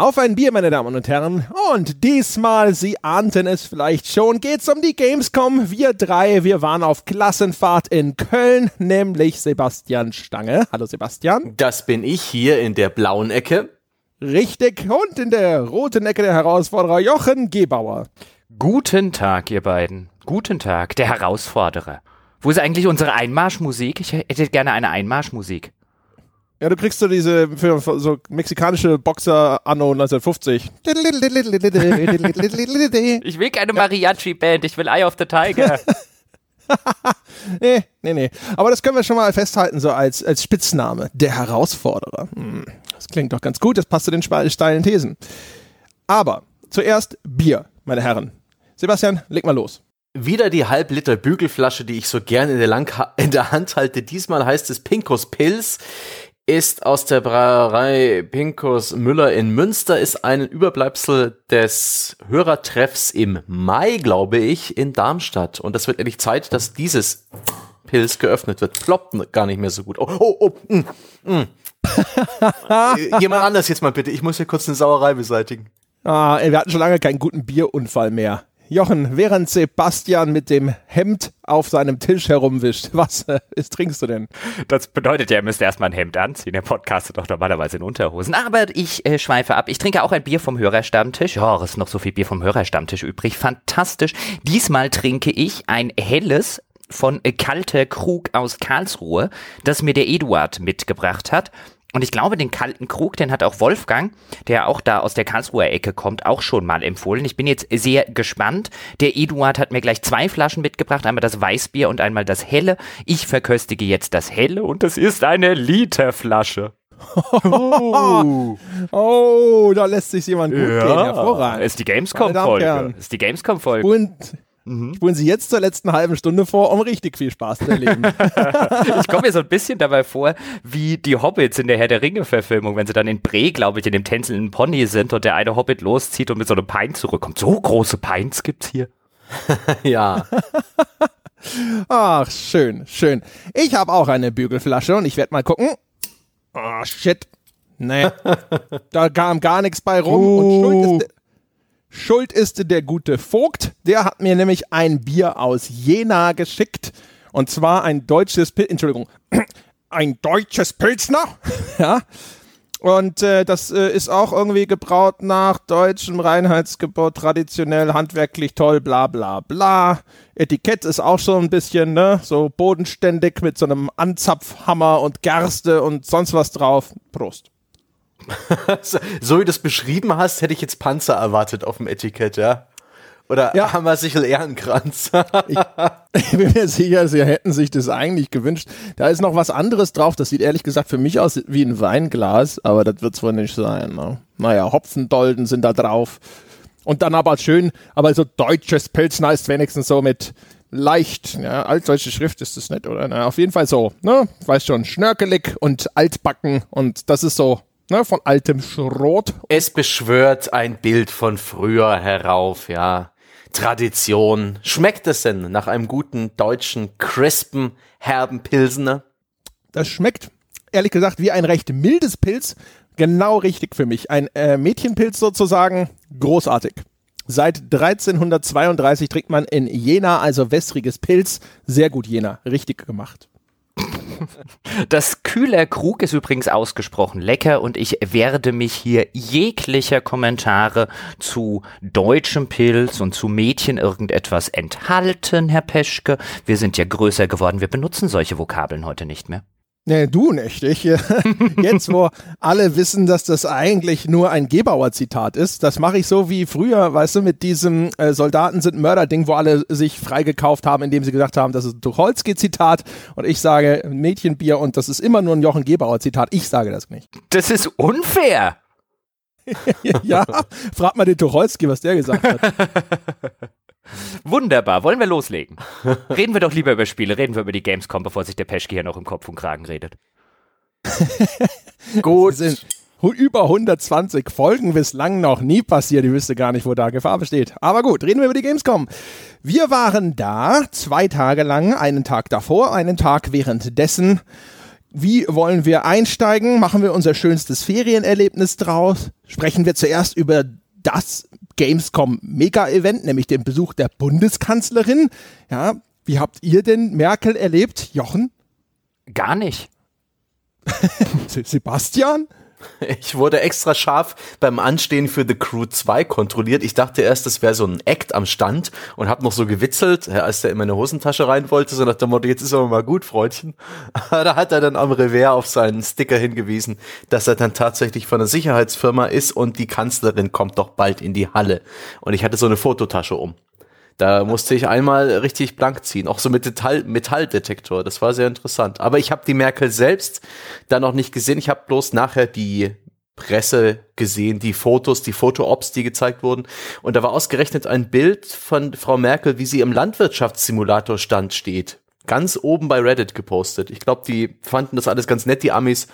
Auf ein Bier, meine Damen und Herren. Und diesmal, Sie ahnten es vielleicht schon, geht's um die Gamescom. Wir drei, wir waren auf Klassenfahrt in Köln, nämlich Sebastian Stange. Hallo Sebastian. Das bin ich hier in der blauen Ecke. Richtig. Und in der roten Ecke der Herausforderer Jochen Gebauer. Guten Tag, ihr beiden. Guten Tag, der Herausforderer. Wo ist eigentlich unsere Einmarschmusik? Ich hätte gerne eine Einmarschmusik. Ja, du kriegst so diese für, für so mexikanische Boxer anno 1950. Ich will keine Mariachi-Band, ich will Eye of the Tiger. nee, nee, nee. Aber das können wir schon mal festhalten, so als, als Spitzname. Der Herausforderer. Hm, das klingt doch ganz gut, das passt zu den steilen Thesen. Aber zuerst Bier, meine Herren. Sebastian, leg mal los. Wieder die Halbliter Bügelflasche, die ich so gerne in der, Lang in der Hand halte. Diesmal heißt es Pinkos Pilz ist aus der Brauerei Pinkus Müller in Münster, ist ein Überbleibsel des Hörertreffs im Mai, glaube ich, in Darmstadt. Und es wird endlich Zeit, dass dieses Pilz geöffnet wird. Ploppt gar nicht mehr so gut. Oh, oh, oh. Mm, mm. Jemand anders jetzt mal bitte. Ich muss hier kurz eine Sauerei beseitigen. Ah, wir hatten schon lange keinen guten Bierunfall mehr. Jochen, während Sebastian mit dem Hemd auf seinem Tisch herumwischt, was äh, ist, trinkst du denn? Das bedeutet ja, er müsste erstmal ein Hemd anziehen. Der Podcast doch normalerweise in Unterhosen. Aber ich äh, schweife ab. Ich trinke auch ein Bier vom Hörerstammtisch. Oh, es ist noch so viel Bier vom Hörerstammtisch übrig. Fantastisch. Diesmal trinke ich ein helles von Kalter Krug aus Karlsruhe, das mir der Eduard mitgebracht hat. Und ich glaube, den kalten Krug, den hat auch Wolfgang, der auch da aus der Karlsruher Ecke kommt, auch schon mal empfohlen. Ich bin jetzt sehr gespannt. Der Eduard hat mir gleich zwei Flaschen mitgebracht, einmal das Weißbier und einmal das Helle. Ich verköstige jetzt das Helle und es ist eine Literflasche. Oh. oh, da lässt sich jemand gut ja. gehen. Hervorragend. Ist die Gamescom-Folge. Ist die Gamescom-Folge. Und Mhm. Spulen Sie jetzt zur letzten halben Stunde vor, um richtig viel Spaß zu erleben. ich komme mir so ein bisschen dabei vor, wie die Hobbits in der Herr der Ringe-Verfilmung, wenn sie dann in Bre, glaube ich, in dem tänzelnden Pony sind und der eine Hobbit loszieht und mit so einem Pein zurückkommt. So große Peins gibt's hier. ja. Ach, schön, schön. Ich habe auch eine Bügelflasche und ich werde mal gucken. Oh, shit. Nee. da kam gar nichts bei rum. Uh. Und schuld ist, Schuld ist der gute Vogt. Der hat mir nämlich ein Bier aus Jena geschickt. Und zwar ein deutsches, Pil Entschuldigung, ein deutsches Pilsner. ja. Und äh, das äh, ist auch irgendwie gebraut nach deutschem Reinheitsgebot, traditionell, handwerklich toll, bla bla bla. Etikett ist auch schon ein bisschen, ne, so bodenständig mit so einem Anzapfhammer und Gerste und sonst was drauf. Prost. so wie du es beschrieben hast, hätte ich jetzt Panzer erwartet auf dem Etikett, ja? Oder ja. Hammersichel Ehrenkranz. ich, ich, bin mir sicher, sie hätten sich das eigentlich gewünscht. Da ist noch was anderes drauf. Das sieht ehrlich gesagt für mich aus wie ein Weinglas, aber das wird es wohl nicht sein. Ne? Naja, Hopfendolden sind da drauf. Und dann aber schön, aber so deutsches Pilzner ist wenigstens so mit leicht, ja, altdeutsche Schrift ist das nicht, oder? Na, auf jeden Fall so, ne? Weiß schon, schnörkelig und altbacken und das ist so ne, von altem Schrot. Es beschwört ein Bild von früher herauf, ja. Tradition. Schmeckt es denn nach einem guten deutschen, crispen, herben Pilsener? Das schmeckt, ehrlich gesagt, wie ein recht mildes Pilz. Genau richtig für mich. Ein äh, Mädchenpilz sozusagen. Großartig. Seit 1332 trinkt man in Jena also wässriges Pilz. Sehr gut, Jena. Richtig gemacht. Das Kühler Krug ist übrigens ausgesprochen lecker und ich werde mich hier jeglicher Kommentare zu deutschem Pilz und zu Mädchen irgendetwas enthalten, Herr Peschke. Wir sind ja größer geworden, wir benutzen solche Vokabeln heute nicht mehr. Nee, du nicht. Ich, jetzt, wo alle wissen, dass das eigentlich nur ein Gebauer-Zitat ist, das mache ich so wie früher, weißt du, mit diesem äh, Soldaten sind Mörder-Ding, wo alle sich freigekauft haben, indem sie gesagt haben, das ist ein Tucholsky-Zitat und ich sage Mädchenbier und das ist immer nur ein Jochen Gebauer-Zitat. Ich sage das nicht. Das ist unfair. ja, frag mal den Tucholsky, was der gesagt hat. Wunderbar, wollen wir loslegen? Reden wir doch lieber über Spiele, reden wir über die Gamescom, bevor sich der Peschke hier noch im Kopf und Kragen redet. Gut. Sind über 120 Folgen bislang noch nie passiert. Ich wüsste gar nicht, wo da Gefahr besteht. Aber gut, reden wir über die Gamescom. Wir waren da zwei Tage lang, einen Tag davor, einen Tag währenddessen wie wollen wir einsteigen? Machen wir unser schönstes Ferienerlebnis draus? Sprechen wir zuerst über das Gamescom Mega-Event, nämlich den Besuch der Bundeskanzlerin. Ja, wie habt ihr denn Merkel erlebt, Jochen? Gar nicht. Sebastian? Ich wurde extra scharf beim Anstehen für The Crew 2 kontrolliert. Ich dachte erst, das wäre so ein Act am Stand und habe noch so gewitzelt, als der in meine Hosentasche rein wollte, so nach dem Motto, jetzt ist aber mal gut, Freundchen. da hat er dann am Revers auf seinen Sticker hingewiesen, dass er dann tatsächlich von einer Sicherheitsfirma ist und die Kanzlerin kommt doch bald in die Halle. Und ich hatte so eine Fototasche um. Da musste ich einmal richtig blank ziehen, auch so mit Metall Metalldetektor. Das war sehr interessant. Aber ich habe die Merkel selbst da noch nicht gesehen. Ich habe bloß nachher die Presse gesehen, die Fotos, die Foto-Ops, die gezeigt wurden. Und da war ausgerechnet ein Bild von Frau Merkel, wie sie im Landwirtschaftssimulator-Stand steht. Ganz oben bei Reddit gepostet. Ich glaube, die fanden das alles ganz nett, die Amis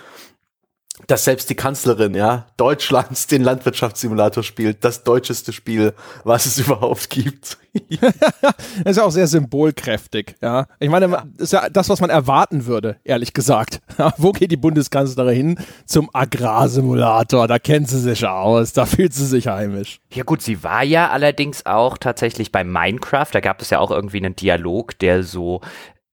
dass selbst die Kanzlerin, ja, Deutschlands den Landwirtschaftssimulator spielt, das deutscheste Spiel, was es überhaupt gibt. das ist ja auch sehr symbolkräftig, ja. Ich meine, das ist ja das, was man erwarten würde, ehrlich gesagt. Ja, wo geht die Bundeskanzlerin hin? Zum Agrarsimulator, da kennt sie sich aus, da fühlt sie sich heimisch. Ja gut, sie war ja allerdings auch tatsächlich bei Minecraft, da gab es ja auch irgendwie einen Dialog, der so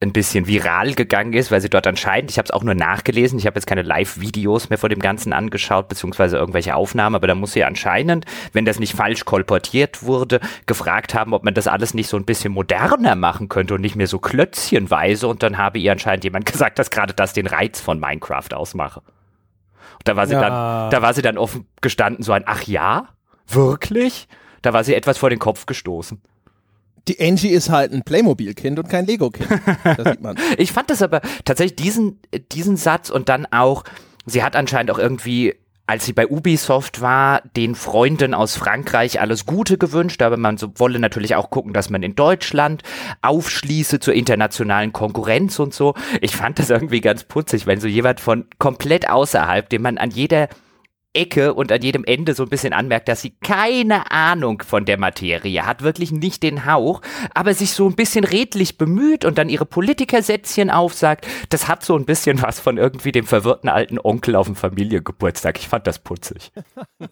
ein bisschen viral gegangen ist, weil sie dort anscheinend, ich habe es auch nur nachgelesen, ich habe jetzt keine Live-Videos mehr vor dem Ganzen angeschaut, beziehungsweise irgendwelche Aufnahmen, aber da muss sie anscheinend, wenn das nicht falsch kolportiert wurde, gefragt haben, ob man das alles nicht so ein bisschen moderner machen könnte und nicht mehr so klötzchenweise und dann habe ihr anscheinend jemand gesagt, dass gerade das den Reiz von Minecraft ausmache. Und da war sie ja. dann, da war sie dann offen gestanden, so ein, ach ja? Wirklich? Da war sie etwas vor den Kopf gestoßen die Angie ist halt ein Playmobil-Kind und kein Lego-Kind. Das sieht man. ich fand das aber tatsächlich diesen, diesen Satz und dann auch, sie hat anscheinend auch irgendwie als sie bei Ubisoft war, den Freunden aus Frankreich alles Gute gewünscht, aber man so, wolle natürlich auch gucken, dass man in Deutschland aufschließe zur internationalen Konkurrenz und so. Ich fand das irgendwie ganz putzig, wenn so jemand von komplett außerhalb, den man an jeder Ecke und an jedem Ende so ein bisschen anmerkt, dass sie keine Ahnung von der Materie hat, wirklich nicht den Hauch, aber sich so ein bisschen redlich bemüht und dann ihre Politikersätzchen aufsagt. Das hat so ein bisschen was von irgendwie dem verwirrten alten Onkel auf dem Familiengeburtstag. Ich fand das putzig.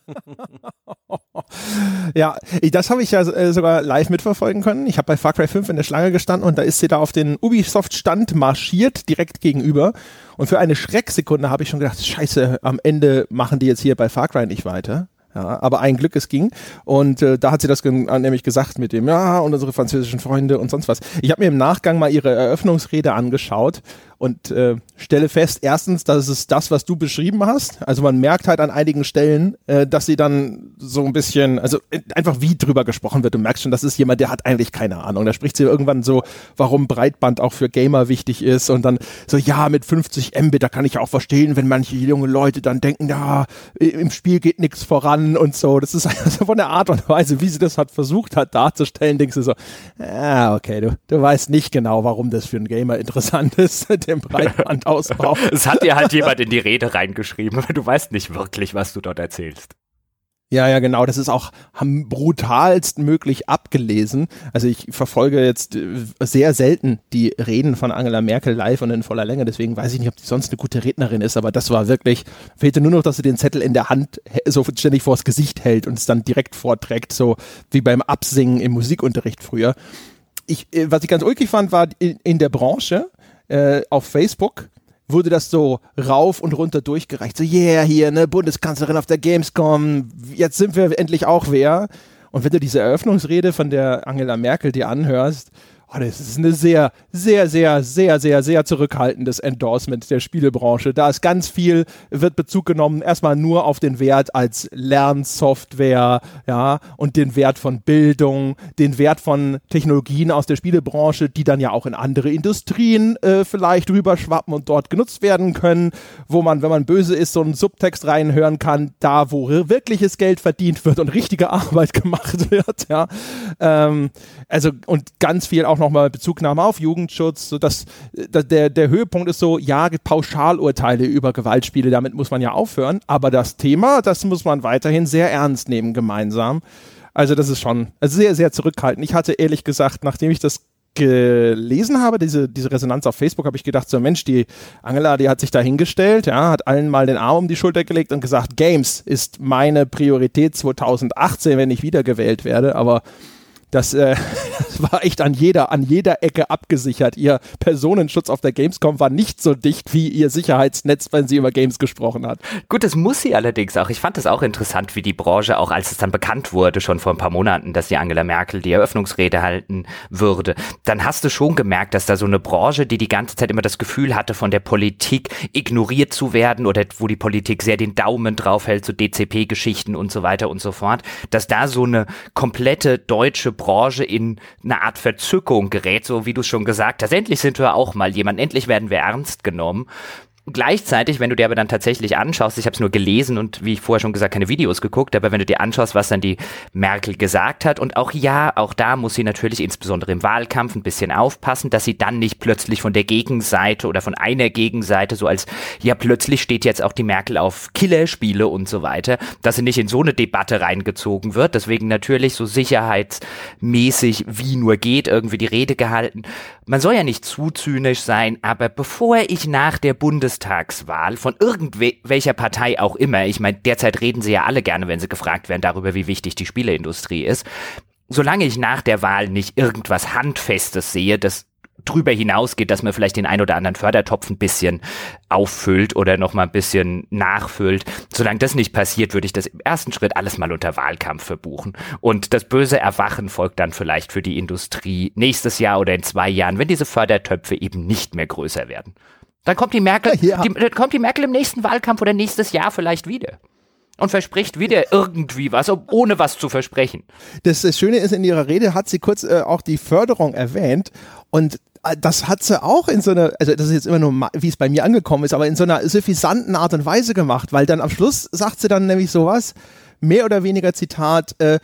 ja, das habe ich ja äh, sogar live mitverfolgen können. Ich habe bei Far Cry 5 in der Schlange gestanden und da ist sie da auf den Ubisoft-Stand marschiert, direkt gegenüber. Und für eine Schrecksekunde habe ich schon gedacht, scheiße, am Ende machen die jetzt hier bei Far Cry nicht weiter. Ja, aber ein Glück, es ging. Und äh, da hat sie das nämlich gesagt mit dem, ja, und unsere französischen Freunde und sonst was. Ich habe mir im Nachgang mal ihre Eröffnungsrede angeschaut und äh, stelle fest, erstens, das ist das, was du beschrieben hast. Also man merkt halt an einigen Stellen, äh, dass sie dann so ein bisschen, also äh, einfach wie drüber gesprochen wird. Du merkst schon, das ist jemand, der hat eigentlich keine Ahnung. Da spricht sie irgendwann so, warum Breitband auch für Gamer wichtig ist und dann so, ja, mit 50 Mbit, da kann ich auch verstehen, wenn manche junge Leute dann denken, ja, im Spiel geht nichts voran und so. Das ist also von der Art und Weise, wie sie das hat versucht hat darzustellen, denkst du so, ah, okay, du, du weißt nicht genau, warum das für einen Gamer interessant ist dem Breitbandausbau. es hat dir halt jemand in die Rede reingeschrieben, aber du weißt nicht wirklich, was du dort erzählst. Ja, ja, genau. Das ist auch brutalst möglich abgelesen. Also ich verfolge jetzt äh, sehr selten die Reden von Angela Merkel live und in voller Länge. Deswegen weiß ich nicht, ob die sonst eine gute Rednerin ist. Aber das war wirklich, fehlte nur noch, dass sie den Zettel in der Hand so ständig vors Gesicht hält und es dann direkt vorträgt, so wie beim Absingen im Musikunterricht früher. Ich, äh, was ich ganz ulkig fand, war in, in der Branche, äh, auf Facebook wurde das so rauf und runter durchgereicht. So, yeah, hier, ne, Bundeskanzlerin auf der Gamescom, jetzt sind wir endlich auch wer. Und wenn du diese Eröffnungsrede von der Angela Merkel dir anhörst, Oh, das ist eine sehr, sehr, sehr, sehr, sehr, sehr zurückhaltendes Endorsement der Spielebranche. Da ist ganz viel, wird Bezug genommen, erstmal nur auf den Wert als Lernsoftware, ja, und den Wert von Bildung, den Wert von Technologien aus der Spielebranche, die dann ja auch in andere Industrien äh, vielleicht rüberschwappen und dort genutzt werden können, wo man, wenn man böse ist, so einen Subtext reinhören kann, da wo wirkliches Geld verdient wird und richtige Arbeit gemacht wird, ja. Ähm, also, und ganz viel auch nochmal Bezugnahme auf Jugendschutz, so dass, dass der, der Höhepunkt ist so, ja, Pauschalurteile über Gewaltspiele, damit muss man ja aufhören, aber das Thema, das muss man weiterhin sehr ernst nehmen gemeinsam. Also das ist schon also sehr, sehr zurückhaltend. Ich hatte ehrlich gesagt, nachdem ich das gelesen habe, diese, diese Resonanz auf Facebook, habe ich gedacht, so Mensch, die Angela, die hat sich da hingestellt, ja, hat allen mal den Arm um die Schulter gelegt und gesagt, Games ist meine Priorität 2018, wenn ich wiedergewählt werde, aber das, äh, das war echt an jeder, an jeder Ecke abgesichert. Ihr Personenschutz auf der Gamescom war nicht so dicht wie ihr Sicherheitsnetz, wenn sie über Games gesprochen hat. Gut, das muss sie allerdings auch. Ich fand es auch interessant, wie die Branche, auch als es dann bekannt wurde, schon vor ein paar Monaten, dass die Angela Merkel die Eröffnungsrede halten würde, dann hast du schon gemerkt, dass da so eine Branche, die die ganze Zeit immer das Gefühl hatte, von der Politik ignoriert zu werden oder wo die Politik sehr den Daumen drauf hält, so DCP-Geschichten und so weiter und so fort, dass da so eine komplette deutsche Branche in eine Art Verzückung gerät, so wie du schon gesagt hast. Endlich sind wir auch mal jemand, endlich werden wir ernst genommen. Gleichzeitig, wenn du dir aber dann tatsächlich anschaust, ich habe es nur gelesen und wie ich vorher schon gesagt, keine Videos geguckt, aber wenn du dir anschaust, was dann die Merkel gesagt hat und auch ja, auch da muss sie natürlich insbesondere im Wahlkampf ein bisschen aufpassen, dass sie dann nicht plötzlich von der Gegenseite oder von einer Gegenseite so als, ja plötzlich steht jetzt auch die Merkel auf Killerspiele und so weiter, dass sie nicht in so eine Debatte reingezogen wird. Deswegen natürlich so sicherheitsmäßig wie nur geht irgendwie die Rede gehalten. Man soll ja nicht zu zynisch sein, aber bevor ich nach der Bundes Bundestagswahl von irgendwelcher Partei auch immer, ich meine, derzeit reden sie ja alle gerne, wenn sie gefragt werden, darüber, wie wichtig die Spieleindustrie ist. Solange ich nach der Wahl nicht irgendwas Handfestes sehe, das drüber hinausgeht, dass man vielleicht den ein oder anderen Fördertopf ein bisschen auffüllt oder noch mal ein bisschen nachfüllt. Solange das nicht passiert, würde ich das im ersten Schritt alles mal unter Wahlkampf verbuchen. Und das böse Erwachen folgt dann vielleicht für die Industrie nächstes Jahr oder in zwei Jahren, wenn diese Fördertöpfe eben nicht mehr größer werden. Dann kommt die Merkel, ja, die, dann kommt die Merkel im nächsten Wahlkampf oder nächstes Jahr vielleicht wieder. Und verspricht wieder irgendwie was, ohne was zu versprechen. Das, das Schöne ist, in ihrer Rede hat sie kurz äh, auch die Förderung erwähnt. Und äh, das hat sie auch in so einer, also das ist jetzt immer nur, wie es bei mir angekommen ist, aber in so einer suffisanten Art und Weise gemacht, weil dann am Schluss sagt sie dann nämlich sowas, mehr oder weniger Zitat, äh,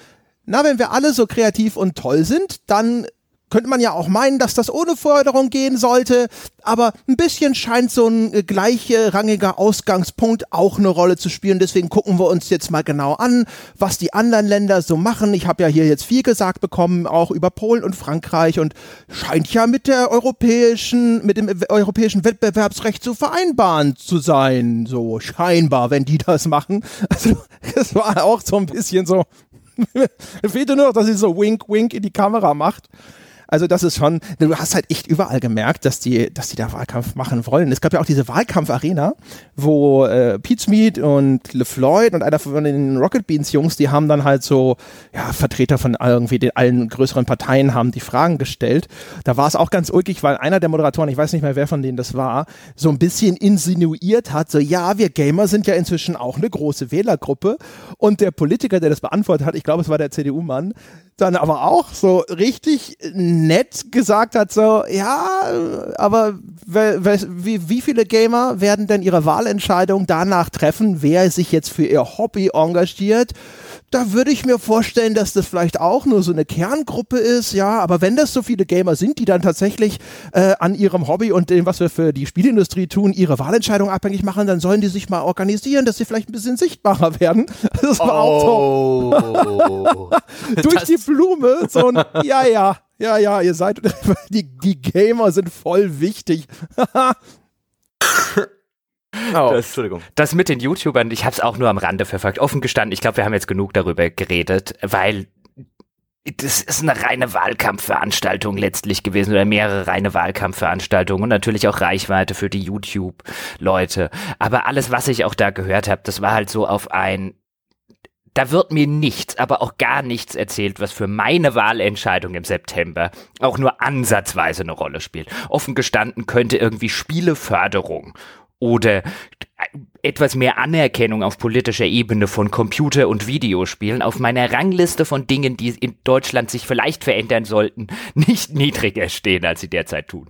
na, wenn wir alle so kreativ und toll sind, dann könnte man ja auch meinen, dass das ohne Förderung gehen sollte, aber ein bisschen scheint so ein äh, gleichrangiger Ausgangspunkt auch eine Rolle zu spielen. Deswegen gucken wir uns jetzt mal genau an, was die anderen Länder so machen. Ich habe ja hier jetzt viel gesagt bekommen, auch über Polen und Frankreich und scheint ja mit der europäischen, mit dem europäischen Wettbewerbsrecht zu vereinbaren zu sein. So scheinbar, wenn die das machen. Also das war auch so ein bisschen so. Fehlte nur noch, dass sie so wink, wink in die Kamera macht. Also das ist schon, du hast halt echt überall gemerkt, dass die, dass die da Wahlkampf machen wollen. Es gab ja auch diese Wahlkampf-Arena, wo äh, Pete Smith und LeFloid und einer von den Rocket Beans Jungs, die haben dann halt so, ja, Vertreter von irgendwie den allen größeren Parteien haben die Fragen gestellt. Da war es auch ganz ulkig, weil einer der Moderatoren, ich weiß nicht mehr, wer von denen das war, so ein bisschen insinuiert hat, so, ja, wir Gamer sind ja inzwischen auch eine große Wählergruppe. Und der Politiker, der das beantwortet hat, ich glaube, es war der CDU-Mann, dann aber auch so richtig nett gesagt hat, so, ja, aber wie, wie viele Gamer werden denn ihre Wahlentscheidung danach treffen, wer sich jetzt für ihr Hobby engagiert? Da würde ich mir vorstellen, dass das vielleicht auch nur so eine Kerngruppe ist, ja, aber wenn das so viele Gamer sind, die dann tatsächlich äh, an ihrem Hobby und dem, was wir für die Spielindustrie tun, ihre Wahlentscheidung abhängig machen, dann sollen die sich mal organisieren, dass sie vielleicht ein bisschen sichtbarer werden. Das war oh. auch so. Durch die Blume, so ein, ja, ja, ja, ja, ihr seid, die, die Gamer sind voll wichtig. Oh, das, Entschuldigung. Das mit den YouTubern, ich habe es auch nur am Rande verfolgt. Offen gestanden, ich glaube, wir haben jetzt genug darüber geredet, weil das ist eine reine Wahlkampfveranstaltung letztlich gewesen oder mehrere reine Wahlkampfveranstaltungen und natürlich auch Reichweite für die YouTube-Leute. Aber alles, was ich auch da gehört habe, das war halt so auf ein da wird mir nichts, aber auch gar nichts erzählt, was für meine Wahlentscheidung im September auch nur ansatzweise eine Rolle spielt. Offen gestanden könnte irgendwie Spieleförderung oder etwas mehr Anerkennung auf politischer Ebene von Computer- und Videospielen auf meiner Rangliste von Dingen, die in Deutschland sich vielleicht verändern sollten, nicht niedriger stehen, als sie derzeit tun.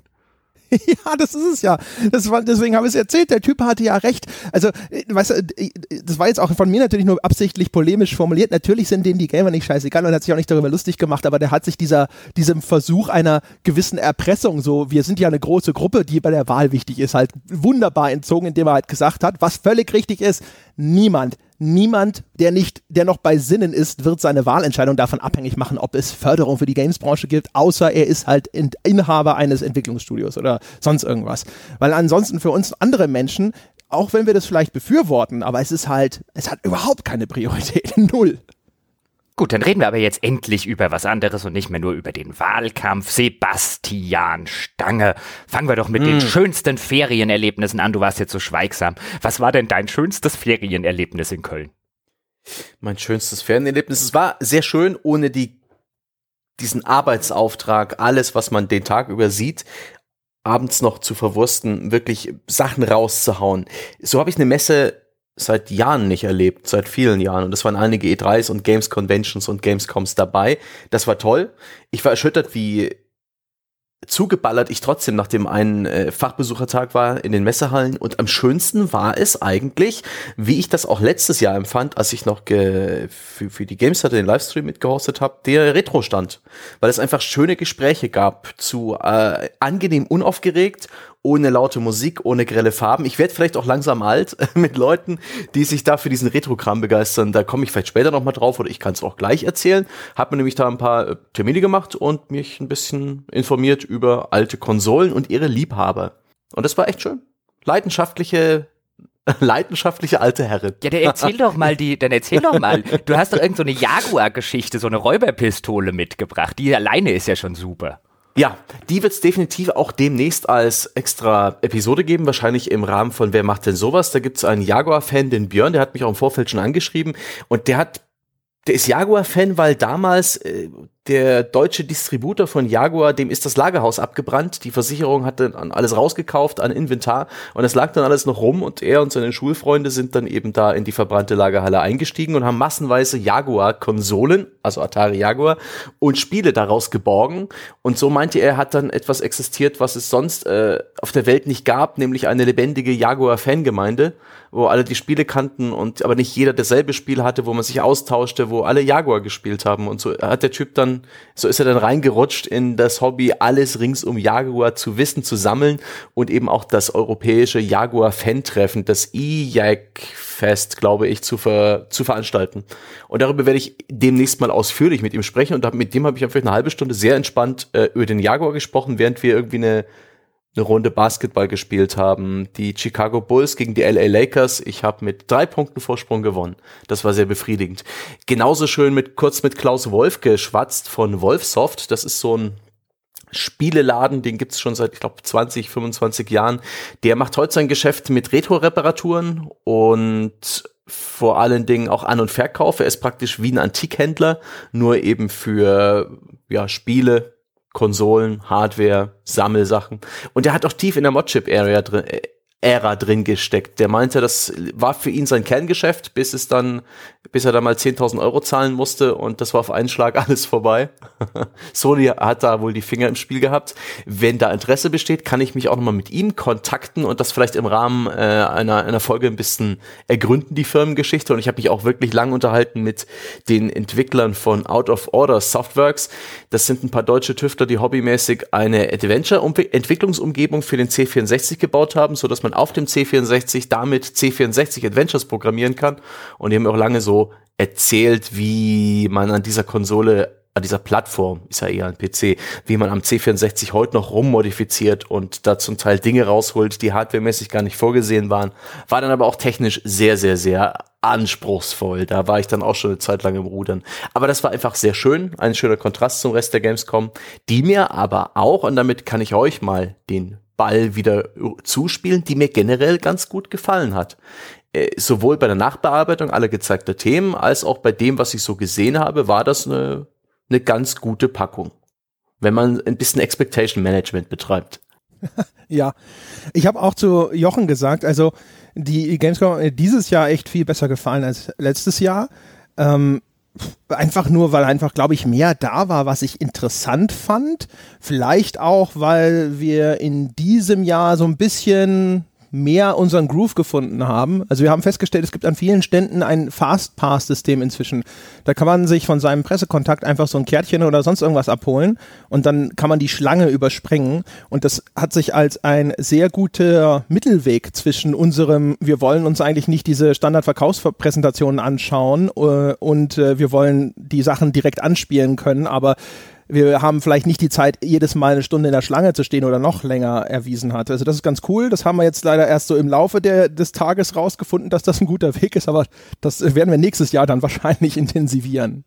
ja, das ist es ja. Das war, deswegen habe ich es erzählt. Der Typ hatte ja recht. Also, äh, weißt du, äh, das war jetzt auch von mir natürlich nur absichtlich polemisch formuliert. Natürlich sind denen die Gamer nicht scheißegal und hat sich auch nicht darüber lustig gemacht, aber der hat sich dieser, diesem Versuch einer gewissen Erpressung, so, wir sind ja eine große Gruppe, die bei der Wahl wichtig ist, halt wunderbar entzogen, indem er halt gesagt hat, was völlig richtig ist, niemand niemand, der nicht, der noch bei Sinnen ist, wird seine Wahlentscheidung davon abhängig machen, ob es Förderung für die Gamesbranche gibt, außer er ist halt Inhaber eines Entwicklungsstudios oder sonst irgendwas. Weil ansonsten für uns andere Menschen, auch wenn wir das vielleicht befürworten, aber es ist halt, es hat überhaupt keine Priorität. Null. Gut, dann reden wir aber jetzt endlich über was anderes und nicht mehr nur über den Wahlkampf. Sebastian Stange. Fangen wir doch mit mm. den hm. schönsten Ferienerlebnissen an. Du warst jetzt so schweigsam. Was war denn dein schönstes Ferienerlebnis in Köln? Mein schönstes Ferienerlebnis. Es war sehr schön, ohne die, diesen Arbeitsauftrag, alles, was man den Tag über sieht, abends noch zu verwursten, wirklich Sachen rauszuhauen. So habe ich eine Messe seit Jahren nicht erlebt, seit vielen Jahren. Und es waren einige E3s und Games Conventions und Gamescoms dabei. Das war toll. Ich war erschüttert, wie zugeballert ich trotzdem nach dem einen äh, Fachbesuchertag war in den Messehallen und am schönsten war es eigentlich, wie ich das auch letztes Jahr empfand, als ich noch für, für die Gamestar den Livestream mitgehostet habe, der Retro-Stand, weil es einfach schöne Gespräche gab zu äh, angenehm unaufgeregt ohne laute Musik, ohne grelle Farben. Ich werde vielleicht auch langsam alt mit Leuten, die sich da für diesen Retro-Kram begeistern. Da komme ich vielleicht später noch mal drauf oder ich kann es auch gleich erzählen. Hab mir nämlich da ein paar äh, Termine gemacht und mich ein bisschen informiert über alte Konsolen und ihre Liebhaber. Und das war echt schön. Leidenschaftliche leidenschaftliche alte Herrin. Ja, der erzähl doch mal die, dann erzähl doch mal. Du hast doch irgendeine so Jaguar-Geschichte, so eine Räuberpistole mitgebracht. Die alleine ist ja schon super. Ja, die wird es definitiv auch demnächst als extra Episode geben, wahrscheinlich im Rahmen von Wer macht denn sowas? Da gibt es einen Jaguar-Fan, den Björn, der hat mich auch im Vorfeld schon angeschrieben und der hat der ist Jaguar-Fan, weil damals äh, der deutsche Distributor von Jaguar, dem ist das Lagerhaus abgebrannt. Die Versicherung hatte alles rausgekauft an Inventar und es lag dann alles noch rum und er und seine Schulfreunde sind dann eben da in die verbrannte Lagerhalle eingestiegen und haben massenweise Jaguar-Konsolen, also Atari Jaguar, und Spiele daraus geborgen. Und so meinte er, hat dann etwas existiert, was es sonst äh, auf der Welt nicht gab, nämlich eine lebendige Jaguar-Fangemeinde wo alle die Spiele kannten und aber nicht jeder dasselbe Spiel hatte, wo man sich austauschte, wo alle Jaguar gespielt haben und so hat der Typ dann, so ist er dann reingerutscht in das Hobby, alles rings um Jaguar zu wissen, zu sammeln und eben auch das europäische Jaguar-Fan-Treffen, das E-Jag Fest, glaube ich, zu, ver zu veranstalten. Und darüber werde ich demnächst mal ausführlich mit ihm sprechen und mit dem habe ich einfach eine halbe Stunde sehr entspannt äh, über den Jaguar gesprochen, während wir irgendwie eine eine Runde Basketball gespielt haben. Die Chicago Bulls gegen die LA Lakers. Ich habe mit drei Punkten Vorsprung gewonnen. Das war sehr befriedigend. Genauso schön mit kurz mit Klaus Wolf geschwatzt von Wolfsoft. Das ist so ein Spieleladen, den gibt's schon seit, ich glaube, 20, 25 Jahren. Der macht heute sein Geschäft mit Retro-Reparaturen und vor allen Dingen auch An- und Verkauf. Er ist praktisch wie ein Antikhändler, nur eben für ja, Spiele, Konsolen, Hardware, Sammelsachen. Und er hat auch tief in der Modchip-Area drin, äh, Ära drin gesteckt. Der meinte, das war für ihn sein Kerngeschäft, bis es dann, bis er da mal 10.000 Euro zahlen musste und das war auf einen Schlag alles vorbei. Sony hat da wohl die Finger im Spiel gehabt. Wenn da Interesse besteht, kann ich mich auch nochmal mit ihm kontakten und das vielleicht im Rahmen äh, einer, einer Folge ein bisschen ergründen, die Firmengeschichte. Und ich habe mich auch wirklich lang unterhalten mit den Entwicklern von Out of Order Softworks. Das sind ein paar deutsche Tüftler, die hobbymäßig eine Adventure-Entwicklungsumgebung für den C64 gebaut haben, so dass man man auf dem C64 damit C64 Adventures programmieren kann. Und die haben auch lange so erzählt, wie man an dieser Konsole an dieser Plattform, ist ja eher ein PC, wie man am C64 heute noch rummodifiziert und da zum Teil Dinge rausholt, die hardwaremäßig gar nicht vorgesehen waren. War dann aber auch technisch sehr, sehr, sehr anspruchsvoll. Da war ich dann auch schon eine Zeit lang im Rudern. Aber das war einfach sehr schön, ein schöner Kontrast zum Rest der Gamescom, die mir aber auch, und damit kann ich euch mal den Ball wieder zuspielen, die mir generell ganz gut gefallen hat. Äh, sowohl bei der Nachbearbeitung aller gezeigter Themen als auch bei dem, was ich so gesehen habe, war das eine, eine ganz gute Packung. Wenn man ein bisschen Expectation Management betreibt. ja, ich habe auch zu Jochen gesagt, also die Gamescom dieses Jahr echt viel besser gefallen als letztes Jahr. Ähm, einfach nur, weil einfach, glaube ich, mehr da war, was ich interessant fand. Vielleicht auch, weil wir in diesem Jahr so ein bisschen mehr unseren Groove gefunden haben. Also wir haben festgestellt, es gibt an vielen Ständen ein Fast-Pass-System inzwischen. Da kann man sich von seinem Pressekontakt einfach so ein Kärtchen oder sonst irgendwas abholen und dann kann man die Schlange überspringen. Und das hat sich als ein sehr guter Mittelweg zwischen unserem, wir wollen uns eigentlich nicht diese Standardverkaufspräsentationen anschauen äh, und äh, wir wollen die Sachen direkt anspielen können, aber wir haben vielleicht nicht die Zeit, jedes Mal eine Stunde in der Schlange zu stehen oder noch länger erwiesen hat. Also das ist ganz cool. Das haben wir jetzt leider erst so im Laufe der, des Tages rausgefunden, dass das ein guter Weg ist, aber das werden wir nächstes Jahr dann wahrscheinlich intensivieren.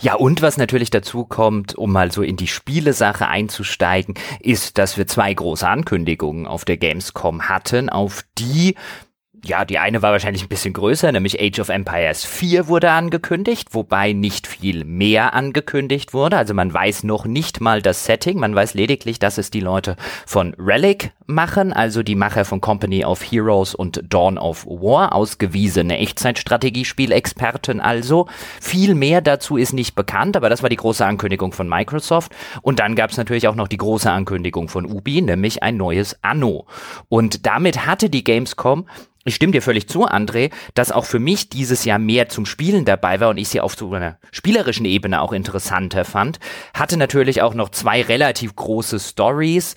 Ja, und was natürlich dazu kommt, um mal so in die Spielesache einzusteigen, ist, dass wir zwei große Ankündigungen auf der Gamescom hatten, auf die ja, die eine war wahrscheinlich ein bisschen größer, nämlich Age of Empires 4 wurde angekündigt, wobei nicht viel mehr angekündigt wurde. Also man weiß noch nicht mal das Setting, man weiß lediglich, dass es die Leute von Relic machen, also die Macher von Company of Heroes und Dawn of War, ausgewiesene Echtzeitstrategiespielexperten also. Viel mehr dazu ist nicht bekannt, aber das war die große Ankündigung von Microsoft. Und dann gab es natürlich auch noch die große Ankündigung von Ubi, nämlich ein neues Anno. Und damit hatte die Gamescom ich stimme dir völlig zu, André, dass auch für mich dieses Jahr mehr zum Spielen dabei war und ich sie auf so einer spielerischen Ebene auch interessanter fand, hatte natürlich auch noch zwei relativ große Stories,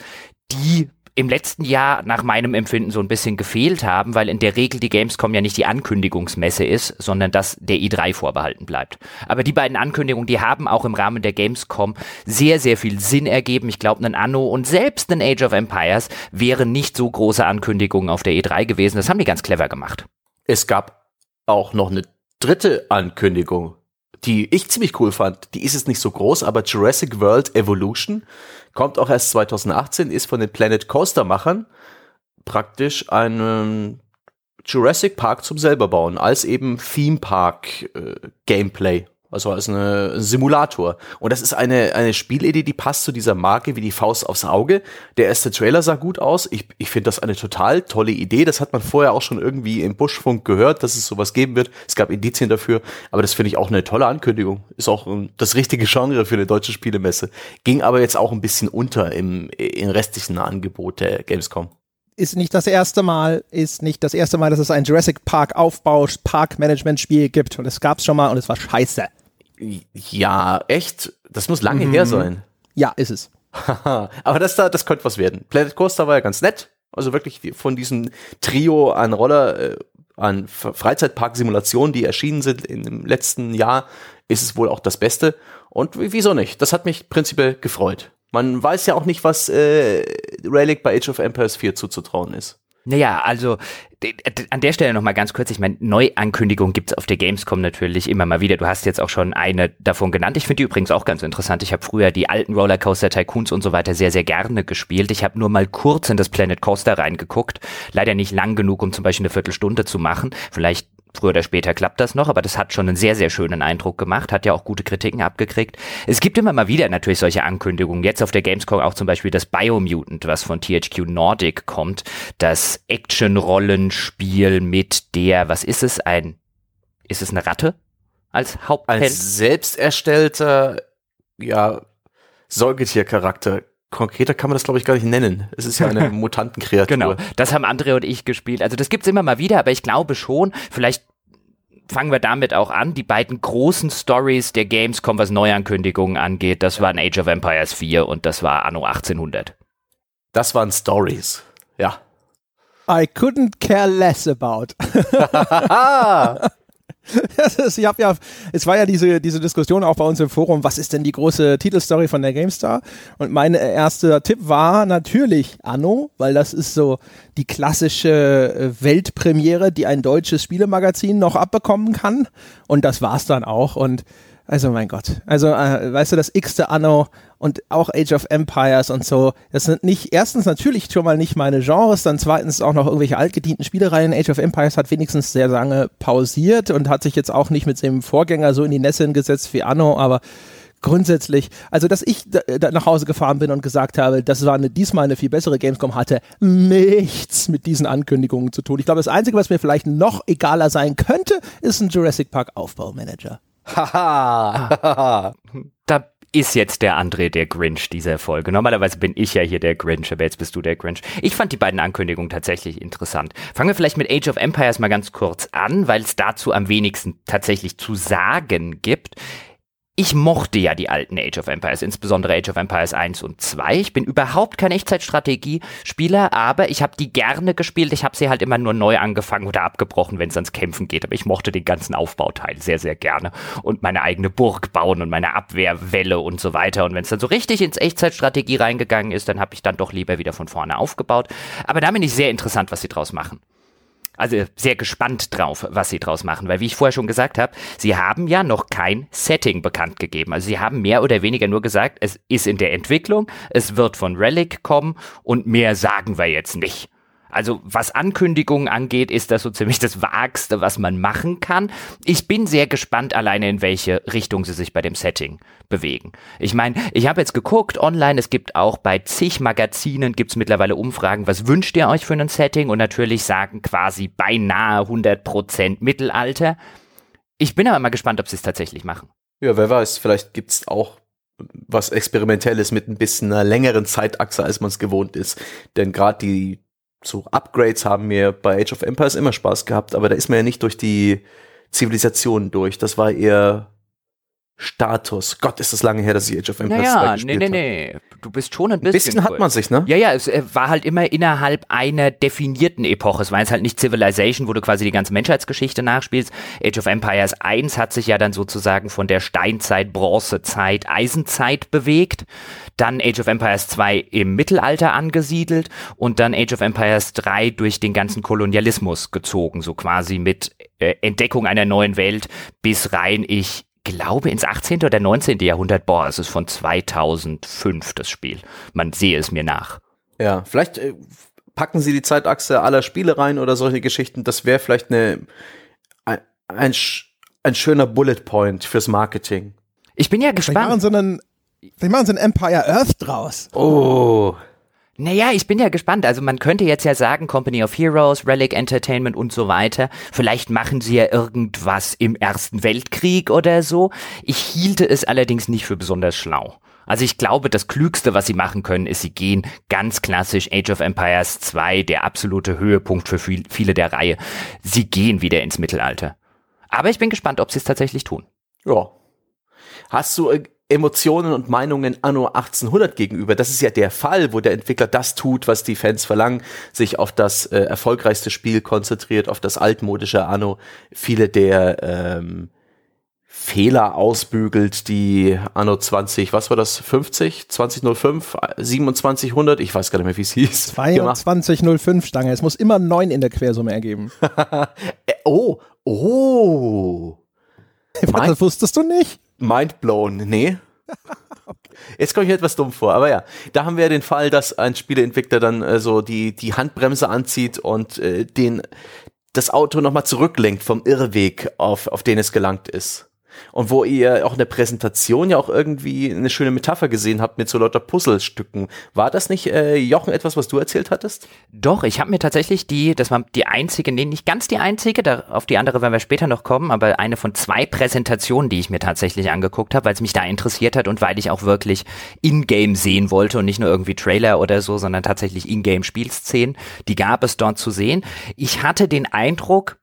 die im letzten Jahr nach meinem Empfinden so ein bisschen gefehlt haben, weil in der Regel die Gamescom ja nicht die Ankündigungsmesse ist, sondern dass der i3 vorbehalten bleibt. Aber die beiden Ankündigungen, die haben auch im Rahmen der Gamescom sehr, sehr viel Sinn ergeben. Ich glaube, ein Anno und selbst ein Age of Empires wären nicht so große Ankündigungen auf der E3 gewesen. Das haben die ganz clever gemacht. Es gab auch noch eine dritte Ankündigung, die ich ziemlich cool fand. Die ist jetzt nicht so groß, aber Jurassic World Evolution kommt auch erst 2018, ist von den Planet Coaster Machern praktisch ein Jurassic Park zum selber bauen, als eben Theme Park äh, Gameplay. Also als eine Simulator. Und das ist eine, eine Spielidee, die passt zu dieser Marke wie die Faust aufs Auge. Der erste Trailer sah gut aus. Ich, ich finde das eine total tolle Idee. Das hat man vorher auch schon irgendwie im Buschfunk gehört, dass es sowas geben wird. Es gab Indizien dafür. Aber das finde ich auch eine tolle Ankündigung. Ist auch um, das richtige Genre für eine deutsche Spielemesse. Ging aber jetzt auch ein bisschen unter im, im restlichen Angebot der Gamescom ist nicht das erste Mal, ist nicht das erste Mal, dass es ein Jurassic Park Aufbau, Park Management Spiel gibt. Und es gab es schon mal und es war scheiße. Ja, echt? Das muss lange mhm. her sein. Ja, ist es. Aber das da, das könnte was werden. Planet Coaster war ja ganz nett. Also wirklich von diesem Trio an Roller, äh, an Freizeitpark-Simulationen, die erschienen sind im letzten Jahr, ist es wohl auch das Beste. Und wieso nicht? Das hat mich prinzipiell gefreut. Man weiß ja auch nicht, was äh, Relic bei Age of Empires 4 zuzutrauen ist. Naja, also an der Stelle nochmal ganz kurz, ich meine, Neuankündigungen gibt's auf der Gamescom natürlich immer mal wieder. Du hast jetzt auch schon eine davon genannt. Ich finde die übrigens auch ganz interessant. Ich habe früher die alten Rollercoaster Tycoons und so weiter sehr, sehr gerne gespielt. Ich habe nur mal kurz in das Planet Coaster reingeguckt. Leider nicht lang genug, um zum Beispiel eine Viertelstunde zu machen. Vielleicht Früher oder später klappt das noch, aber das hat schon einen sehr, sehr schönen Eindruck gemacht, hat ja auch gute Kritiken abgekriegt. Es gibt immer mal wieder natürlich solche Ankündigungen. Jetzt auf der Gamescom auch zum Beispiel das Biomutant, was von THQ Nordic kommt. Das Action-Rollenspiel mit der, was ist es? Ein, ist es eine Ratte als Hauptheld? Als selbst erstellter, ja, Säugetiercharakter konkreter kann man das, glaube ich, gar nicht nennen. Es ist ja eine Mutantenkreatur. Genau, das haben Andre und ich gespielt. Also das gibt's immer mal wieder, aber ich glaube schon, vielleicht fangen wir damit auch an. Die beiden großen Stories der Gamescom, was Neuankündigungen angeht, das waren Age of Empires 4 und das war Anno 1800. Das waren Stories, ja. I couldn't care less about. Ist, ich habe ja, es war ja diese, diese Diskussion auch bei uns im Forum, was ist denn die große Titelstory von der GameStar? Und mein erster Tipp war natürlich Anno, weil das ist so die klassische äh, Weltpremiere, die ein deutsches Spielemagazin noch abbekommen kann. Und das war's dann auch. Und also mein Gott. Also, äh, weißt du, das x-te Anno und auch Age of Empires und so, das sind nicht, erstens natürlich schon mal nicht meine Genres, dann zweitens auch noch irgendwelche altgedienten Spielereien. Age of Empires hat wenigstens sehr lange pausiert und hat sich jetzt auch nicht mit seinem Vorgänger so in die Nässe gesetzt wie Anno, aber grundsätzlich, also dass ich da, nach Hause gefahren bin und gesagt habe, das war eine, diesmal eine viel bessere Gamescom, hatte nichts mit diesen Ankündigungen zu tun. Ich glaube, das Einzige, was mir vielleicht noch egaler sein könnte, ist ein Jurassic Park Aufbaumanager. Haha. da ist jetzt der André der Grinch dieser Folge. Normalerweise bin ich ja hier der Grinch, aber jetzt bist du der Grinch. Ich fand die beiden Ankündigungen tatsächlich interessant. Fangen wir vielleicht mit Age of Empires mal ganz kurz an, weil es dazu am wenigsten tatsächlich zu sagen gibt ich mochte ja die alten Age of Empires, insbesondere Age of Empires 1 und 2. Ich bin überhaupt kein Echtzeitstrategie-Spieler, aber ich habe die gerne gespielt. Ich habe sie halt immer nur neu angefangen oder abgebrochen, wenn es ans Kämpfen geht. Aber ich mochte den ganzen Aufbauteil sehr, sehr gerne und meine eigene Burg bauen und meine Abwehrwelle und so weiter. Und wenn es dann so richtig ins Echtzeitstrategie reingegangen ist, dann habe ich dann doch lieber wieder von vorne aufgebaut. Aber da bin ich sehr interessant, was sie draus machen also sehr gespannt drauf, was sie draus machen, weil wie ich vorher schon gesagt habe, sie haben ja noch kein Setting bekannt gegeben. Also sie haben mehr oder weniger nur gesagt, es ist in der Entwicklung, es wird von Relic kommen und mehr sagen wir jetzt nicht. Also was Ankündigungen angeht, ist das so ziemlich das Wagste, was man machen kann. Ich bin sehr gespannt alleine, in welche Richtung sie sich bei dem Setting bewegen. Ich meine, ich habe jetzt geguckt online, es gibt auch bei zig Magazinen gibt es mittlerweile Umfragen, was wünscht ihr euch für ein Setting? Und natürlich sagen quasi beinahe 100% Mittelalter. Ich bin aber mal gespannt, ob sie es tatsächlich machen. Ja, wer weiß, vielleicht gibt es auch was Experimentelles mit ein bisschen einer längeren Zeitachse, als man es gewohnt ist. Denn gerade die so Upgrades haben mir bei Age of Empires immer Spaß gehabt, aber da ist man ja nicht durch die Zivilisation durch. Das war eher Status. Gott, ist das lange her, dass ich Age of Empires naja, gespielt nee, nee, nee. Du bist schon ein bisschen. Ein bisschen hat man sich, ne? Ja, ja, es äh, war halt immer innerhalb einer definierten Epoche. Es war jetzt halt nicht Civilization, wo du quasi die ganze Menschheitsgeschichte nachspielst. Age of Empires 1 hat sich ja dann sozusagen von der Steinzeit, Bronzezeit, Eisenzeit bewegt. Dann Age of Empires 2 im Mittelalter angesiedelt und dann Age of Empires 3 durch den ganzen Kolonialismus gezogen, so quasi mit äh, Entdeckung einer neuen Welt bis rein ich glaube ins 18. oder 19. Jahrhundert. Boah, es ist von 2005 das Spiel. Man sehe es mir nach. Ja, vielleicht äh, packen sie die Zeitachse aller Spiele rein oder solche Geschichten. Das wäre vielleicht eine, ein, ein, ein, schöner Bullet Point fürs Marketing. Ich bin ja gespannt. Vielleicht machen sie einen, vielleicht machen sie einen Empire Earth draus. Oh. Naja, ich bin ja gespannt. Also man könnte jetzt ja sagen, Company of Heroes, Relic Entertainment und so weiter. Vielleicht machen sie ja irgendwas im Ersten Weltkrieg oder so. Ich hielte es allerdings nicht für besonders schlau. Also ich glaube, das Klügste, was sie machen können, ist, sie gehen ganz klassisch Age of Empires 2, der absolute Höhepunkt für viel, viele der Reihe. Sie gehen wieder ins Mittelalter. Aber ich bin gespannt, ob sie es tatsächlich tun. Ja. Hast du äh, Emotionen und Meinungen anno 1800 gegenüber. Das ist ja der Fall, wo der Entwickler das tut, was die Fans verlangen, sich auf das äh, erfolgreichste Spiel konzentriert, auf das altmodische Anno, viele der ähm, Fehler ausbügelt, die Anno 20, was war das, 50, 2005, 2700, ich weiß gar nicht mehr, wie es hieß. 2205 Stange, es muss immer 9 in der Quersumme ergeben. Äh, oh, oh. das wusstest du nicht? Mindblown, nee. Jetzt komme ich mir etwas dumm vor, aber ja, da haben wir ja den Fall, dass ein Spieleentwickler dann äh, so die, die Handbremse anzieht und äh, den, das Auto nochmal zurücklenkt vom Irrweg, auf, auf den es gelangt ist. Und wo ihr auch in der Präsentation ja auch irgendwie eine schöne Metapher gesehen habt mit so lauter Puzzlestücken. War das nicht, äh, Jochen, etwas, was du erzählt hattest? Doch, ich habe mir tatsächlich die, das war die einzige, nee, nicht ganz die einzige, da, auf die andere werden wir später noch kommen, aber eine von zwei Präsentationen, die ich mir tatsächlich angeguckt habe, weil es mich da interessiert hat und weil ich auch wirklich in-game sehen wollte und nicht nur irgendwie Trailer oder so, sondern tatsächlich in-game Spielszenen, die gab es dort zu sehen. Ich hatte den Eindruck,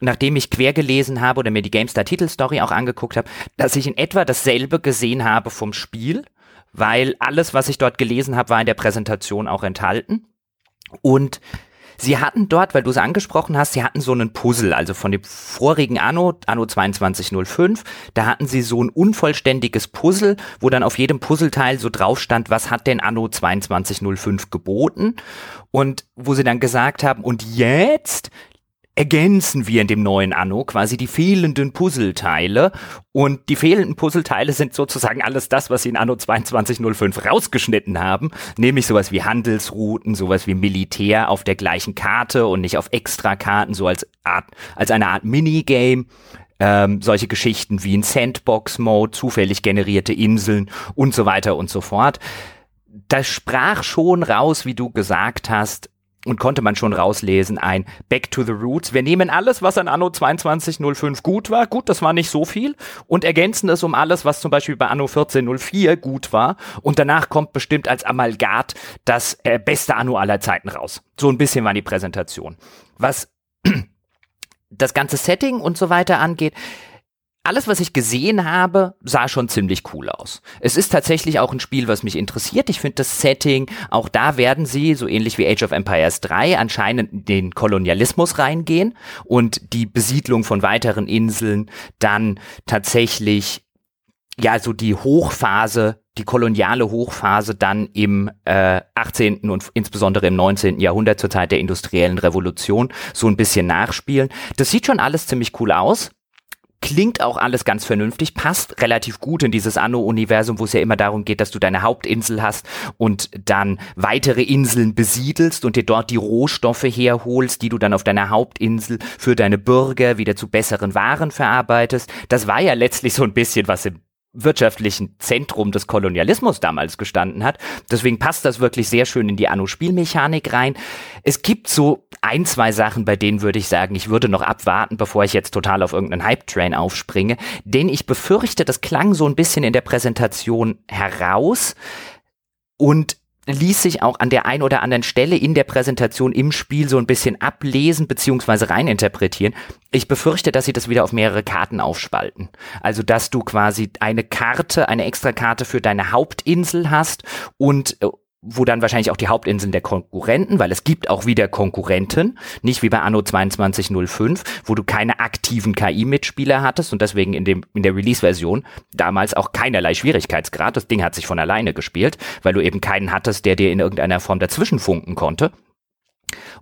nachdem ich quer gelesen habe oder mir die GameStar Titelstory auch angeguckt habe, dass ich in etwa dasselbe gesehen habe vom Spiel, weil alles, was ich dort gelesen habe, war in der Präsentation auch enthalten. Und sie hatten dort, weil du es angesprochen hast, sie hatten so einen Puzzle, also von dem vorigen Anno, Anno 2205, da hatten sie so ein unvollständiges Puzzle, wo dann auf jedem Puzzleteil so drauf stand, was hat denn Anno 2205 geboten? Und wo sie dann gesagt haben, und jetzt ergänzen wir in dem neuen Anno quasi die fehlenden Puzzleteile und die fehlenden Puzzleteile sind sozusagen alles das, was sie in Anno 2205 rausgeschnitten haben, nämlich sowas wie Handelsrouten, sowas wie Militär auf der gleichen Karte und nicht auf Extrakarten, so als Art, als eine Art Minigame. Ähm, solche Geschichten wie ein Sandbox-Mode, zufällig generierte Inseln und so weiter und so fort. Das sprach schon raus, wie du gesagt hast, und konnte man schon rauslesen, ein Back to the Roots. Wir nehmen alles, was an Anno 2205 gut war, gut, das war nicht so viel, und ergänzen es um alles, was zum Beispiel bei Anno 1404 gut war. Und danach kommt bestimmt als Amalgat das äh, beste Anno aller Zeiten raus. So ein bisschen war die Präsentation. Was das ganze Setting und so weiter angeht, alles, was ich gesehen habe, sah schon ziemlich cool aus. Es ist tatsächlich auch ein Spiel, was mich interessiert. Ich finde das Setting, auch da werden sie, so ähnlich wie Age of Empires 3, anscheinend in den Kolonialismus reingehen und die Besiedlung von weiteren Inseln dann tatsächlich, ja, so die Hochphase die koloniale Hochphase dann im äh, 18. und insbesondere im 19. Jahrhundert zur Zeit der industriellen Revolution so ein bisschen nachspielen. Das sieht schon alles ziemlich cool aus. Klingt auch alles ganz vernünftig, passt relativ gut in dieses Anno-Universum, wo es ja immer darum geht, dass du deine Hauptinsel hast und dann weitere Inseln besiedelst und dir dort die Rohstoffe herholst, die du dann auf deiner Hauptinsel für deine Bürger wieder zu besseren Waren verarbeitest. Das war ja letztlich so ein bisschen, was im wirtschaftlichen Zentrum des Kolonialismus damals gestanden hat. Deswegen passt das wirklich sehr schön in die Anno-Spielmechanik rein. Es gibt so ein, zwei Sachen, bei denen würde ich sagen, ich würde noch abwarten, bevor ich jetzt total auf irgendeinen Hype-Train aufspringe, denn ich befürchte, das klang so ein bisschen in der Präsentation heraus und ließ sich auch an der ein oder anderen Stelle in der Präsentation im Spiel so ein bisschen ablesen bzw. reininterpretieren. Ich befürchte, dass sie das wieder auf mehrere Karten aufspalten. Also, dass du quasi eine Karte, eine Extrakarte für deine Hauptinsel hast und äh, wo dann wahrscheinlich auch die Hauptinseln der Konkurrenten, weil es gibt auch wieder Konkurrenten, nicht wie bei Anno 2205, wo du keine aktiven KI-Mitspieler hattest und deswegen in dem in der Release-Version damals auch keinerlei Schwierigkeitsgrad. Das Ding hat sich von alleine gespielt, weil du eben keinen hattest, der dir in irgendeiner Form dazwischen funken konnte.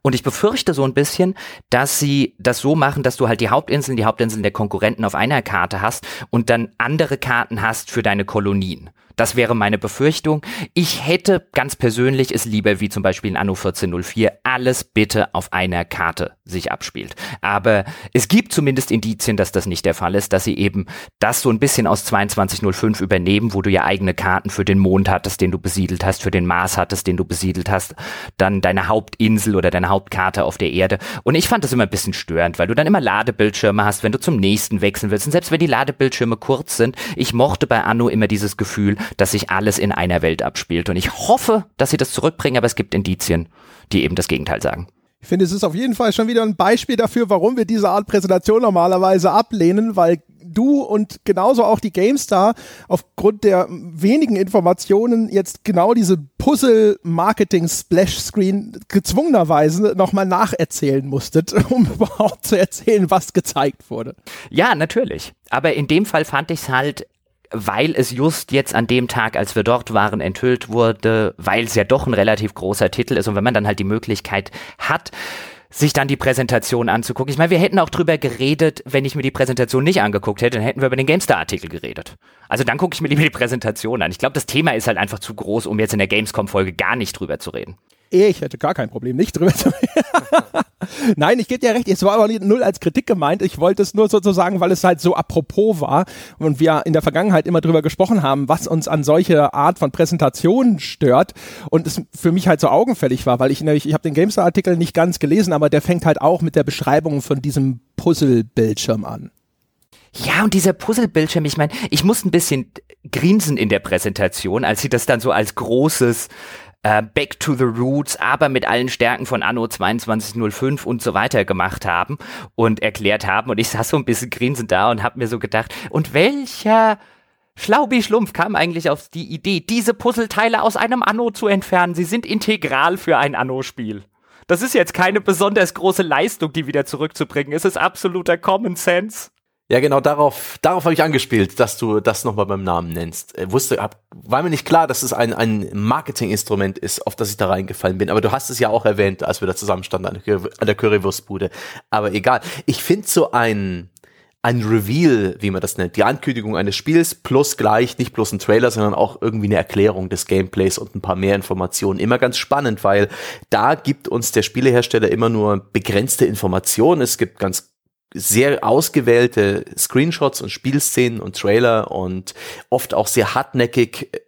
Und ich befürchte so ein bisschen, dass sie das so machen, dass du halt die Hauptinseln, die Hauptinseln der Konkurrenten auf einer Karte hast und dann andere Karten hast für deine Kolonien. Das wäre meine Befürchtung. Ich hätte ganz persönlich es lieber wie zum Beispiel in Anno 1404 alles bitte auf einer Karte sich abspielt. Aber es gibt zumindest Indizien, dass das nicht der Fall ist, dass sie eben das so ein bisschen aus 2205 übernehmen, wo du ja eigene Karten für den Mond hattest, den du besiedelt hast, für den Mars hattest, den du besiedelt hast, dann deine Hauptinsel oder deine Hauptkarte auf der Erde. Und ich fand das immer ein bisschen störend, weil du dann immer Ladebildschirme hast, wenn du zum nächsten wechseln willst. Und selbst wenn die Ladebildschirme kurz sind, ich mochte bei Anno immer dieses Gefühl, dass sich alles in einer Welt abspielt. Und ich hoffe, dass sie das zurückbringen, aber es gibt Indizien, die eben das Gegenteil sagen. Ich finde, es ist auf jeden Fall schon wieder ein Beispiel dafür, warum wir diese Art Präsentation normalerweise ablehnen, weil du und genauso auch die GameStar aufgrund der wenigen Informationen jetzt genau diese Puzzle-Marketing-Splash-Screen gezwungenerweise nochmal nacherzählen musstet, um überhaupt zu erzählen, was gezeigt wurde. Ja, natürlich. Aber in dem Fall fand ich es halt weil es just jetzt an dem Tag, als wir dort waren, enthüllt wurde, weil es ja doch ein relativ großer Titel ist und wenn man dann halt die Möglichkeit hat, sich dann die Präsentation anzugucken. Ich meine, wir hätten auch drüber geredet, wenn ich mir die Präsentation nicht angeguckt hätte, dann hätten wir über den GameStar-Artikel geredet. Also dann gucke ich mir lieber die Präsentation an. Ich glaube, das Thema ist halt einfach zu groß, um jetzt in der Gamescom-Folge gar nicht drüber zu reden. Ich hätte gar kein Problem, nicht drüber zu reden. Nein, ich gebe dir recht, es war aber null als Kritik gemeint. Ich wollte es nur sozusagen, weil es halt so apropos war und wir in der Vergangenheit immer drüber gesprochen haben, was uns an solche Art von Präsentationen stört und es für mich halt so augenfällig war, weil ich, ich habe den GameStar-Artikel nicht ganz gelesen, aber der fängt halt auch mit der Beschreibung von diesem Puzzle-Bildschirm an. Ja, und dieser Puzzle-Bildschirm, ich meine, ich muss ein bisschen grinsen in der Präsentation, als sie das dann so als großes äh, Back to the Roots, aber mit allen Stärken von Anno 2205 und so weiter gemacht haben und erklärt haben. Und ich saß so ein bisschen grinsend da und habe mir so gedacht, und welcher Schlaubi Schlumpf kam eigentlich auf die Idee, diese Puzzleteile aus einem Anno zu entfernen. Sie sind integral für ein Anno-Spiel. Das ist jetzt keine besonders große Leistung, die wieder zurückzubringen. Es ist absoluter Common Sense. Ja, genau darauf, darauf habe ich angespielt, dass du das nochmal beim Namen nennst. Äh, wusste, hab, war mir nicht klar, dass es ein, ein Marketinginstrument ist, auf das ich da reingefallen bin. Aber du hast es ja auch erwähnt, als wir da zusammenstanden an der, an der Currywurstbude. Aber egal. Ich finde so ein, ein Reveal, wie man das nennt, die Ankündigung eines Spiels plus gleich nicht bloß ein Trailer, sondern auch irgendwie eine Erklärung des Gameplays und ein paar mehr Informationen. Immer ganz spannend, weil da gibt uns der Spielehersteller immer nur begrenzte Informationen. Es gibt ganz sehr ausgewählte Screenshots und Spielszenen und Trailer und oft auch sehr hartnäckig äh,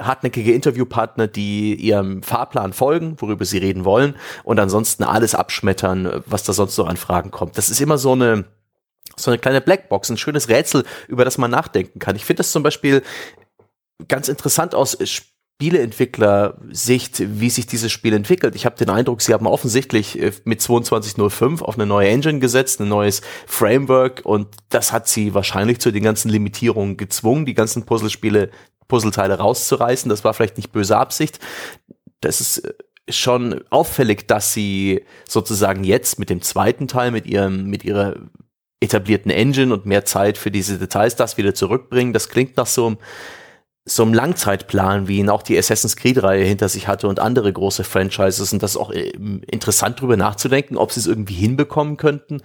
hartnäckige Interviewpartner, die ihrem Fahrplan folgen, worüber sie reden wollen und ansonsten alles abschmettern, was da sonst noch an Fragen kommt. Das ist immer so eine so eine kleine Blackbox, ein schönes Rätsel, über das man nachdenken kann. Ich finde das zum Beispiel ganz interessant aus Spieleentwickler-Sicht, wie sich dieses Spiel entwickelt. Ich habe den Eindruck, sie haben offensichtlich äh, mit 2205 auf eine neue Engine gesetzt, ein neues Framework und das hat sie wahrscheinlich zu den ganzen Limitierungen gezwungen, die ganzen Puzzlespiele, Puzzleteile rauszureißen. Das war vielleicht nicht böse Absicht. Das ist äh, schon auffällig, dass sie sozusagen jetzt mit dem zweiten Teil, mit ihrem, mit ihrer etablierten Engine und mehr Zeit für diese Details das wieder zurückbringen. Das klingt nach so einem so einem Langzeitplan, wie ihn auch die Assassin's Creed-Reihe hinter sich hatte und andere große Franchises. Und das ist auch äh, interessant drüber nachzudenken, ob sie es irgendwie hinbekommen könnten,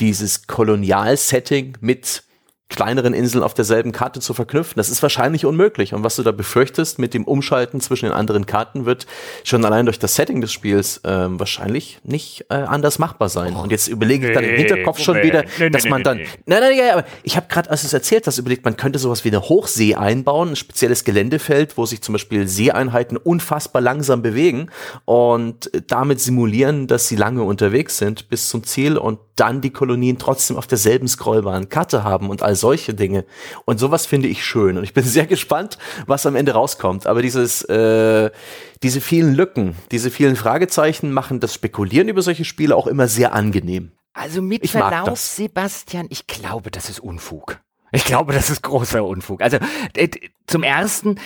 dieses Kolonial-Setting mit kleineren Inseln auf derselben Karte zu verknüpfen. Das ist wahrscheinlich unmöglich. Und was du da befürchtest mit dem Umschalten zwischen den anderen Karten wird schon allein durch das Setting des Spiels ähm, wahrscheinlich nicht äh, anders machbar sein. Und jetzt überlege ich dann im Hinterkopf schon wieder, dass man dann. Nein, nein, ja, aber ich habe gerade, als du es erzählt hast, überlegt, man könnte sowas wie eine Hochsee einbauen, ein spezielles Geländefeld, wo sich zum Beispiel Seeeinheiten unfassbar langsam bewegen und damit simulieren, dass sie lange unterwegs sind bis zum Ziel und dann die Kolonien trotzdem auf derselben scrollbaren Karte haben und all solche Dinge. Und sowas finde ich schön. Und ich bin sehr gespannt, was am Ende rauskommt. Aber dieses, äh, diese vielen Lücken, diese vielen Fragezeichen machen das Spekulieren über solche Spiele auch immer sehr angenehm. Also mit ich Verlauf, Sebastian, ich glaube, das ist Unfug. Ich glaube, das ist großer Unfug. Also zum ersten,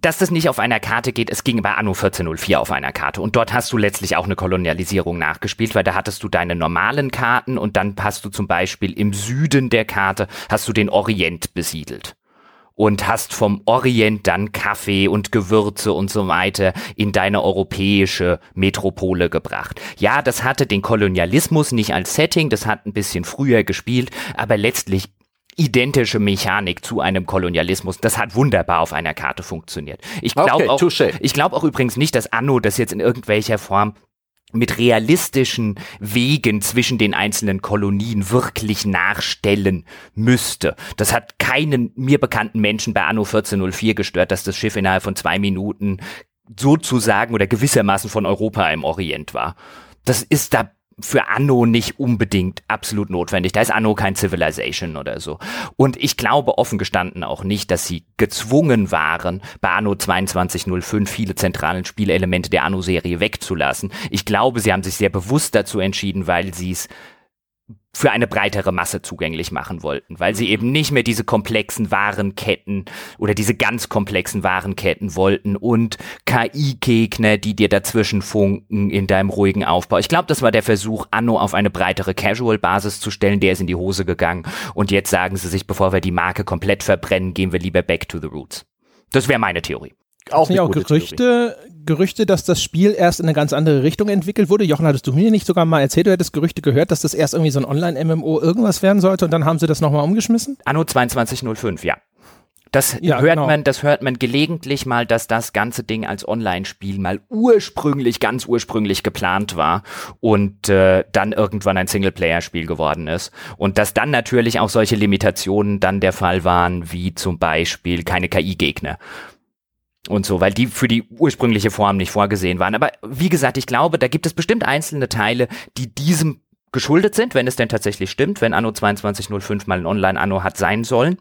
dass das nicht auf einer Karte geht, es ging bei Anno 1404 auf einer Karte. Und dort hast du letztlich auch eine Kolonialisierung nachgespielt, weil da hattest du deine normalen Karten und dann hast du zum Beispiel im Süden der Karte, hast du den Orient besiedelt. Und hast vom Orient dann Kaffee und Gewürze und so weiter in deine europäische Metropole gebracht. Ja, das hatte den Kolonialismus nicht als Setting, das hat ein bisschen früher gespielt, aber letztlich identische Mechanik zu einem Kolonialismus. Das hat wunderbar auf einer Karte funktioniert. Ich glaube okay, auch, ich glaube auch übrigens nicht, dass Anno das jetzt in irgendwelcher Form mit realistischen Wegen zwischen den einzelnen Kolonien wirklich nachstellen müsste. Das hat keinen mir bekannten Menschen bei Anno 1404 gestört, dass das Schiff innerhalb von zwei Minuten sozusagen oder gewissermaßen von Europa im Orient war. Das ist da für Anno nicht unbedingt absolut notwendig. Da ist Anno kein Civilization oder so. Und ich glaube offen gestanden auch nicht, dass sie gezwungen waren, bei Anno 2205 viele zentralen Spielelemente der Anno-Serie wegzulassen. Ich glaube, sie haben sich sehr bewusst dazu entschieden, weil sie es für eine breitere Masse zugänglich machen wollten, weil sie eben nicht mehr diese komplexen Warenketten oder diese ganz komplexen Warenketten wollten und KI-Gegner, die dir dazwischen funken in deinem ruhigen Aufbau. Ich glaube, das war der Versuch, Anno auf eine breitere Casual-Basis zu stellen, der ist in die Hose gegangen und jetzt sagen sie sich, bevor wir die Marke komplett verbrennen, gehen wir lieber back to the roots. Das wäre meine Theorie. Auch, auch Gerüchte, Gerüchte, dass das Spiel erst in eine ganz andere Richtung entwickelt wurde. Jochen, hattest du mir nicht sogar mal erzählt, du hättest Gerüchte gehört, dass das erst irgendwie so ein Online-MMO irgendwas werden sollte und dann haben sie das nochmal umgeschmissen? Anno 2205, ja. Das ja, hört genau. man, das hört man gelegentlich mal, dass das ganze Ding als Online-Spiel mal ursprünglich, ganz ursprünglich geplant war und äh, dann irgendwann ein Singleplayer-Spiel geworden ist. Und dass dann natürlich auch solche Limitationen dann der Fall waren, wie zum Beispiel keine KI-Gegner und so, weil die für die ursprüngliche Form nicht vorgesehen waren. Aber wie gesagt, ich glaube, da gibt es bestimmt einzelne Teile, die diesem geschuldet sind, wenn es denn tatsächlich stimmt, wenn Anno 2205 mal ein Online-Anno hat sein sollen.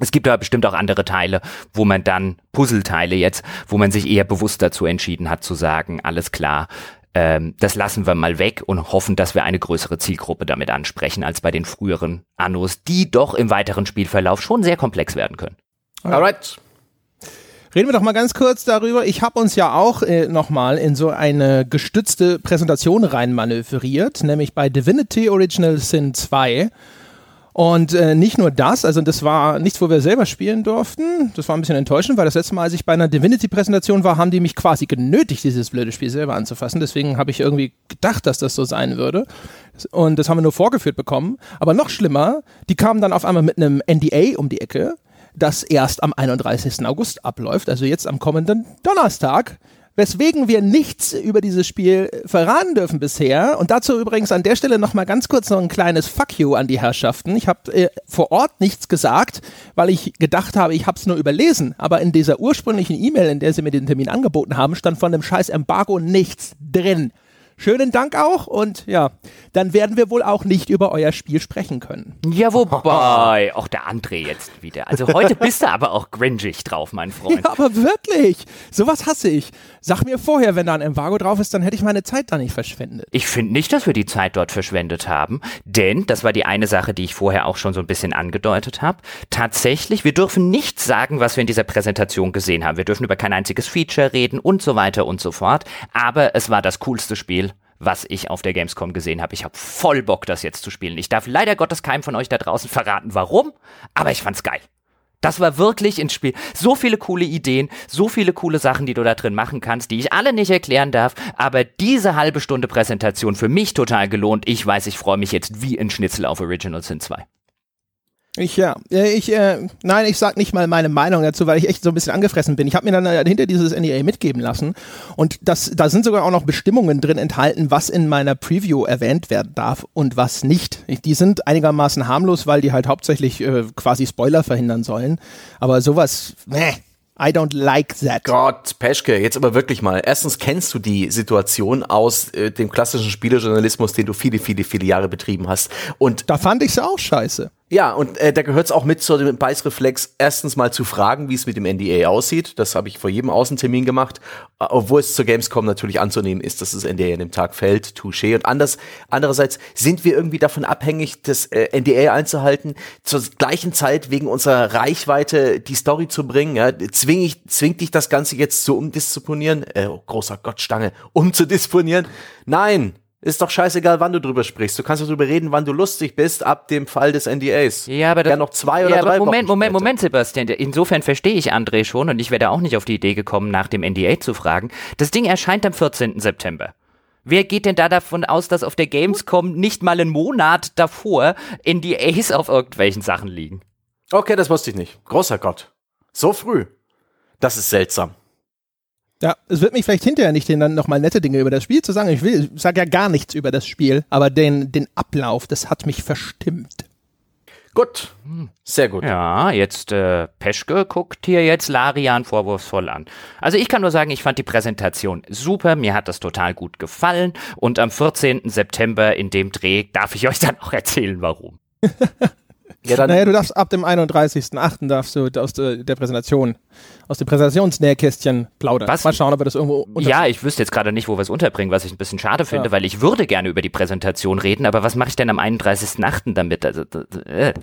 Es gibt aber bestimmt auch andere Teile, wo man dann Puzzleteile jetzt, wo man sich eher bewusst dazu entschieden hat zu sagen, alles klar, ähm, das lassen wir mal weg und hoffen, dass wir eine größere Zielgruppe damit ansprechen als bei den früheren Annos, die doch im weiteren Spielverlauf schon sehr komplex werden können. Alright. Reden wir doch mal ganz kurz darüber. Ich habe uns ja auch äh, nochmal in so eine gestützte Präsentation reinmanövriert, nämlich bei Divinity Original Sin 2. Und äh, nicht nur das, also das war nichts, wo wir selber spielen durften. Das war ein bisschen enttäuschend, weil das letzte Mal, als ich bei einer Divinity-Präsentation war, haben die mich quasi genötigt, dieses blöde Spiel selber anzufassen. Deswegen habe ich irgendwie gedacht, dass das so sein würde. Und das haben wir nur vorgeführt bekommen. Aber noch schlimmer, die kamen dann auf einmal mit einem NDA um die Ecke das erst am 31. August abläuft, also jetzt am kommenden Donnerstag, weswegen wir nichts über dieses Spiel verraten dürfen bisher. Und dazu übrigens an der Stelle nochmal ganz kurz noch ein kleines Fuck you an die Herrschaften. Ich habe äh, vor Ort nichts gesagt, weil ich gedacht habe, ich habe es nur überlesen. Aber in dieser ursprünglichen E-Mail, in der sie mir den Termin angeboten haben, stand von dem scheiß Embargo nichts drin. Schönen Dank auch und ja, dann werden wir wohl auch nicht über euer Spiel sprechen können. Ja, wobei, auch der André jetzt wieder. Also heute bist du aber auch gringig drauf, mein Freund. Ja, aber wirklich, sowas hasse ich. Sag mir vorher, wenn da ein Embargo drauf ist, dann hätte ich meine Zeit da nicht verschwendet. Ich finde nicht, dass wir die Zeit dort verschwendet haben, denn das war die eine Sache, die ich vorher auch schon so ein bisschen angedeutet habe. Tatsächlich, wir dürfen nichts sagen, was wir in dieser Präsentation gesehen haben. Wir dürfen über kein einziges Feature reden und so weiter und so fort. Aber es war das coolste Spiel was ich auf der Gamescom gesehen habe. Ich habe voll Bock, das jetzt zu spielen. Ich darf leider Gottes keinem von euch da draußen verraten, warum, aber ich fand's geil. Das war wirklich ins Spiel. So viele coole Ideen, so viele coole Sachen, die du da drin machen kannst, die ich alle nicht erklären darf. Aber diese halbe Stunde Präsentation für mich total gelohnt. Ich weiß, ich freue mich jetzt wie ein Schnitzel auf Original Sin 2. Ich ja, ich äh, nein, ich sag nicht mal meine Meinung dazu, weil ich echt so ein bisschen angefressen bin. Ich habe mir dann äh, hinter dieses NDA mitgeben lassen und das, da sind sogar auch noch Bestimmungen drin enthalten, was in meiner Preview erwähnt werden darf und was nicht. Die sind einigermaßen harmlos, weil die halt hauptsächlich äh, quasi Spoiler verhindern sollen. Aber sowas, meh, I don't like that. Gott, Peschke, jetzt aber wirklich mal. Erstens kennst du die Situation aus äh, dem klassischen Spielejournalismus, den du viele, viele, viele Jahre betrieben hast. Und da fand ich es auch scheiße. Ja, und äh, da gehört es auch mit zu dem Beißreflex, erstens mal zu fragen, wie es mit dem NDA aussieht. Das habe ich vor jedem Außentermin gemacht. Äh, obwohl es zur Gamescom natürlich anzunehmen ist, dass das NDA an dem Tag fällt. Touché. Und anders, andererseits sind wir irgendwie davon abhängig, das äh, NDA einzuhalten, zur gleichen Zeit wegen unserer Reichweite die Story zu bringen. Ja? Zwing ich, zwingt dich das Ganze jetzt zu umdisponieren? Äh, oh, großer Gott, Stange. Umzudisponieren? Nein. Ist doch scheißegal, wann du drüber sprichst. Du kannst doch drüber reden, wann du lustig bist, ab dem Fall des NDAs. Ja, aber das, ja noch zwei oder ja, drei Moment, Wochen Moment, Moment, Sebastian. Insofern verstehe ich André schon und ich wäre auch nicht auf die Idee gekommen, nach dem NDA zu fragen. Das Ding erscheint am 14. September. Wer geht denn da davon aus, dass auf der Gamescom nicht mal einen Monat davor NDAs auf irgendwelchen Sachen liegen? Okay, das wusste ich nicht. Großer Gott. So früh. Das ist seltsam. Ja, es wird mich vielleicht hinterher nicht dann nochmal nette Dinge über das Spiel zu sagen. Ich will, ich sage ja gar nichts über das Spiel, aber den, den Ablauf, das hat mich verstimmt. Gut, sehr gut. Ja, jetzt äh, Peschke guckt hier jetzt Larian vorwurfsvoll an. Also ich kann nur sagen, ich fand die Präsentation super, mir hat das total gut gefallen und am 14. September in dem Dreh darf ich euch dann auch erzählen, warum. Ja, dann naja, du darfst ab dem 31.08. darfst du aus der, der Präsentation, aus dem Präsentationsnähkästchen plaudern. Was? Mal schauen, ob wir das irgendwo Ja, ich wüsste jetzt gerade nicht, wo wir es unterbringen, was ich ein bisschen schade finde, ja. weil ich würde gerne über die Präsentation reden, aber was mache ich denn am 31.08. damit? Also, äh.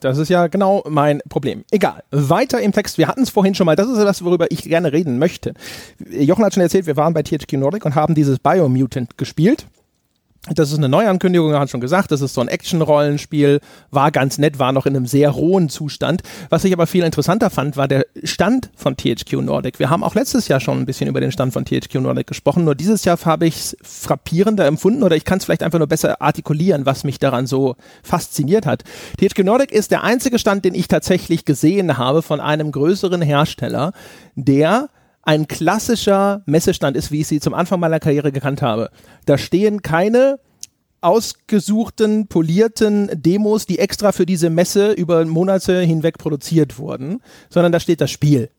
Das ist ja genau mein Problem. Egal. Weiter im Text. Wir hatten es vorhin schon mal. Das ist das, worüber ich gerne reden möchte. Jochen hat schon erzählt, wir waren bei THQ Nordic und haben dieses Biomutant gespielt. Das ist eine Neuankündigung, er hat schon gesagt, das ist so ein Action-Rollenspiel, war ganz nett, war noch in einem sehr rohen Zustand. Was ich aber viel interessanter fand, war der Stand von THQ Nordic. Wir haben auch letztes Jahr schon ein bisschen über den Stand von THQ Nordic gesprochen, nur dieses Jahr habe ich es frappierender empfunden oder ich kann es vielleicht einfach nur besser artikulieren, was mich daran so fasziniert hat. THQ Nordic ist der einzige Stand, den ich tatsächlich gesehen habe von einem größeren Hersteller, der ein klassischer Messestand ist, wie ich sie zum Anfang meiner Karriere gekannt habe. Da stehen keine ausgesuchten, polierten Demos, die extra für diese Messe über Monate hinweg produziert wurden, sondern da steht das Spiel.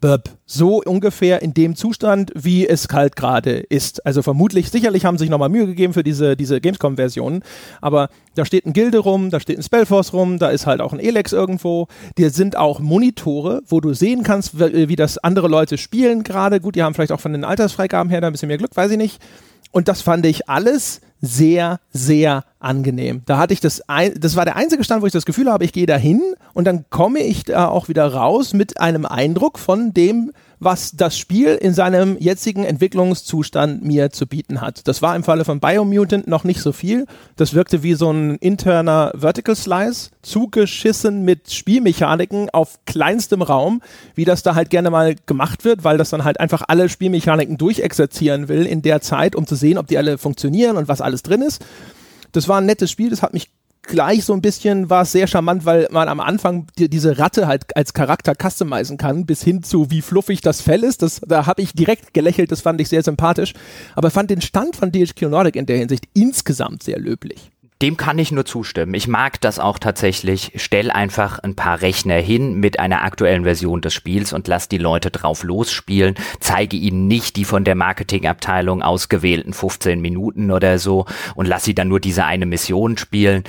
Böb. So ungefähr in dem Zustand, wie es kalt gerade ist. Also vermutlich, sicherlich haben sie sich nochmal Mühe gegeben für diese, diese Gamescom-Versionen, aber da steht ein Gilde rum, da steht ein Spellforce rum, da ist halt auch ein Elex irgendwo. Dir sind auch Monitore, wo du sehen kannst, wie, wie das andere Leute spielen gerade. Gut, die haben vielleicht auch von den Altersfreigaben her da ein bisschen mehr Glück, weiß ich nicht. Und das fand ich alles sehr, sehr angenehm. Da hatte ich das, ein, das war der einzige Stand, wo ich das Gefühl habe, ich gehe da hin und dann komme ich da auch wieder raus mit einem Eindruck von dem, was das Spiel in seinem jetzigen Entwicklungszustand mir zu bieten hat. Das war im Falle von Biomutant noch nicht so viel. Das wirkte wie so ein interner Vertical Slice, zugeschissen mit Spielmechaniken auf kleinstem Raum, wie das da halt gerne mal gemacht wird, weil das dann halt einfach alle Spielmechaniken durchexerzieren will in der Zeit, um zu sehen, ob die alle funktionieren und was alles drin ist. Das war ein nettes Spiel, das hat mich gleich so ein bisschen war es sehr charmant, weil man am Anfang die, diese Ratte halt als Charakter customizen kann, bis hin zu wie fluffig das Fell ist. Das, da habe ich direkt gelächelt, das fand ich sehr sympathisch. Aber fand den Stand von DHQ Nordic in der Hinsicht insgesamt sehr löblich. Dem kann ich nur zustimmen. Ich mag das auch tatsächlich. Stell einfach ein paar Rechner hin mit einer aktuellen Version des Spiels und lass die Leute drauf losspielen. Zeige ihnen nicht die von der Marketingabteilung ausgewählten 15 Minuten oder so und lass sie dann nur diese eine Mission spielen.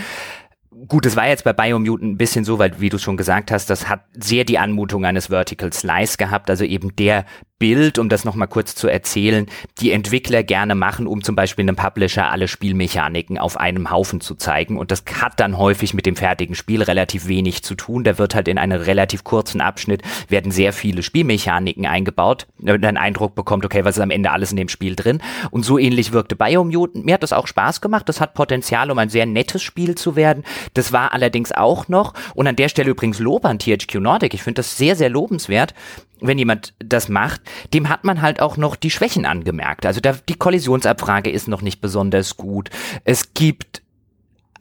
Gut, es war jetzt bei Biomutant ein bisschen so, weil, wie du schon gesagt hast, das hat sehr die Anmutung eines Vertical Slice gehabt, also eben der Bild, um das nochmal kurz zu erzählen, die Entwickler gerne machen, um zum Beispiel einem Publisher alle Spielmechaniken auf einem Haufen zu zeigen. Und das hat dann häufig mit dem fertigen Spiel relativ wenig zu tun. Da wird halt in einem relativ kurzen Abschnitt werden sehr viele Spielmechaniken eingebaut, damit man den Eindruck bekommt, okay, was ist am Ende alles in dem Spiel drin? Und so ähnlich wirkte Biomutant. Mir hat das auch Spaß gemacht. Das hat Potenzial, um ein sehr nettes Spiel zu werden. Das war allerdings auch noch, und an der Stelle übrigens Lob an THQ Nordic. Ich finde das sehr, sehr lobenswert wenn jemand das macht, dem hat man halt auch noch die Schwächen angemerkt. Also da, die Kollisionsabfrage ist noch nicht besonders gut. Es gibt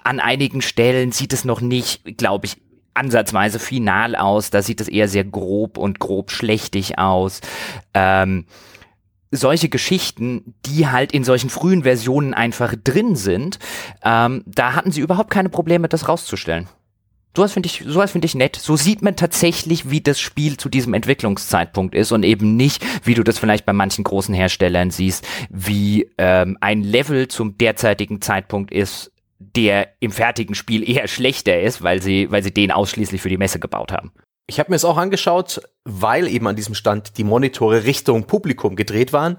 an einigen Stellen sieht es noch nicht, glaube ich, ansatzweise final aus. Da sieht es eher sehr grob und grob schlechtig aus. Ähm, solche Geschichten, die halt in solchen frühen Versionen einfach drin sind, ähm, da hatten sie überhaupt keine Probleme, das rauszustellen. Sowas finde ich, sowas finde ich nett. So sieht man tatsächlich, wie das Spiel zu diesem Entwicklungszeitpunkt ist und eben nicht, wie du das vielleicht bei manchen großen Herstellern siehst, wie ähm, ein Level zum derzeitigen Zeitpunkt ist, der im fertigen Spiel eher schlechter ist, weil sie, weil sie den ausschließlich für die Messe gebaut haben. Ich habe mir es auch angeschaut, weil eben an diesem Stand die Monitore Richtung Publikum gedreht waren.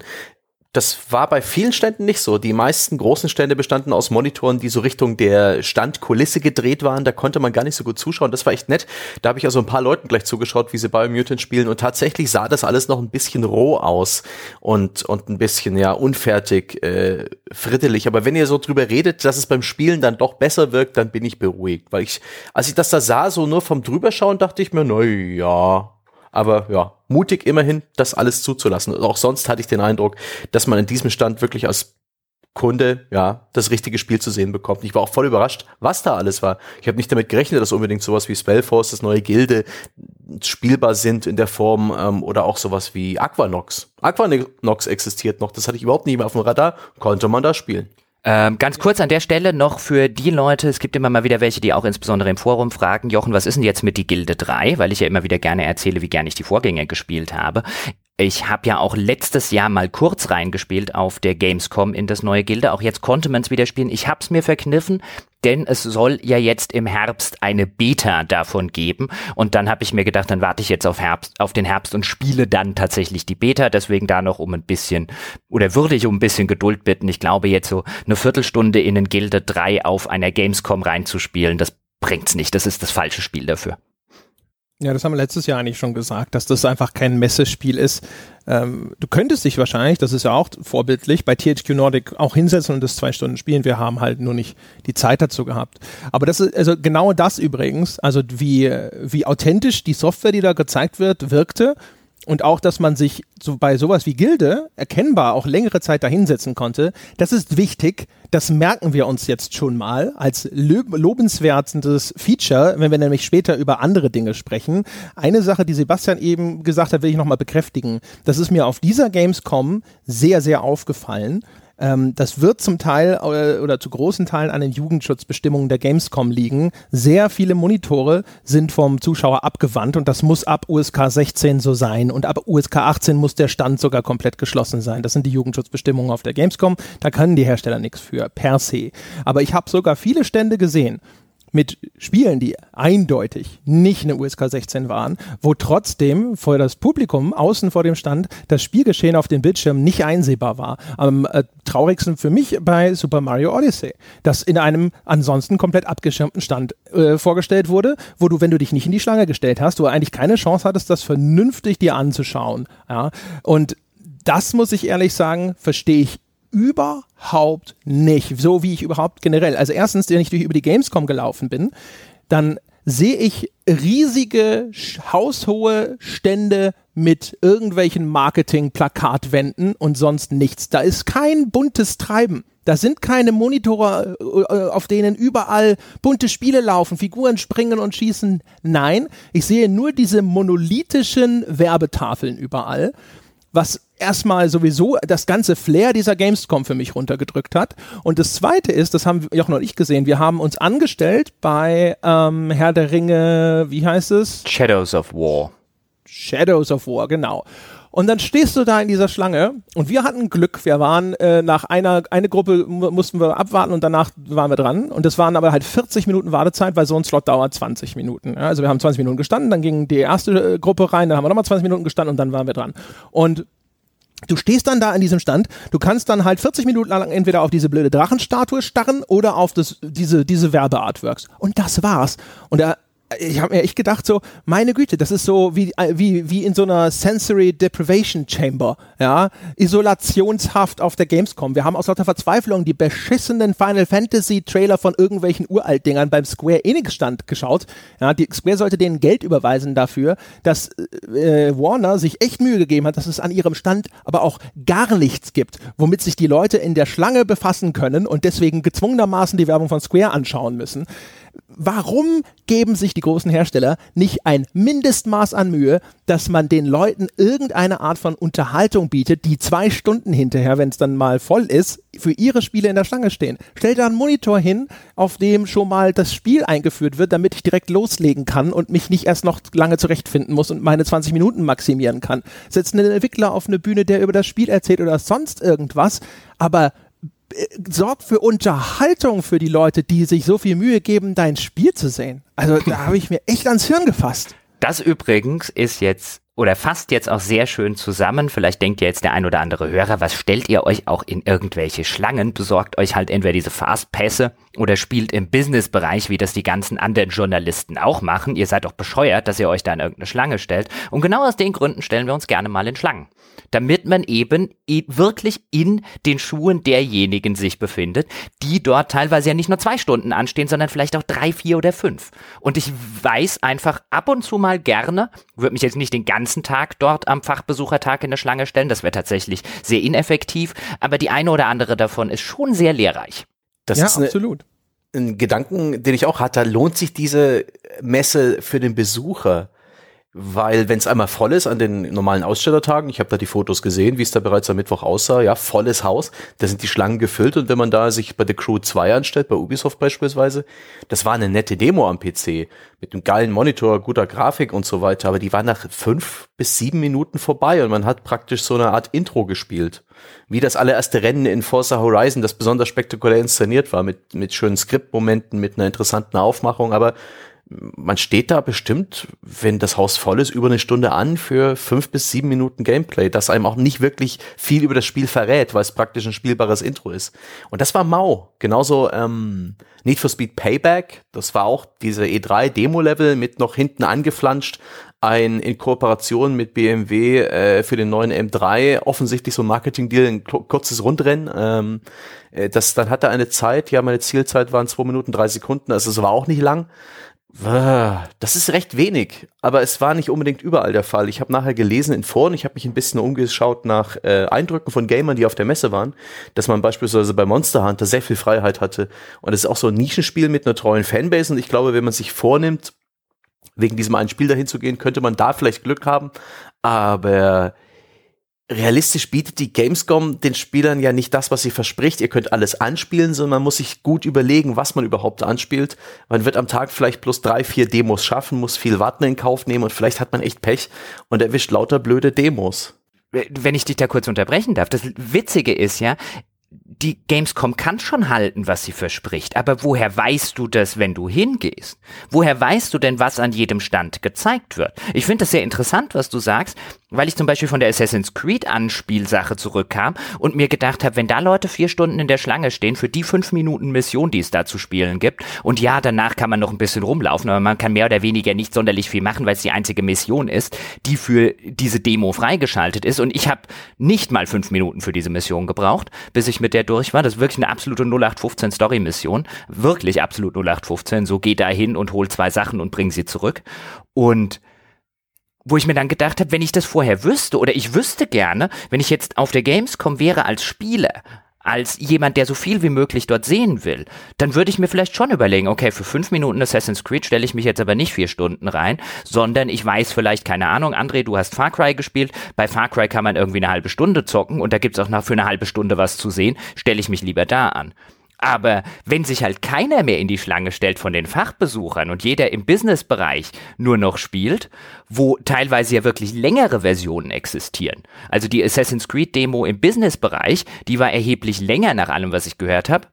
Das war bei vielen Ständen nicht so. Die meisten großen Stände bestanden aus Monitoren, die so Richtung der Standkulisse gedreht waren. Da konnte man gar nicht so gut zuschauen. Das war echt nett. Da habe ich also ein paar Leuten gleich zugeschaut, wie sie Biomutant spielen. Und tatsächlich sah das alles noch ein bisschen roh aus und, und ein bisschen, ja, unfertig, äh, frittelig. Aber wenn ihr so drüber redet, dass es beim Spielen dann doch besser wirkt, dann bin ich beruhigt. Weil ich, als ich das da sah, so nur vom Drüberschauen, dachte ich mir, na ja, aber ja, mutig immerhin, das alles zuzulassen. Und auch sonst hatte ich den Eindruck, dass man in diesem Stand wirklich als Kunde, ja, das richtige Spiel zu sehen bekommt. Ich war auch voll überrascht, was da alles war. Ich habe nicht damit gerechnet, dass unbedingt sowas wie Spellforce, das neue Gilde, spielbar sind in der Form ähm, oder auch sowas wie Aquanox. Aquanox existiert noch, das hatte ich überhaupt nicht mehr auf dem Radar, konnte man da spielen. Ähm, ganz kurz an der Stelle noch für die Leute, es gibt immer mal wieder welche, die auch insbesondere im Forum fragen, Jochen, was ist denn jetzt mit die Gilde 3? Weil ich ja immer wieder gerne erzähle, wie gerne ich die Vorgänger gespielt habe. Ich habe ja auch letztes Jahr mal kurz reingespielt auf der Gamescom in das neue Gilde. Auch jetzt konnte man es wieder spielen. Ich habe es mir verkniffen, denn es soll ja jetzt im Herbst eine Beta davon geben. Und dann habe ich mir gedacht, dann warte ich jetzt auf Herbst, auf den Herbst und spiele dann tatsächlich die Beta. Deswegen da noch um ein bisschen oder würde ich um ein bisschen Geduld bitten. Ich glaube jetzt so eine Viertelstunde in den Gilde 3 auf einer Gamescom reinzuspielen, das bringt's nicht. Das ist das falsche Spiel dafür. Ja, das haben wir letztes Jahr eigentlich schon gesagt, dass das einfach kein Messespiel ist. Ähm, du könntest dich wahrscheinlich, das ist ja auch vorbildlich, bei THQ Nordic auch hinsetzen und das zwei Stunden spielen. Wir haben halt nur nicht die Zeit dazu gehabt. Aber das ist, also genau das übrigens, also wie, wie authentisch die Software, die da gezeigt wird, wirkte und auch, dass man sich so bei sowas wie Gilde erkennbar auch längere Zeit dahinsetzen konnte, das ist wichtig. Das merken wir uns jetzt schon mal als lobenswertes Feature, wenn wir nämlich später über andere Dinge sprechen. Eine Sache, die Sebastian eben gesagt hat, will ich nochmal bekräftigen. Das ist mir auf dieser Gamescom sehr, sehr aufgefallen. Ähm, das wird zum Teil äh, oder zu großen Teilen an den Jugendschutzbestimmungen der Gamescom liegen. Sehr viele Monitore sind vom Zuschauer abgewandt und das muss ab USK 16 so sein und ab USK 18 muss der Stand sogar komplett geschlossen sein. Das sind die Jugendschutzbestimmungen auf der Gamescom. Da können die Hersteller nichts für, per se. Aber ich habe sogar viele Stände gesehen, mit Spielen, die eindeutig nicht eine USK 16 waren, wo trotzdem vor das Publikum außen vor dem Stand das Spielgeschehen auf dem Bildschirm nicht einsehbar war. Am äh, traurigsten für mich bei Super Mario Odyssey, das in einem ansonsten komplett abgeschirmten Stand äh, vorgestellt wurde, wo du, wenn du dich nicht in die Schlange gestellt hast, du eigentlich keine Chance hattest, das vernünftig dir anzuschauen. Ja? Und das muss ich ehrlich sagen, verstehe ich überhaupt nicht. So wie ich überhaupt generell. Also erstens, wenn ich durch über die Gamescom gelaufen bin, dann sehe ich riesige haushohe Stände mit irgendwelchen Marketing-Plakatwänden und sonst nichts. Da ist kein buntes Treiben. Da sind keine Monitore, äh, auf denen überall bunte Spiele laufen, Figuren springen und schießen. Nein, ich sehe nur diese monolithischen Werbetafeln überall, was erstmal sowieso das ganze Flair dieser Gamescom für mich runtergedrückt hat. Und das zweite ist, das haben Jochen und ich gesehen, wir haben uns angestellt bei ähm, Herr der Ringe, wie heißt es? Shadows of War. Shadows of War, genau. Und dann stehst du da in dieser Schlange und wir hatten Glück. Wir waren äh, nach einer eine Gruppe mussten wir abwarten und danach waren wir dran. Und das waren aber halt 40 Minuten Wartezeit, weil so ein Slot dauert 20 Minuten. Ja, also wir haben 20 Minuten gestanden, dann ging die erste äh, Gruppe rein, dann haben wir nochmal 20 Minuten gestanden und dann waren wir dran. Und Du stehst dann da an diesem Stand, du kannst dann halt 40 Minuten lang entweder auf diese blöde Drachenstatue starren oder auf das, diese, diese Werbeartworks. Und das war's. Und da ich habe mir echt gedacht, so, meine Güte, das ist so wie, wie, wie in so einer Sensory Deprivation Chamber, ja, isolationshaft auf der Gamescom. Wir haben aus lauter Verzweiflung die beschissenen Final Fantasy Trailer von irgendwelchen Uraltdingern beim Square Enix Stand geschaut. Ja, die Square sollte denen Geld überweisen dafür, dass äh, Warner sich echt Mühe gegeben hat, dass es an ihrem Stand aber auch gar nichts gibt, womit sich die Leute in der Schlange befassen können und deswegen gezwungenermaßen die Werbung von Square anschauen müssen warum geben sich die großen Hersteller nicht ein Mindestmaß an Mühe, dass man den Leuten irgendeine Art von Unterhaltung bietet, die zwei Stunden hinterher, wenn es dann mal voll ist, für ihre Spiele in der Schlange stehen. Stell da einen Monitor hin, auf dem schon mal das Spiel eingeführt wird, damit ich direkt loslegen kann und mich nicht erst noch lange zurechtfinden muss und meine 20 Minuten maximieren kann. Setz einen Entwickler auf eine Bühne, der über das Spiel erzählt oder sonst irgendwas, aber sorgt für Unterhaltung für die Leute, die sich so viel Mühe geben, dein Spiel zu sehen. Also da habe ich mir echt ans Hirn gefasst. Das übrigens ist jetzt oder fasst jetzt auch sehr schön zusammen. Vielleicht denkt ja jetzt der ein oder andere Hörer, was stellt ihr euch auch in irgendwelche Schlangen? Besorgt euch halt entweder diese Fastpässe oder spielt im Businessbereich, wie das die ganzen anderen Journalisten auch machen. Ihr seid doch bescheuert, dass ihr euch da in irgendeine Schlange stellt. Und genau aus den Gründen stellen wir uns gerne mal in Schlangen damit man eben wirklich in den Schuhen derjenigen sich befindet, die dort teilweise ja nicht nur zwei Stunden anstehen, sondern vielleicht auch drei, vier oder fünf. Und ich weiß einfach ab und zu mal gerne, würde mich jetzt nicht den ganzen Tag dort am Fachbesuchertag in der Schlange stellen, das wäre tatsächlich sehr ineffektiv, aber die eine oder andere davon ist schon sehr lehrreich. Das ja, ist eine, absolut. Ein Gedanken, den ich auch hatte, lohnt sich diese Messe für den Besucher? Weil wenn es einmal voll ist an den normalen Ausstellertagen, ich habe da die Fotos gesehen, wie es da bereits am Mittwoch aussah, ja, volles Haus, da sind die Schlangen gefüllt und wenn man da sich bei The Crew 2 anstellt, bei Ubisoft beispielsweise, das war eine nette Demo am PC mit einem geilen Monitor, guter Grafik und so weiter, aber die war nach fünf bis sieben Minuten vorbei und man hat praktisch so eine Art Intro gespielt. Wie das allererste Rennen in Forza Horizon, das besonders spektakulär inszeniert war, mit, mit schönen Skriptmomenten, mit einer interessanten Aufmachung, aber man steht da bestimmt, wenn das Haus voll ist, über eine Stunde an für fünf bis sieben Minuten Gameplay, das einem auch nicht wirklich viel über das Spiel verrät, weil es praktisch ein spielbares Intro ist. Und das war mau. Genauso ähm, Need for Speed Payback, das war auch diese E3 Demo-Level mit noch hinten angeflanscht, ein in Kooperation mit BMW äh, für den neuen M3 offensichtlich so ein Marketing-Deal, ein kurzes Rundrennen. Ähm, äh, das, dann hatte eine Zeit, ja, meine Zielzeit waren zwei Minuten drei Sekunden, also es war auch nicht lang. Das ist recht wenig, aber es war nicht unbedingt überall der Fall. Ich habe nachher gelesen in Foren, ich habe mich ein bisschen umgeschaut nach äh, Eindrücken von Gamern, die auf der Messe waren, dass man beispielsweise bei Monster Hunter sehr viel Freiheit hatte. Und es ist auch so ein Nischenspiel mit einer treuen Fanbase. Und ich glaube, wenn man sich vornimmt, wegen diesem einen Spiel dahin zu gehen, könnte man da vielleicht Glück haben. Aber realistisch bietet die Gamescom den Spielern ja nicht das, was sie verspricht. Ihr könnt alles anspielen, sondern man muss sich gut überlegen, was man überhaupt anspielt. Man wird am Tag vielleicht plus drei, vier Demos schaffen, muss viel Warten in Kauf nehmen und vielleicht hat man echt Pech und erwischt lauter blöde Demos. Wenn ich dich da kurz unterbrechen darf, das Witzige ist ja, die Gamescom kann schon halten, was sie verspricht, aber woher weißt du das, wenn du hingehst? Woher weißt du denn, was an jedem Stand gezeigt wird? Ich finde das sehr interessant, was du sagst, weil ich zum Beispiel von der Assassin's Creed Anspielsache zurückkam und mir gedacht habe, wenn da Leute vier Stunden in der Schlange stehen für die fünf Minuten Mission, die es da zu spielen gibt, und ja, danach kann man noch ein bisschen rumlaufen, aber man kann mehr oder weniger nicht sonderlich viel machen, weil es die einzige Mission ist, die für diese Demo freigeschaltet ist. Und ich habe nicht mal fünf Minuten für diese Mission gebraucht, bis ich mit der durch war. Das ist wirklich eine absolute 0815 Story-Mission. Wirklich absolut 0815. So geh da hin und hol zwei Sachen und bring sie zurück. Und wo ich mir dann gedacht habe, wenn ich das vorher wüsste oder ich wüsste gerne, wenn ich jetzt auf der Gamescom wäre als Spieler, als jemand, der so viel wie möglich dort sehen will, dann würde ich mir vielleicht schon überlegen, okay, für fünf Minuten Assassin's Creed stelle ich mich jetzt aber nicht vier Stunden rein, sondern ich weiß vielleicht, keine Ahnung, André, du hast Far Cry gespielt, bei Far Cry kann man irgendwie eine halbe Stunde zocken und da gibt's auch noch für eine halbe Stunde was zu sehen, stelle ich mich lieber da an. Aber wenn sich halt keiner mehr in die Schlange stellt von den Fachbesuchern und jeder im Businessbereich nur noch spielt, wo teilweise ja wirklich längere Versionen existieren. Also die Assassin's Creed Demo im Businessbereich, die war erheblich länger nach allem, was ich gehört habe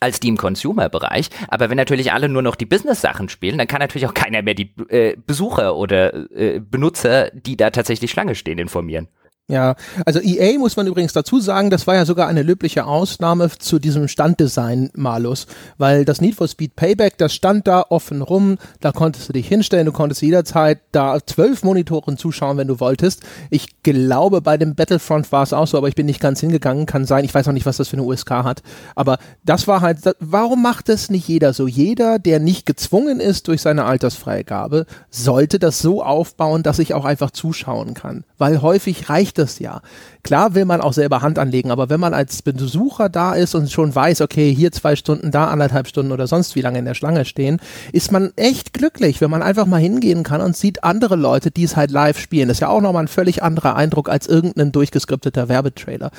als die im Consumer-Bereich. Aber wenn natürlich alle nur noch die Business-Sachen spielen, dann kann natürlich auch keiner mehr die äh, Besucher oder äh, Benutzer, die da tatsächlich Schlange stehen, informieren. Ja, also EA muss man übrigens dazu sagen, das war ja sogar eine löbliche Ausnahme zu diesem Standdesign-Malus, weil das Need for Speed Payback, das stand da offen rum, da konntest du dich hinstellen, du konntest jederzeit da zwölf Monitoren zuschauen, wenn du wolltest. Ich glaube, bei dem Battlefront war es auch so, aber ich bin nicht ganz hingegangen, kann sein, ich weiß auch nicht, was das für eine USK hat, aber das war halt, warum macht das nicht jeder so? Jeder, der nicht gezwungen ist durch seine Altersfreigabe, sollte das so aufbauen, dass ich auch einfach zuschauen kann, weil häufig reicht das ja. Klar will man auch selber Hand anlegen, aber wenn man als Besucher da ist und schon weiß, okay, hier zwei Stunden, da anderthalb Stunden oder sonst wie lange in der Schlange stehen, ist man echt glücklich, wenn man einfach mal hingehen kann und sieht andere Leute, die es halt live spielen. Das ist ja auch nochmal ein völlig anderer Eindruck als irgendein durchgeskripteter Werbetrailer.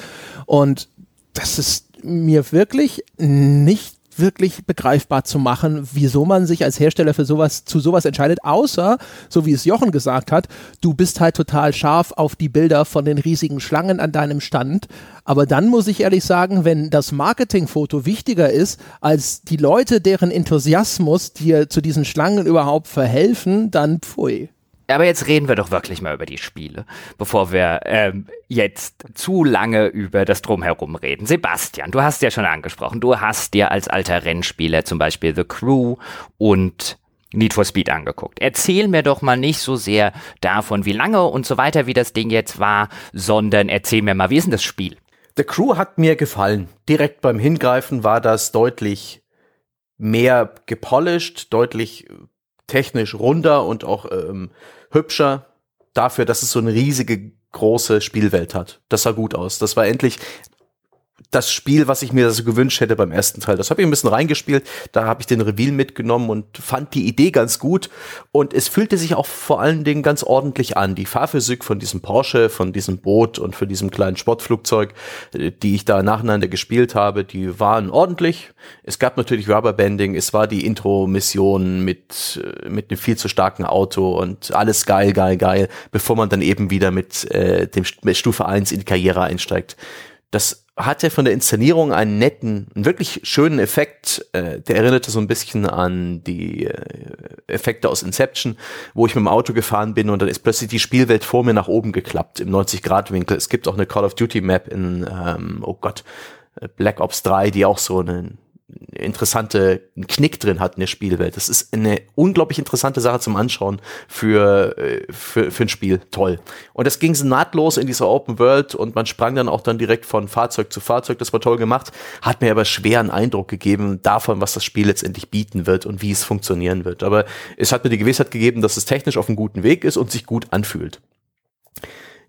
Und das ist mir wirklich nicht wirklich begreifbar zu machen, wieso man sich als Hersteller für sowas zu sowas entscheidet, außer, so wie es Jochen gesagt hat, du bist halt total scharf auf die Bilder von den riesigen Schlangen an deinem Stand. Aber dann muss ich ehrlich sagen, wenn das Marketingfoto wichtiger ist als die Leute, deren Enthusiasmus dir zu diesen Schlangen überhaupt verhelfen, dann pfui. Aber jetzt reden wir doch wirklich mal über die Spiele, bevor wir ähm, jetzt zu lange über das Drumherum reden. Sebastian, du hast ja schon angesprochen, du hast dir als alter Rennspieler zum Beispiel The Crew und Need for Speed angeguckt. Erzähl mir doch mal nicht so sehr davon, wie lange und so weiter, wie das Ding jetzt war, sondern erzähl mir mal, wie ist denn das Spiel? The Crew hat mir gefallen. Direkt beim Hingreifen war das deutlich mehr gepolished, deutlich technisch runder und auch ähm, hübscher dafür, dass es so eine riesige große Spielwelt hat. Das sah gut aus. Das war endlich das Spiel, was ich mir so gewünscht hätte beim ersten Teil. Das habe ich ein bisschen reingespielt, da habe ich den Reveal mitgenommen und fand die Idee ganz gut und es fühlte sich auch vor allen Dingen ganz ordentlich an. Die Fahrphysik von diesem Porsche, von diesem Boot und von diesem kleinen Sportflugzeug, äh, die ich da nacheinander gespielt habe, die waren ordentlich. Es gab natürlich Rubberbanding, es war die Intro-Mission mit, äh, mit einem viel zu starken Auto und alles geil, geil, geil, bevor man dann eben wieder mit äh, dem mit Stufe 1 in die Karriere einsteigt. Das hatte von der Inszenierung einen netten, einen wirklich schönen Effekt. Äh, der erinnerte so ein bisschen an die äh, Effekte aus Inception, wo ich mit dem Auto gefahren bin und dann ist plötzlich die Spielwelt vor mir nach oben geklappt im 90-Grad-Winkel. Es gibt auch eine Call of Duty Map in, ähm, oh Gott, Black Ops 3, die auch so einen interessante Knick drin hat in der Spielwelt. Das ist eine unglaublich interessante Sache zum Anschauen für, äh, für, für ein Spiel. Toll. Und das ging nahtlos in dieser Open World und man sprang dann auch dann direkt von Fahrzeug zu Fahrzeug. Das war toll gemacht, hat mir aber schwer einen Eindruck gegeben davon, was das Spiel letztendlich bieten wird und wie es funktionieren wird. Aber es hat mir die Gewissheit gegeben, dass es technisch auf einem guten Weg ist und sich gut anfühlt.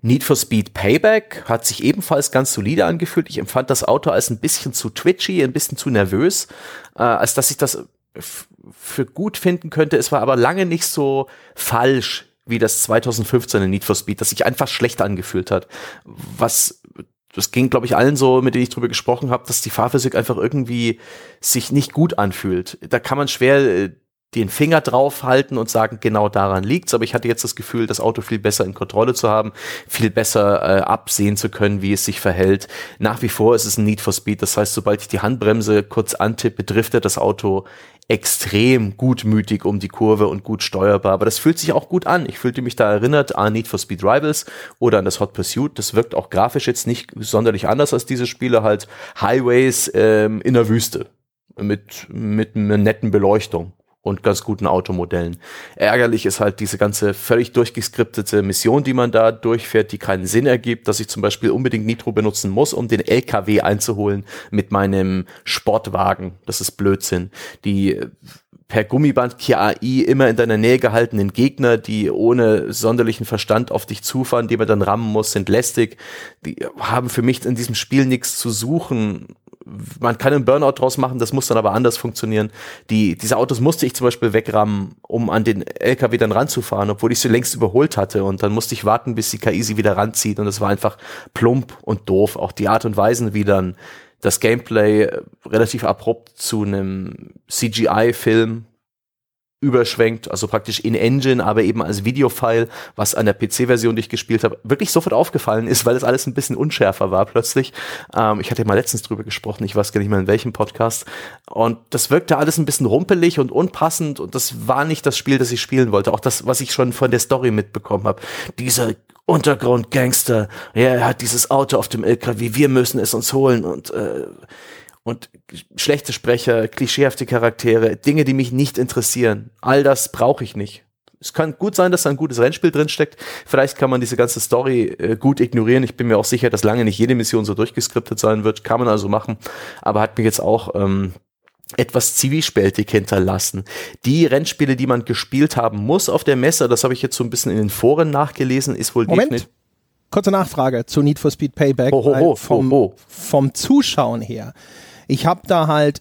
Need for Speed Payback hat sich ebenfalls ganz solide angefühlt. Ich empfand das Auto als ein bisschen zu twitchy, ein bisschen zu nervös, äh, als dass ich das für gut finden könnte. Es war aber lange nicht so falsch wie das 2015 in Need for Speed, das sich einfach schlecht angefühlt hat. Was das ging, glaube ich, allen so, mit denen ich drüber gesprochen habe, dass die Fahrphysik einfach irgendwie sich nicht gut anfühlt. Da kann man schwer äh, den Finger draufhalten und sagen, genau daran liegt's. Aber ich hatte jetzt das Gefühl, das Auto viel besser in Kontrolle zu haben, viel besser äh, absehen zu können, wie es sich verhält. Nach wie vor ist es ein Need for Speed. Das heißt, sobald ich die Handbremse kurz antippe, driftet das Auto extrem gutmütig um die Kurve und gut steuerbar. Aber das fühlt sich auch gut an. Ich fühlte mich da erinnert an Need for Speed Rivals oder an das Hot Pursuit. Das wirkt auch grafisch jetzt nicht sonderlich anders als diese Spiele, halt Highways ähm, in der Wüste mit, mit einer netten Beleuchtung und ganz guten Automodellen. Ärgerlich ist halt diese ganze völlig durchgeskriptete Mission, die man da durchfährt, die keinen Sinn ergibt, dass ich zum Beispiel unbedingt Nitro benutzen muss, um den LKW einzuholen mit meinem Sportwagen. Das ist Blödsinn. Die äh, per Gummiband KI immer in deiner Nähe gehaltenen Gegner, die ohne sonderlichen Verstand auf dich zufahren, die man dann rammen muss, sind lästig. Die haben für mich in diesem Spiel nichts zu suchen man kann einen Burnout draus machen, das muss dann aber anders funktionieren. Die, diese Autos musste ich zum Beispiel wegrammen, um an den LKW dann ranzufahren, obwohl ich sie längst überholt hatte. Und dann musste ich warten, bis die KI sie wieder ranzieht. Und das war einfach plump und doof. Auch die Art und Weise, wie dann das Gameplay relativ abrupt zu einem CGI-Film überschwenkt, also praktisch in Engine, aber eben als Videofile, was an der PC-Version, die ich gespielt habe, wirklich sofort aufgefallen ist, weil es alles ein bisschen unschärfer war plötzlich. Ähm, ich hatte mal letztens drüber gesprochen, ich weiß gar nicht mehr in welchem Podcast. Und das wirkte alles ein bisschen rumpelig und unpassend und das war nicht das Spiel, das ich spielen wollte. Auch das, was ich schon von der Story mitbekommen habe. Dieser Untergrundgangster, ja, er hat dieses Auto auf dem LKW, wir müssen es uns holen und äh, und schlechte Sprecher, klischeehafte Charaktere, Dinge, die mich nicht interessieren. All das brauche ich nicht. Es kann gut sein, dass da ein gutes Rennspiel drinsteckt. Vielleicht kann man diese ganze Story äh, gut ignorieren. Ich bin mir auch sicher, dass lange nicht jede Mission so durchgeskriptet sein wird. Kann man also machen. Aber hat mich jetzt auch ähm, etwas zwiespältig hinterlassen. Die Rennspiele, die man gespielt haben muss auf der Messe, das habe ich jetzt so ein bisschen in den Foren nachgelesen, ist wohl Moment. definitiv. Kurze Nachfrage zu Need for Speed Payback. Oh, oh, oh, vom, oh, oh. vom Zuschauen her ich habe da halt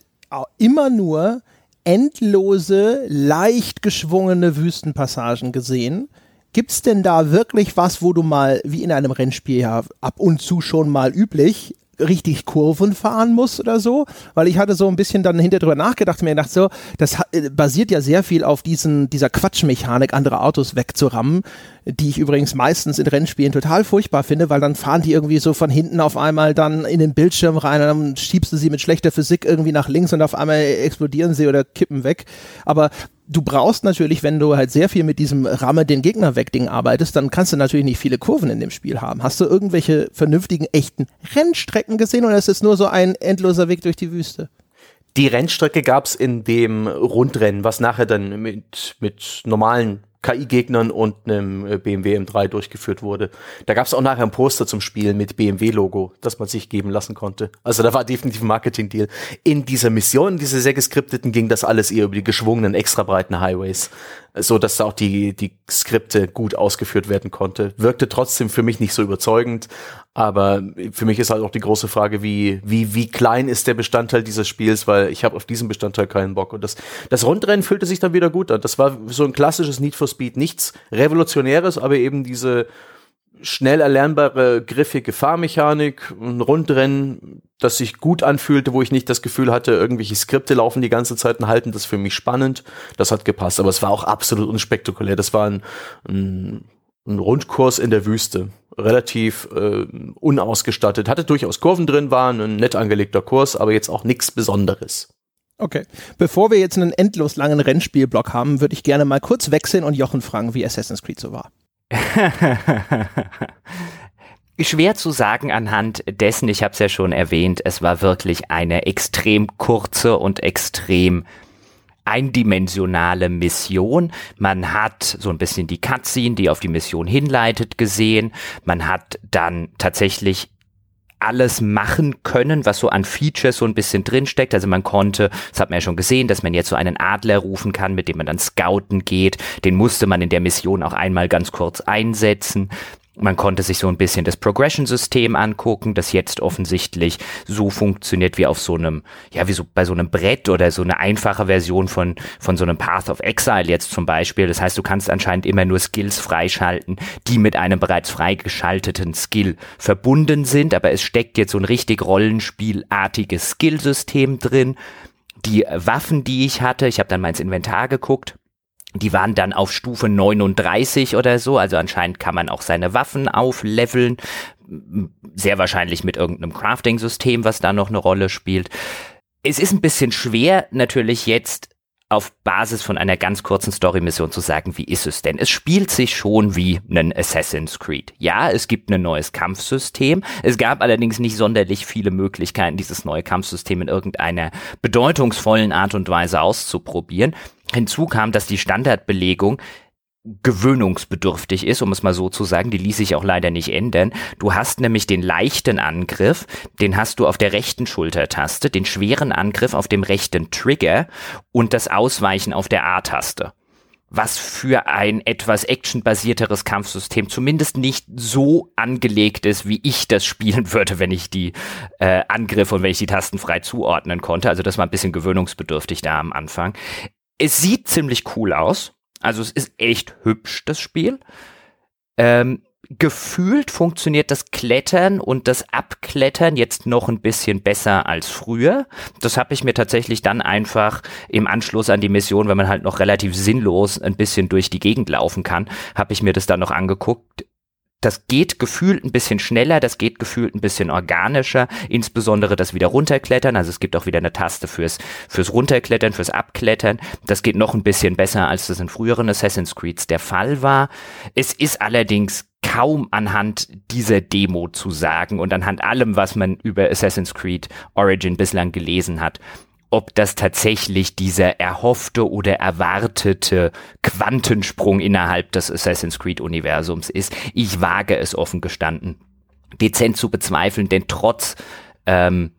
immer nur endlose, leicht geschwungene Wüstenpassagen gesehen. Gibt's denn da wirklich was, wo du mal, wie in einem Rennspiel ja ab und zu schon mal üblich, richtig Kurven fahren muss oder so, weil ich hatte so ein bisschen dann hinter drüber nachgedacht mir gedacht so, das äh, basiert ja sehr viel auf diesen, dieser Quatschmechanik, andere Autos wegzurammen, die ich übrigens meistens in Rennspielen total furchtbar finde, weil dann fahren die irgendwie so von hinten auf einmal dann in den Bildschirm rein und dann schiebst du sie mit schlechter Physik irgendwie nach links und auf einmal explodieren sie oder kippen weg. Aber du brauchst natürlich, wenn du halt sehr viel mit diesem Ramme den Gegner weg Ding arbeitest, dann kannst du natürlich nicht viele Kurven in dem Spiel haben. Hast du irgendwelche vernünftigen, echten Rennstrecken gesehen oder ist es nur so ein endloser Weg durch die Wüste? Die Rennstrecke gab's in dem Rundrennen, was nachher dann mit, mit normalen KI-Gegnern und einem äh, BMW M3 durchgeführt wurde. Da gab es auch nachher ein Poster zum Spielen mit BMW-Logo, das man sich geben lassen konnte. Also da war definitiv ein Marketing-Deal. In dieser Mission, diese sehr geskripteten, ging das alles eher über die geschwungenen, extra breiten Highways so dass auch die, die Skripte gut ausgeführt werden konnte. Wirkte trotzdem für mich nicht so überzeugend, aber für mich ist halt auch die große Frage, wie, wie, wie klein ist der Bestandteil dieses Spiels, weil ich habe auf diesen Bestandteil keinen Bock. Und das, das Rundrennen fühlte sich dann wieder gut an. Das war so ein klassisches Need for Speed, nichts Revolutionäres, aber eben diese schnell erlernbare, griffige Fahrmechanik, ein Rundrennen, das sich gut anfühlte, wo ich nicht das Gefühl hatte, irgendwelche Skripte laufen die ganze Zeit und halten das für mich spannend. Das hat gepasst, aber es war auch absolut unspektakulär. Das war ein, ein, ein Rundkurs in der Wüste, relativ äh, unausgestattet. Hatte durchaus Kurven drin, war ein nett angelegter Kurs, aber jetzt auch nichts Besonderes. Okay. Bevor wir jetzt einen endlos langen Rennspielblock haben, würde ich gerne mal kurz wechseln und Jochen fragen, wie Assassin's Creed so war. Schwer zu sagen anhand dessen, ich habe es ja schon erwähnt, es war wirklich eine extrem kurze und extrem eindimensionale Mission. Man hat so ein bisschen die Cutscene, die auf die Mission hinleitet, gesehen. Man hat dann tatsächlich alles machen können, was so an Features so ein bisschen drinsteckt. Also man konnte, das hat man ja schon gesehen, dass man jetzt so einen Adler rufen kann, mit dem man dann scouten geht. Den musste man in der Mission auch einmal ganz kurz einsetzen. Man konnte sich so ein bisschen das Progression-System angucken, das jetzt offensichtlich so funktioniert wie auf so einem, ja, wie so bei so einem Brett oder so eine einfache Version von, von so einem Path of Exile jetzt zum Beispiel. Das heißt, du kannst anscheinend immer nur Skills freischalten, die mit einem bereits freigeschalteten Skill verbunden sind, aber es steckt jetzt so ein richtig rollenspielartiges Skillsystem drin. Die Waffen, die ich hatte, ich habe dann mal ins Inventar geguckt, die waren dann auf Stufe 39 oder so, also anscheinend kann man auch seine Waffen aufleveln, sehr wahrscheinlich mit irgendeinem Crafting-System, was da noch eine Rolle spielt. Es ist ein bisschen schwer natürlich jetzt auf Basis von einer ganz kurzen Story-Mission zu sagen, wie ist es denn? Es spielt sich schon wie ein Assassin's Creed. Ja, es gibt ein neues Kampfsystem. Es gab allerdings nicht sonderlich viele Möglichkeiten, dieses neue Kampfsystem in irgendeiner bedeutungsvollen Art und Weise auszuprobieren. Hinzu kam, dass die Standardbelegung gewöhnungsbedürftig ist, um es mal so zu sagen. Die ließ sich auch leider nicht ändern. Du hast nämlich den leichten Angriff, den hast du auf der rechten Schultertaste, den schweren Angriff auf dem rechten Trigger und das Ausweichen auf der A-Taste. Was für ein etwas actionbasierteres Kampfsystem zumindest nicht so angelegt ist, wie ich das spielen würde, wenn ich die äh, Angriffe und wenn ich die Tasten frei zuordnen konnte. Also das war ein bisschen gewöhnungsbedürftig da am Anfang. Es sieht ziemlich cool aus also es ist echt hübsch, das Spiel. Ähm, gefühlt funktioniert das Klettern und das Abklettern jetzt noch ein bisschen besser als früher. Das habe ich mir tatsächlich dann einfach im Anschluss an die Mission, wenn man halt noch relativ sinnlos ein bisschen durch die Gegend laufen kann, habe ich mir das dann noch angeguckt das geht gefühlt ein bisschen schneller, das geht gefühlt ein bisschen organischer, insbesondere das wieder runterklettern. Also es gibt auch wieder eine Taste fürs, fürs Runterklettern, fürs Abklettern. Das geht noch ein bisschen besser, als das in früheren Assassin's Creeds der Fall war. Es ist allerdings kaum anhand dieser Demo zu sagen und anhand allem, was man über Assassin's Creed Origin bislang gelesen hat, ob das tatsächlich dieser erhoffte oder erwartete Quantensprung innerhalb des Assassin's Creed-Universums ist. Ich wage es offen gestanden dezent zu bezweifeln, denn trotz ähm,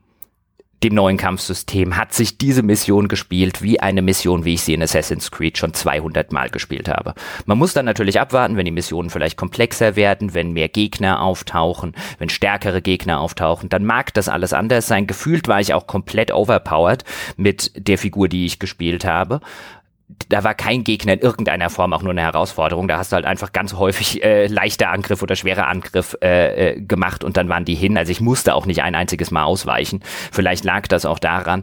dem neuen Kampfsystem hat sich diese Mission gespielt wie eine Mission, wie ich sie in Assassin's Creed schon 200 Mal gespielt habe. Man muss dann natürlich abwarten, wenn die Missionen vielleicht komplexer werden, wenn mehr Gegner auftauchen, wenn stärkere Gegner auftauchen, dann mag das alles anders sein. Gefühlt war ich auch komplett overpowered mit der Figur, die ich gespielt habe da war kein Gegner in irgendeiner Form auch nur eine Herausforderung. Da hast du halt einfach ganz häufig äh, leichter Angriff oder schwerer Angriff äh, äh, gemacht und dann waren die hin. Also ich musste auch nicht ein einziges Mal ausweichen. Vielleicht lag das auch daran.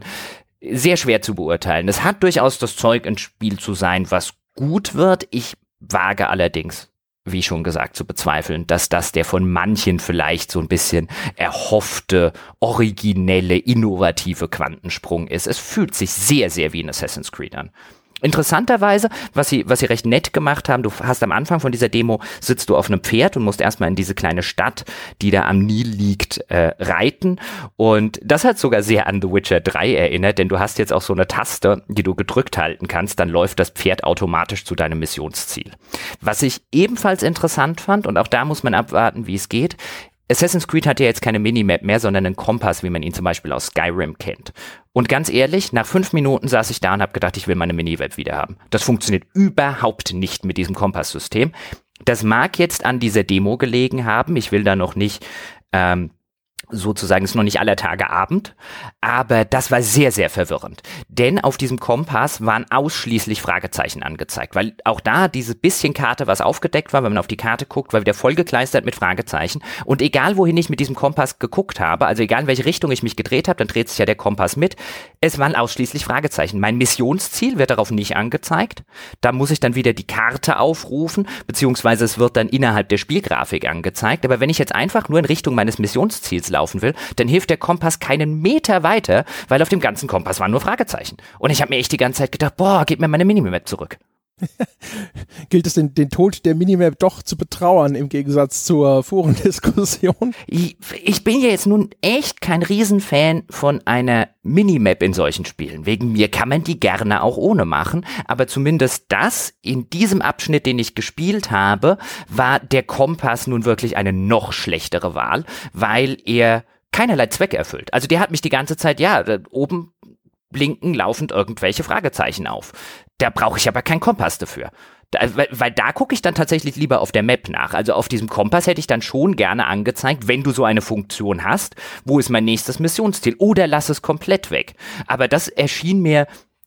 Sehr schwer zu beurteilen. Es hat durchaus das Zeug, ein Spiel zu sein, was gut wird. Ich wage allerdings wie schon gesagt, zu bezweifeln, dass das der von manchen vielleicht so ein bisschen erhoffte, originelle, innovative Quantensprung ist. Es fühlt sich sehr, sehr wie ein Assassin's Creed an. Interessanterweise, was sie, was sie recht nett gemacht haben, du hast am Anfang von dieser Demo, sitzt du auf einem Pferd und musst erstmal in diese kleine Stadt, die da am Nil liegt, äh, reiten. Und das hat sogar sehr an The Witcher 3 erinnert, denn du hast jetzt auch so eine Taste, die du gedrückt halten kannst, dann läuft das Pferd automatisch zu deinem Missionsziel. Was ich ebenfalls interessant fand, und auch da muss man abwarten, wie es geht, Assassin's Creed hat ja jetzt keine Minimap mehr, sondern einen Kompass, wie man ihn zum Beispiel aus Skyrim kennt. Und ganz ehrlich, nach fünf Minuten saß ich da und habe gedacht, ich will meine Minimap wieder haben. Das funktioniert überhaupt nicht mit diesem Kompasssystem. Das mag jetzt an dieser Demo gelegen haben. Ich will da noch nicht ähm, sozusagen ist noch nicht aller Tage Abend, aber das war sehr, sehr verwirrend. Denn auf diesem Kompass waren ausschließlich Fragezeichen angezeigt, weil auch da diese bisschen Karte, was aufgedeckt war, wenn man auf die Karte guckt, war wieder vollgekleistert mit Fragezeichen. Und egal, wohin ich mit diesem Kompass geguckt habe, also egal in welche Richtung ich mich gedreht habe, dann dreht sich ja der Kompass mit. Es waren ausschließlich Fragezeichen. Mein Missionsziel wird darauf nicht angezeigt. Da muss ich dann wieder die Karte aufrufen, beziehungsweise es wird dann innerhalb der Spielgrafik angezeigt. Aber wenn ich jetzt einfach nur in Richtung meines Missionsziels laufen will, dann hilft der Kompass keinen Meter weiter, weil auf dem ganzen Kompass waren nur Fragezeichen. Und ich habe mir echt die ganze Zeit gedacht, boah, gib mir meine Minimap zurück. Gilt es den, den Tod der Minimap doch zu betrauern im Gegensatz zur Forendiskussion? Ich, ich bin ja jetzt nun echt kein Riesenfan von einer Minimap in solchen Spielen. Wegen mir kann man die gerne auch ohne machen, aber zumindest das in diesem Abschnitt, den ich gespielt habe, war der Kompass nun wirklich eine noch schlechtere Wahl, weil er keinerlei Zweck erfüllt. Also der hat mich die ganze Zeit, ja, oben blinken laufend irgendwelche Fragezeichen auf. Da brauche ich aber keinen Kompass dafür. Da, weil, weil da gucke ich dann tatsächlich lieber auf der Map nach. Also auf diesem Kompass hätte ich dann schon gerne angezeigt, wenn du so eine Funktion hast, wo ist mein nächstes Missionsziel oder lass es komplett weg. Aber das erschien mir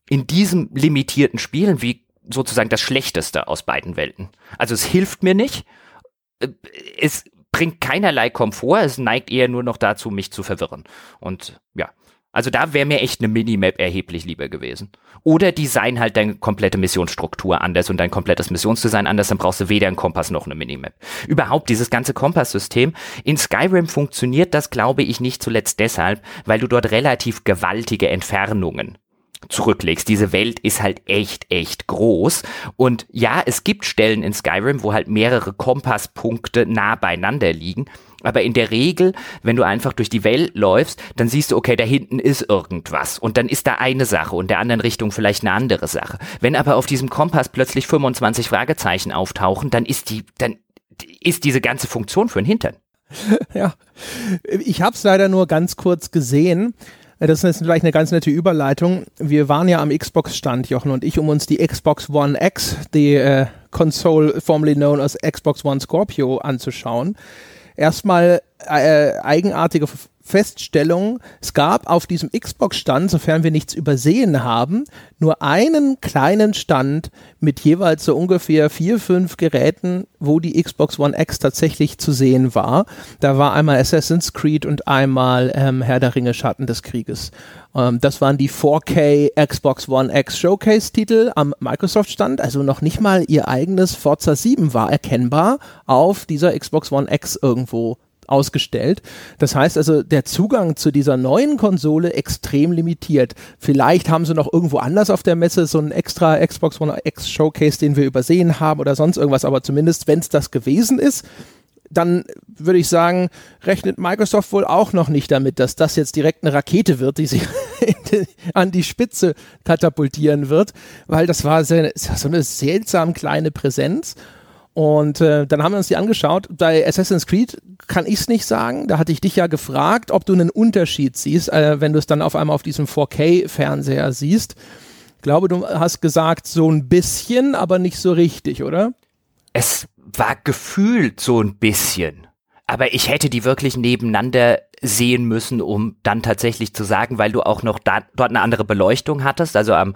in diesem limitierten Spielen wie sozusagen das Schlechteste aus beiden Welten. Also es hilft mir nicht, äh, es bringt keinerlei Komfort, es neigt eher nur noch dazu, mich zu verwirren. Und ja, also da wäre mir echt eine Minimap erheblich lieber gewesen. Oder design halt deine komplette Missionsstruktur anders und dein komplettes Missionsdesign anders, dann brauchst du weder einen Kompass noch eine Minimap. Überhaupt dieses ganze Kompasssystem. In Skyrim funktioniert das, glaube ich, nicht zuletzt deshalb, weil du dort relativ gewaltige Entfernungen zurücklegst. Diese Welt ist halt echt, echt groß. Und ja, es gibt Stellen in Skyrim, wo halt mehrere Kompasspunkte nah beieinander liegen. Aber in der Regel, wenn du einfach durch die Welt läufst, dann siehst du, okay, da hinten ist irgendwas und dann ist da eine Sache und der anderen Richtung vielleicht eine andere Sache. Wenn aber auf diesem Kompass plötzlich 25 Fragezeichen auftauchen, dann ist die, dann ist diese ganze Funktion für den Hintern. Ja, ich habe es leider nur ganz kurz gesehen. Das ist vielleicht eine ganz nette Überleitung. Wir waren ja am Xbox-Stand, Jochen und ich, um uns die Xbox One X, die äh, Console formerly known as Xbox One Scorpio, anzuschauen. Erstmal äh, eigenartige Feststellung, es gab auf diesem Xbox-Stand, sofern wir nichts übersehen haben, nur einen kleinen Stand mit jeweils so ungefähr vier, fünf Geräten, wo die Xbox One X tatsächlich zu sehen war. Da war einmal Assassin's Creed und einmal ähm, Herr der Ringe Schatten des Krieges. Ähm, das waren die 4K Xbox One X Showcase-Titel am Microsoft-Stand, also noch nicht mal ihr eigenes Forza 7 war erkennbar auf dieser Xbox One X irgendwo ausgestellt. Das heißt also, der Zugang zu dieser neuen Konsole extrem limitiert. Vielleicht haben sie noch irgendwo anders auf der Messe so einen extra Xbox One X Showcase, den wir übersehen haben oder sonst irgendwas, aber zumindest, wenn es das gewesen ist, dann würde ich sagen, rechnet Microsoft wohl auch noch nicht damit, dass das jetzt direkt eine Rakete wird, die sich an die Spitze katapultieren wird, weil das war so eine, so eine seltsam kleine Präsenz. Und äh, dann haben wir uns die angeschaut. Bei Assassin's Creed kann ich es nicht sagen. Da hatte ich dich ja gefragt, ob du einen Unterschied siehst, äh, wenn du es dann auf einmal auf diesem 4K-Fernseher siehst. Ich glaube, du hast gesagt, so ein bisschen, aber nicht so richtig, oder? Es war gefühlt so ein bisschen. Aber ich hätte die wirklich nebeneinander sehen müssen, um dann tatsächlich zu sagen, weil du auch noch da, dort eine andere Beleuchtung hattest. Also am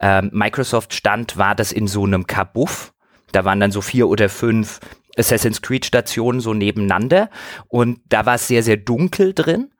ähm, Microsoft-Stand war das in so einem Kabuff da waren dann so vier oder fünf Assassin's Creed Stationen so nebeneinander und da war es sehr, sehr dunkel drin.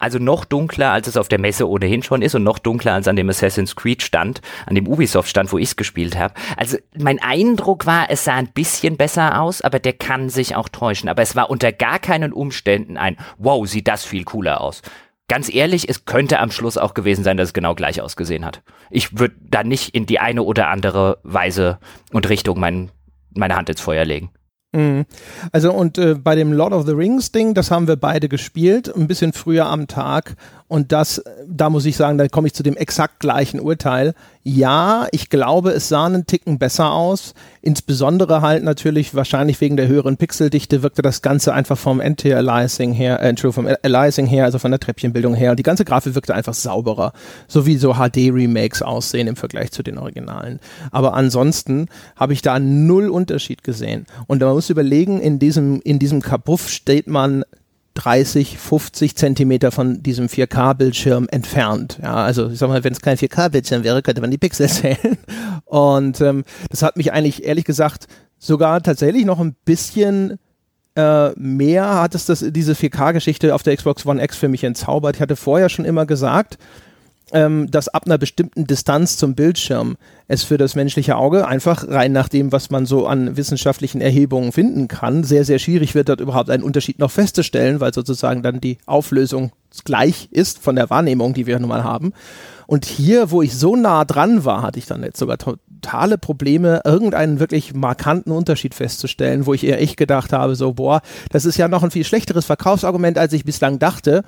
Also noch dunkler, als es auf der Messe ohnehin schon ist und noch dunkler als an dem Assassin's Creed Stand, an dem Ubisoft Stand, wo ich es gespielt habe. Also mein Eindruck war, es sah ein bisschen besser aus, aber der kann sich auch täuschen. Aber es war unter gar keinen Umständen ein, wow, sieht das viel cooler aus. Ganz ehrlich, es könnte am Schluss auch gewesen sein, dass es genau gleich ausgesehen hat. Ich würde da nicht in die eine oder andere Weise und Richtung meinen meine Hand ins Feuer legen. Mhm. Also und äh, bei dem Lord of the Rings Ding, das haben wir beide gespielt, ein bisschen früher am Tag und das, da muss ich sagen, da komme ich zu dem exakt gleichen Urteil. Ja, ich glaube, es sah einen Ticken besser aus. Insbesondere halt natürlich wahrscheinlich wegen der höheren Pixeldichte wirkte das Ganze einfach vom Anti-Aliasing her, äh, Entschuldigung, vom Aliasing her, also von der Treppchenbildung her. Die ganze Grafik wirkte einfach sauberer. So wie so HD-Remakes aussehen im Vergleich zu den Originalen. Aber ansonsten habe ich da null Unterschied gesehen. Und man muss überlegen, in diesem, in diesem Kabuff steht man 30, 50 Zentimeter von diesem 4K-Bildschirm entfernt. Ja, also ich sag mal, wenn es kein 4K-Bildschirm wäre, könnte man die Pixel zählen. Und ähm, das hat mich eigentlich ehrlich gesagt sogar tatsächlich noch ein bisschen äh, mehr hat es das, diese 4K-Geschichte auf der Xbox One X für mich entzaubert. Ich hatte vorher schon immer gesagt, ähm, dass ab einer bestimmten Distanz zum Bildschirm es für das menschliche Auge einfach rein nach dem, was man so an wissenschaftlichen Erhebungen finden kann, sehr, sehr schwierig wird, dort überhaupt einen Unterschied noch festzustellen, weil sozusagen dann die Auflösung gleich ist von der Wahrnehmung, die wir nun mal haben. Und hier, wo ich so nah dran war, hatte ich dann jetzt sogar totale Probleme, irgendeinen wirklich markanten Unterschied festzustellen, wo ich eher echt gedacht habe, so, boah, das ist ja noch ein viel schlechteres Verkaufsargument, als ich bislang dachte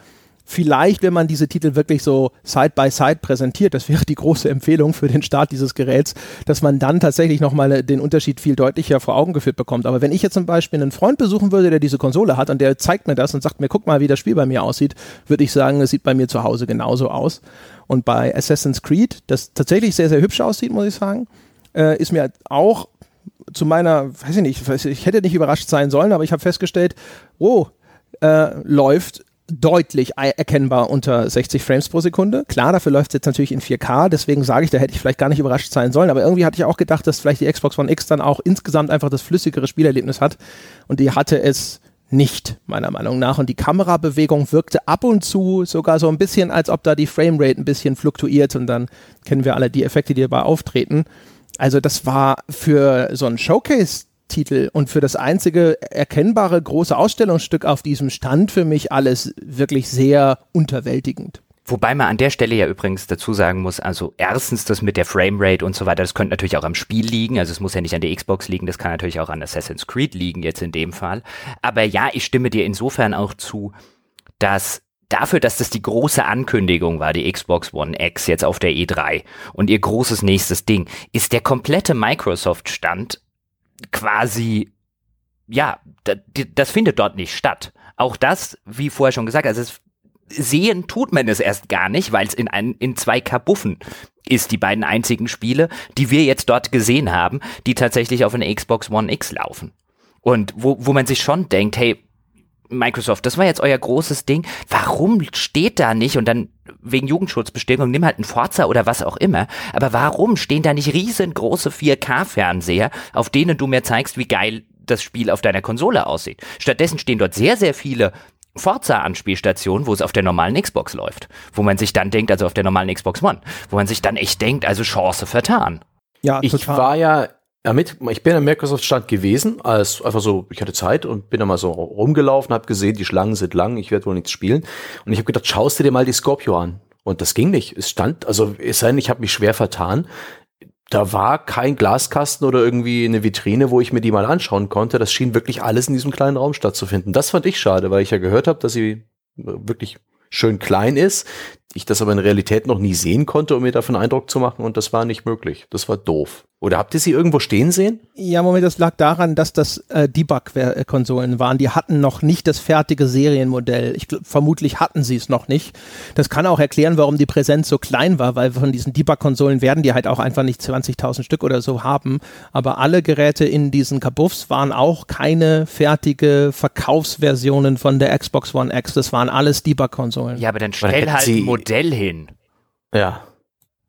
vielleicht, wenn man diese Titel wirklich so Side by Side präsentiert, das wäre die große Empfehlung für den Start dieses Geräts, dass man dann tatsächlich nochmal den Unterschied viel deutlicher vor Augen geführt bekommt. Aber wenn ich jetzt zum Beispiel einen Freund besuchen würde, der diese Konsole hat und der zeigt mir das und sagt mir, guck mal, wie das Spiel bei mir aussieht, würde ich sagen, es sieht bei mir zu Hause genauso aus. Und bei Assassin's Creed, das tatsächlich sehr, sehr hübsch aussieht, muss ich sagen, äh, ist mir auch zu meiner, weiß ich nicht, ich hätte nicht überrascht sein sollen, aber ich habe festgestellt, oh, äh, läuft deutlich erkennbar unter 60 Frames pro Sekunde. Klar, dafür läuft es jetzt natürlich in 4K, deswegen sage ich, da hätte ich vielleicht gar nicht überrascht sein sollen, aber irgendwie hatte ich auch gedacht, dass vielleicht die Xbox One X dann auch insgesamt einfach das flüssigere Spielerlebnis hat und die hatte es nicht, meiner Meinung nach. Und die Kamerabewegung wirkte ab und zu sogar so ein bisschen, als ob da die Framerate ein bisschen fluktuiert und dann kennen wir alle die Effekte, die dabei auftreten. Also das war für so ein Showcase Titel und für das einzige erkennbare große Ausstellungsstück auf diesem Stand für mich alles wirklich sehr unterwältigend. Wobei man an der Stelle ja übrigens dazu sagen muss, also erstens das mit der Framerate und so weiter, das könnte natürlich auch am Spiel liegen, also es muss ja nicht an der Xbox liegen, das kann natürlich auch an Assassin's Creed liegen jetzt in dem Fall. Aber ja, ich stimme dir insofern auch zu, dass dafür, dass das die große Ankündigung war, die Xbox One X jetzt auf der E3 und ihr großes nächstes Ding, ist der komplette Microsoft-Stand quasi, ja, das findet dort nicht statt. Auch das, wie vorher schon gesagt, also es sehen tut man es erst gar nicht, weil es in, ein, in zwei Kabuffen ist, die beiden einzigen Spiele, die wir jetzt dort gesehen haben, die tatsächlich auf einer Xbox One X laufen. Und wo, wo man sich schon denkt, hey, Microsoft, das war jetzt euer großes Ding. Warum steht da nicht und dann wegen Jugendschutzbestimmung nimm halt ein Forza oder was auch immer. Aber warum stehen da nicht riesengroße 4K-Fernseher, auf denen du mir zeigst, wie geil das Spiel auf deiner Konsole aussieht? Stattdessen stehen dort sehr, sehr viele Forza-Anspielstation, wo es auf der normalen Xbox läuft. Wo man sich dann denkt, also auf der normalen Xbox One, wo man sich dann echt denkt, also Chance vertan. Ja, ich total. war ja ich bin am Microsoft-Stand gewesen, als einfach so, ich hatte Zeit und bin da mal so rumgelaufen, habe gesehen, die Schlangen sind lang, ich werde wohl nichts spielen. Und ich habe gedacht, schaust du dir mal die Scorpio an. Und das ging nicht. Es stand, also es sei denn, ich habe mich schwer vertan da war kein Glaskasten oder irgendwie eine Vitrine, wo ich mir die mal anschauen konnte. Das schien wirklich alles in diesem kleinen Raum stattzufinden. Das fand ich schade, weil ich ja gehört habe, dass sie wirklich schön klein ist. Ich das aber in Realität noch nie sehen konnte, um mir davon Eindruck zu machen und das war nicht möglich. Das war doof. Oder habt ihr sie irgendwo stehen sehen? Ja, Moment, das lag daran, dass das äh, Debug-Konsolen waren. Die hatten noch nicht das fertige Serienmodell. Ich glaub, vermutlich hatten sie es noch nicht. Das kann auch erklären, warum die Präsenz so klein war, weil von diesen Debug-Konsolen werden die halt auch einfach nicht 20.000 Stück oder so haben. Aber alle Geräte in diesen Kabuffs waren auch keine fertige Verkaufsversionen von der Xbox One X. Das waren alles Debug-Konsolen. Ja, aber dann stell halt ein Modell hin. Ja.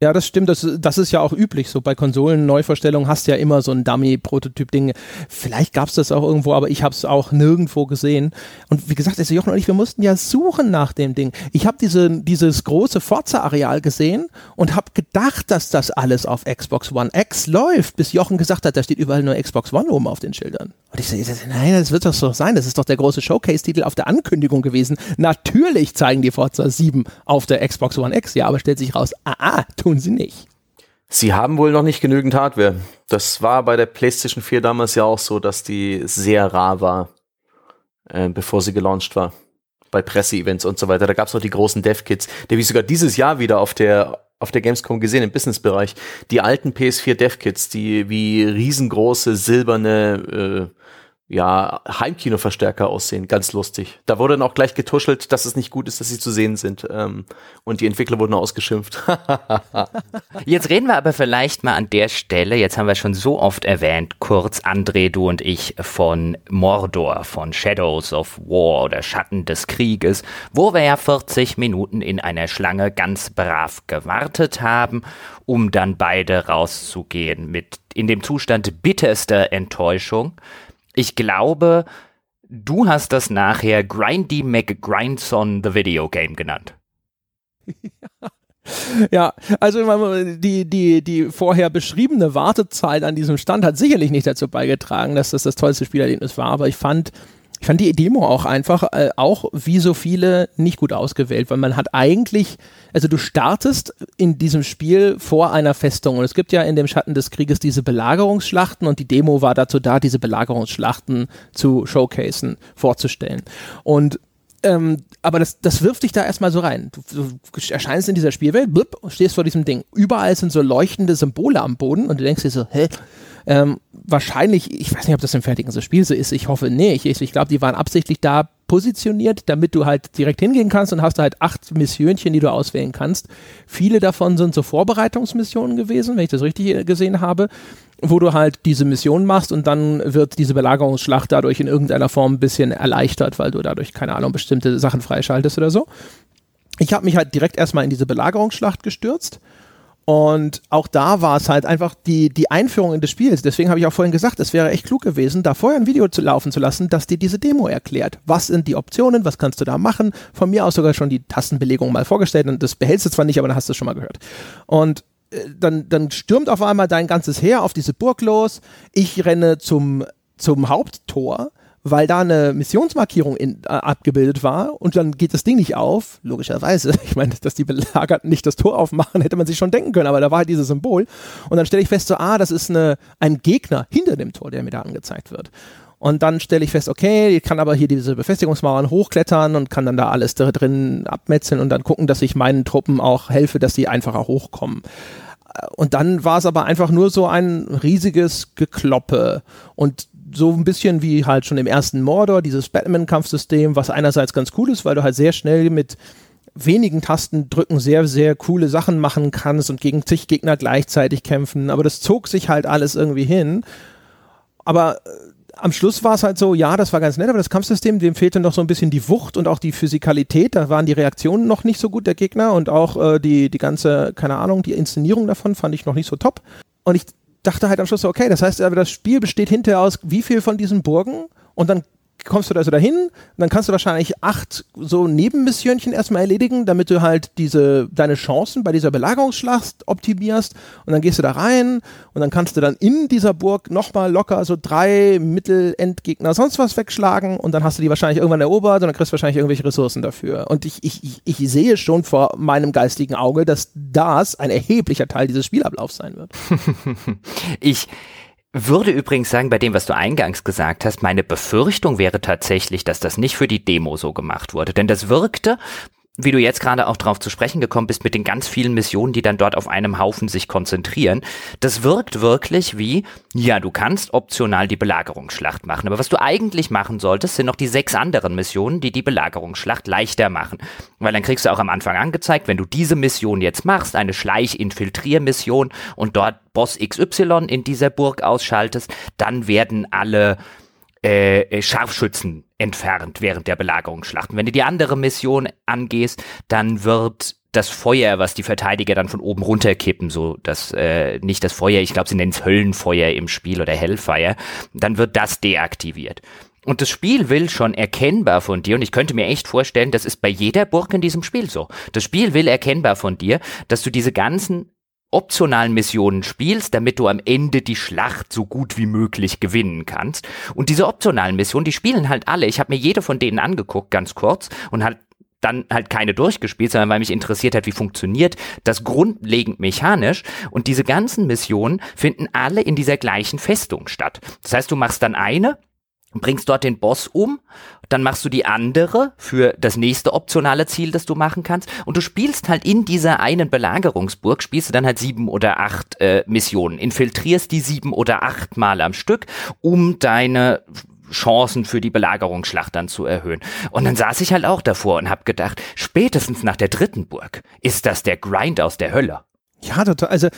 Ja, das stimmt. Das, das ist ja auch üblich. So bei Konsolen-Neuvorstellungen hast du ja immer so ein Dummy-Prototyp-Ding. Vielleicht gab es das auch irgendwo, aber ich habe es auch nirgendwo gesehen. Und wie gesagt, also Jochen und ich, wir mussten ja suchen nach dem Ding. Ich habe diese, dieses große Forza-Areal gesehen und habe gedacht, dass das alles auf Xbox One X läuft, bis Jochen gesagt hat, da steht überall nur Xbox One oben auf den Schildern. Und ich sage, nein, das wird doch so sein. Das ist doch der große Showcase-Titel auf der Ankündigung gewesen. Natürlich zeigen die Forza 7 auf der Xbox One X. Ja, aber stellt sich raus, ah, ah, tun sie nicht. Sie haben wohl noch nicht genügend Hardware. Das war bei der PlayStation 4 damals ja auch so, dass die sehr rar war, äh, bevor sie gelauncht war. Bei Presseevents und so weiter. Da gab es noch die großen Dev-Kits, die habe ich sogar dieses Jahr wieder auf der auf der Gamescom gesehen im Businessbereich. Die alten PS4 Dev-Kits, die wie riesengroße silberne äh, ja, Heimkinoverstärker aussehen. Ganz lustig. Da wurde dann auch gleich getuschelt, dass es nicht gut ist, dass sie zu sehen sind. Ähm, und die Entwickler wurden ausgeschimpft. jetzt reden wir aber vielleicht mal an der Stelle, jetzt haben wir schon so oft erwähnt, kurz André, du und ich, von Mordor, von Shadows of War oder Schatten des Krieges, wo wir ja 40 Minuten in einer Schlange ganz brav gewartet haben, um dann beide rauszugehen mit in dem Zustand bitterster Enttäuschung ich glaube, du hast das nachher Grindy McGrindson the Video Game genannt. Ja, also die, die, die vorher beschriebene Wartezeit an diesem Stand hat sicherlich nicht dazu beigetragen, dass das das tollste Spielerlebnis war, aber ich fand, ich fand die Demo auch einfach, äh, auch wie so viele, nicht gut ausgewählt, weil man hat eigentlich, also du startest in diesem Spiel vor einer Festung und es gibt ja in dem Schatten des Krieges diese Belagerungsschlachten und die Demo war dazu da, diese Belagerungsschlachten zu showcasen, vorzustellen. Und ähm, aber das, das wirft dich da erstmal so rein. Du, du erscheinst in dieser Spielwelt, blub, stehst vor diesem Ding. Überall sind so leuchtende Symbole am Boden und du denkst dir so, hä, ähm, wahrscheinlich, ich weiß nicht, ob das im fertigen Spiel so ist, ich hoffe nicht. Ich, ich glaube, die waren absichtlich da positioniert, damit du halt direkt hingehen kannst und hast halt acht Missionchen, die du auswählen kannst. Viele davon sind so Vorbereitungsmissionen gewesen, wenn ich das richtig gesehen habe, wo du halt diese Mission machst und dann wird diese Belagerungsschlacht dadurch in irgendeiner Form ein bisschen erleichtert, weil du dadurch, keine Ahnung, bestimmte Sachen freischaltest oder so. Ich habe mich halt direkt erstmal in diese Belagerungsschlacht gestürzt und auch da war es halt einfach die, die Einführung in das Spiel. Deswegen habe ich auch vorhin gesagt, es wäre echt klug gewesen, da vorher ein Video zu laufen zu lassen, das dir diese Demo erklärt. Was sind die Optionen? Was kannst du da machen? Von mir aus sogar schon die Tastenbelegung mal vorgestellt und das behältst du zwar nicht, aber dann hast du es schon mal gehört. Und äh, dann, dann stürmt auf einmal dein ganzes Heer auf diese Burg los. Ich renne zum, zum Haupttor weil da eine Missionsmarkierung in, äh, abgebildet war und dann geht das Ding nicht auf, logischerweise. Ich meine, dass die Belagerten nicht das Tor aufmachen, hätte man sich schon denken können, aber da war halt dieses Symbol. Und dann stelle ich fest, so, ah, das ist eine, ein Gegner hinter dem Tor, der mir da angezeigt wird. Und dann stelle ich fest, okay, ich kann aber hier diese Befestigungsmauern hochklettern und kann dann da alles drin abmetzeln und dann gucken, dass ich meinen Truppen auch helfe, dass sie einfacher hochkommen. Und dann war es aber einfach nur so ein riesiges Gekloppe und so ein bisschen wie halt schon im ersten Mordor, dieses Batman-Kampfsystem, was einerseits ganz cool ist, weil du halt sehr schnell mit wenigen Tastendrücken sehr, sehr coole Sachen machen kannst und gegen zig Gegner gleichzeitig kämpfen. Aber das zog sich halt alles irgendwie hin. Aber äh, am Schluss war es halt so, ja, das war ganz nett, aber das Kampfsystem, dem fehlte noch so ein bisschen die Wucht und auch die Physikalität. Da waren die Reaktionen noch nicht so gut der Gegner und auch äh, die, die ganze, keine Ahnung, die Inszenierung davon fand ich noch nicht so top. Und ich dachte halt am Schluss so, okay, das heißt aber, das Spiel besteht hinterher aus wie viel von diesen Burgen und dann kommst du da so dahin dann kannst du wahrscheinlich acht so Nebenmissionchen erstmal erledigen, damit du halt diese, deine Chancen bei dieser Belagerungsschlacht optimierst und dann gehst du da rein und dann kannst du dann in dieser Burg nochmal locker so drei Mittelendgegner sonst was wegschlagen und dann hast du die wahrscheinlich irgendwann erobert und dann kriegst du wahrscheinlich irgendwelche Ressourcen dafür. Und ich, ich, ich sehe schon vor meinem geistigen Auge, dass das ein erheblicher Teil dieses Spielablaufs sein wird. ich würde übrigens sagen, bei dem, was du eingangs gesagt hast, meine Befürchtung wäre tatsächlich, dass das nicht für die Demo so gemacht wurde. Denn das wirkte wie du jetzt gerade auch drauf zu sprechen gekommen bist, mit den ganz vielen Missionen, die dann dort auf einem Haufen sich konzentrieren, das wirkt wirklich wie, ja, du kannst optional die Belagerungsschlacht machen, aber was du eigentlich machen solltest, sind noch die sechs anderen Missionen, die die Belagerungsschlacht leichter machen. Weil dann kriegst du auch am Anfang angezeigt, wenn du diese Mission jetzt machst, eine Schleich-Infiltrier-Mission und dort Boss XY in dieser Burg ausschaltest, dann werden alle äh, äh, Scharfschützen entfernt während der Belagerungsschlachten. Wenn du die andere Mission angehst, dann wird das Feuer, was die Verteidiger dann von oben runterkippen, so das äh, nicht das Feuer, ich glaube, sie nennen es Höllenfeuer im Spiel oder Hellfire, dann wird das deaktiviert. Und das Spiel will schon erkennbar von dir, und ich könnte mir echt vorstellen, das ist bei jeder Burg in diesem Spiel so. Das Spiel will erkennbar von dir, dass du diese ganzen optionalen Missionen spielst, damit du am Ende die Schlacht so gut wie möglich gewinnen kannst. Und diese optionalen Missionen, die spielen halt alle. Ich habe mir jede von denen angeguckt, ganz kurz, und halt dann halt keine durchgespielt, sondern weil mich interessiert hat, wie funktioniert das grundlegend mechanisch. Und diese ganzen Missionen finden alle in dieser gleichen Festung statt. Das heißt, du machst dann eine, bringst dort den Boss um, dann machst du die andere für das nächste optionale Ziel, das du machen kannst und du spielst halt in dieser einen Belagerungsburg, spielst du dann halt sieben oder acht äh, Missionen, infiltrierst die sieben oder acht Mal am Stück, um deine Chancen für die Belagerungsschlacht dann zu erhöhen. Und dann saß ich halt auch davor und hab gedacht, spätestens nach der dritten Burg ist das der Grind aus der Hölle. Ja, total. Also, äh,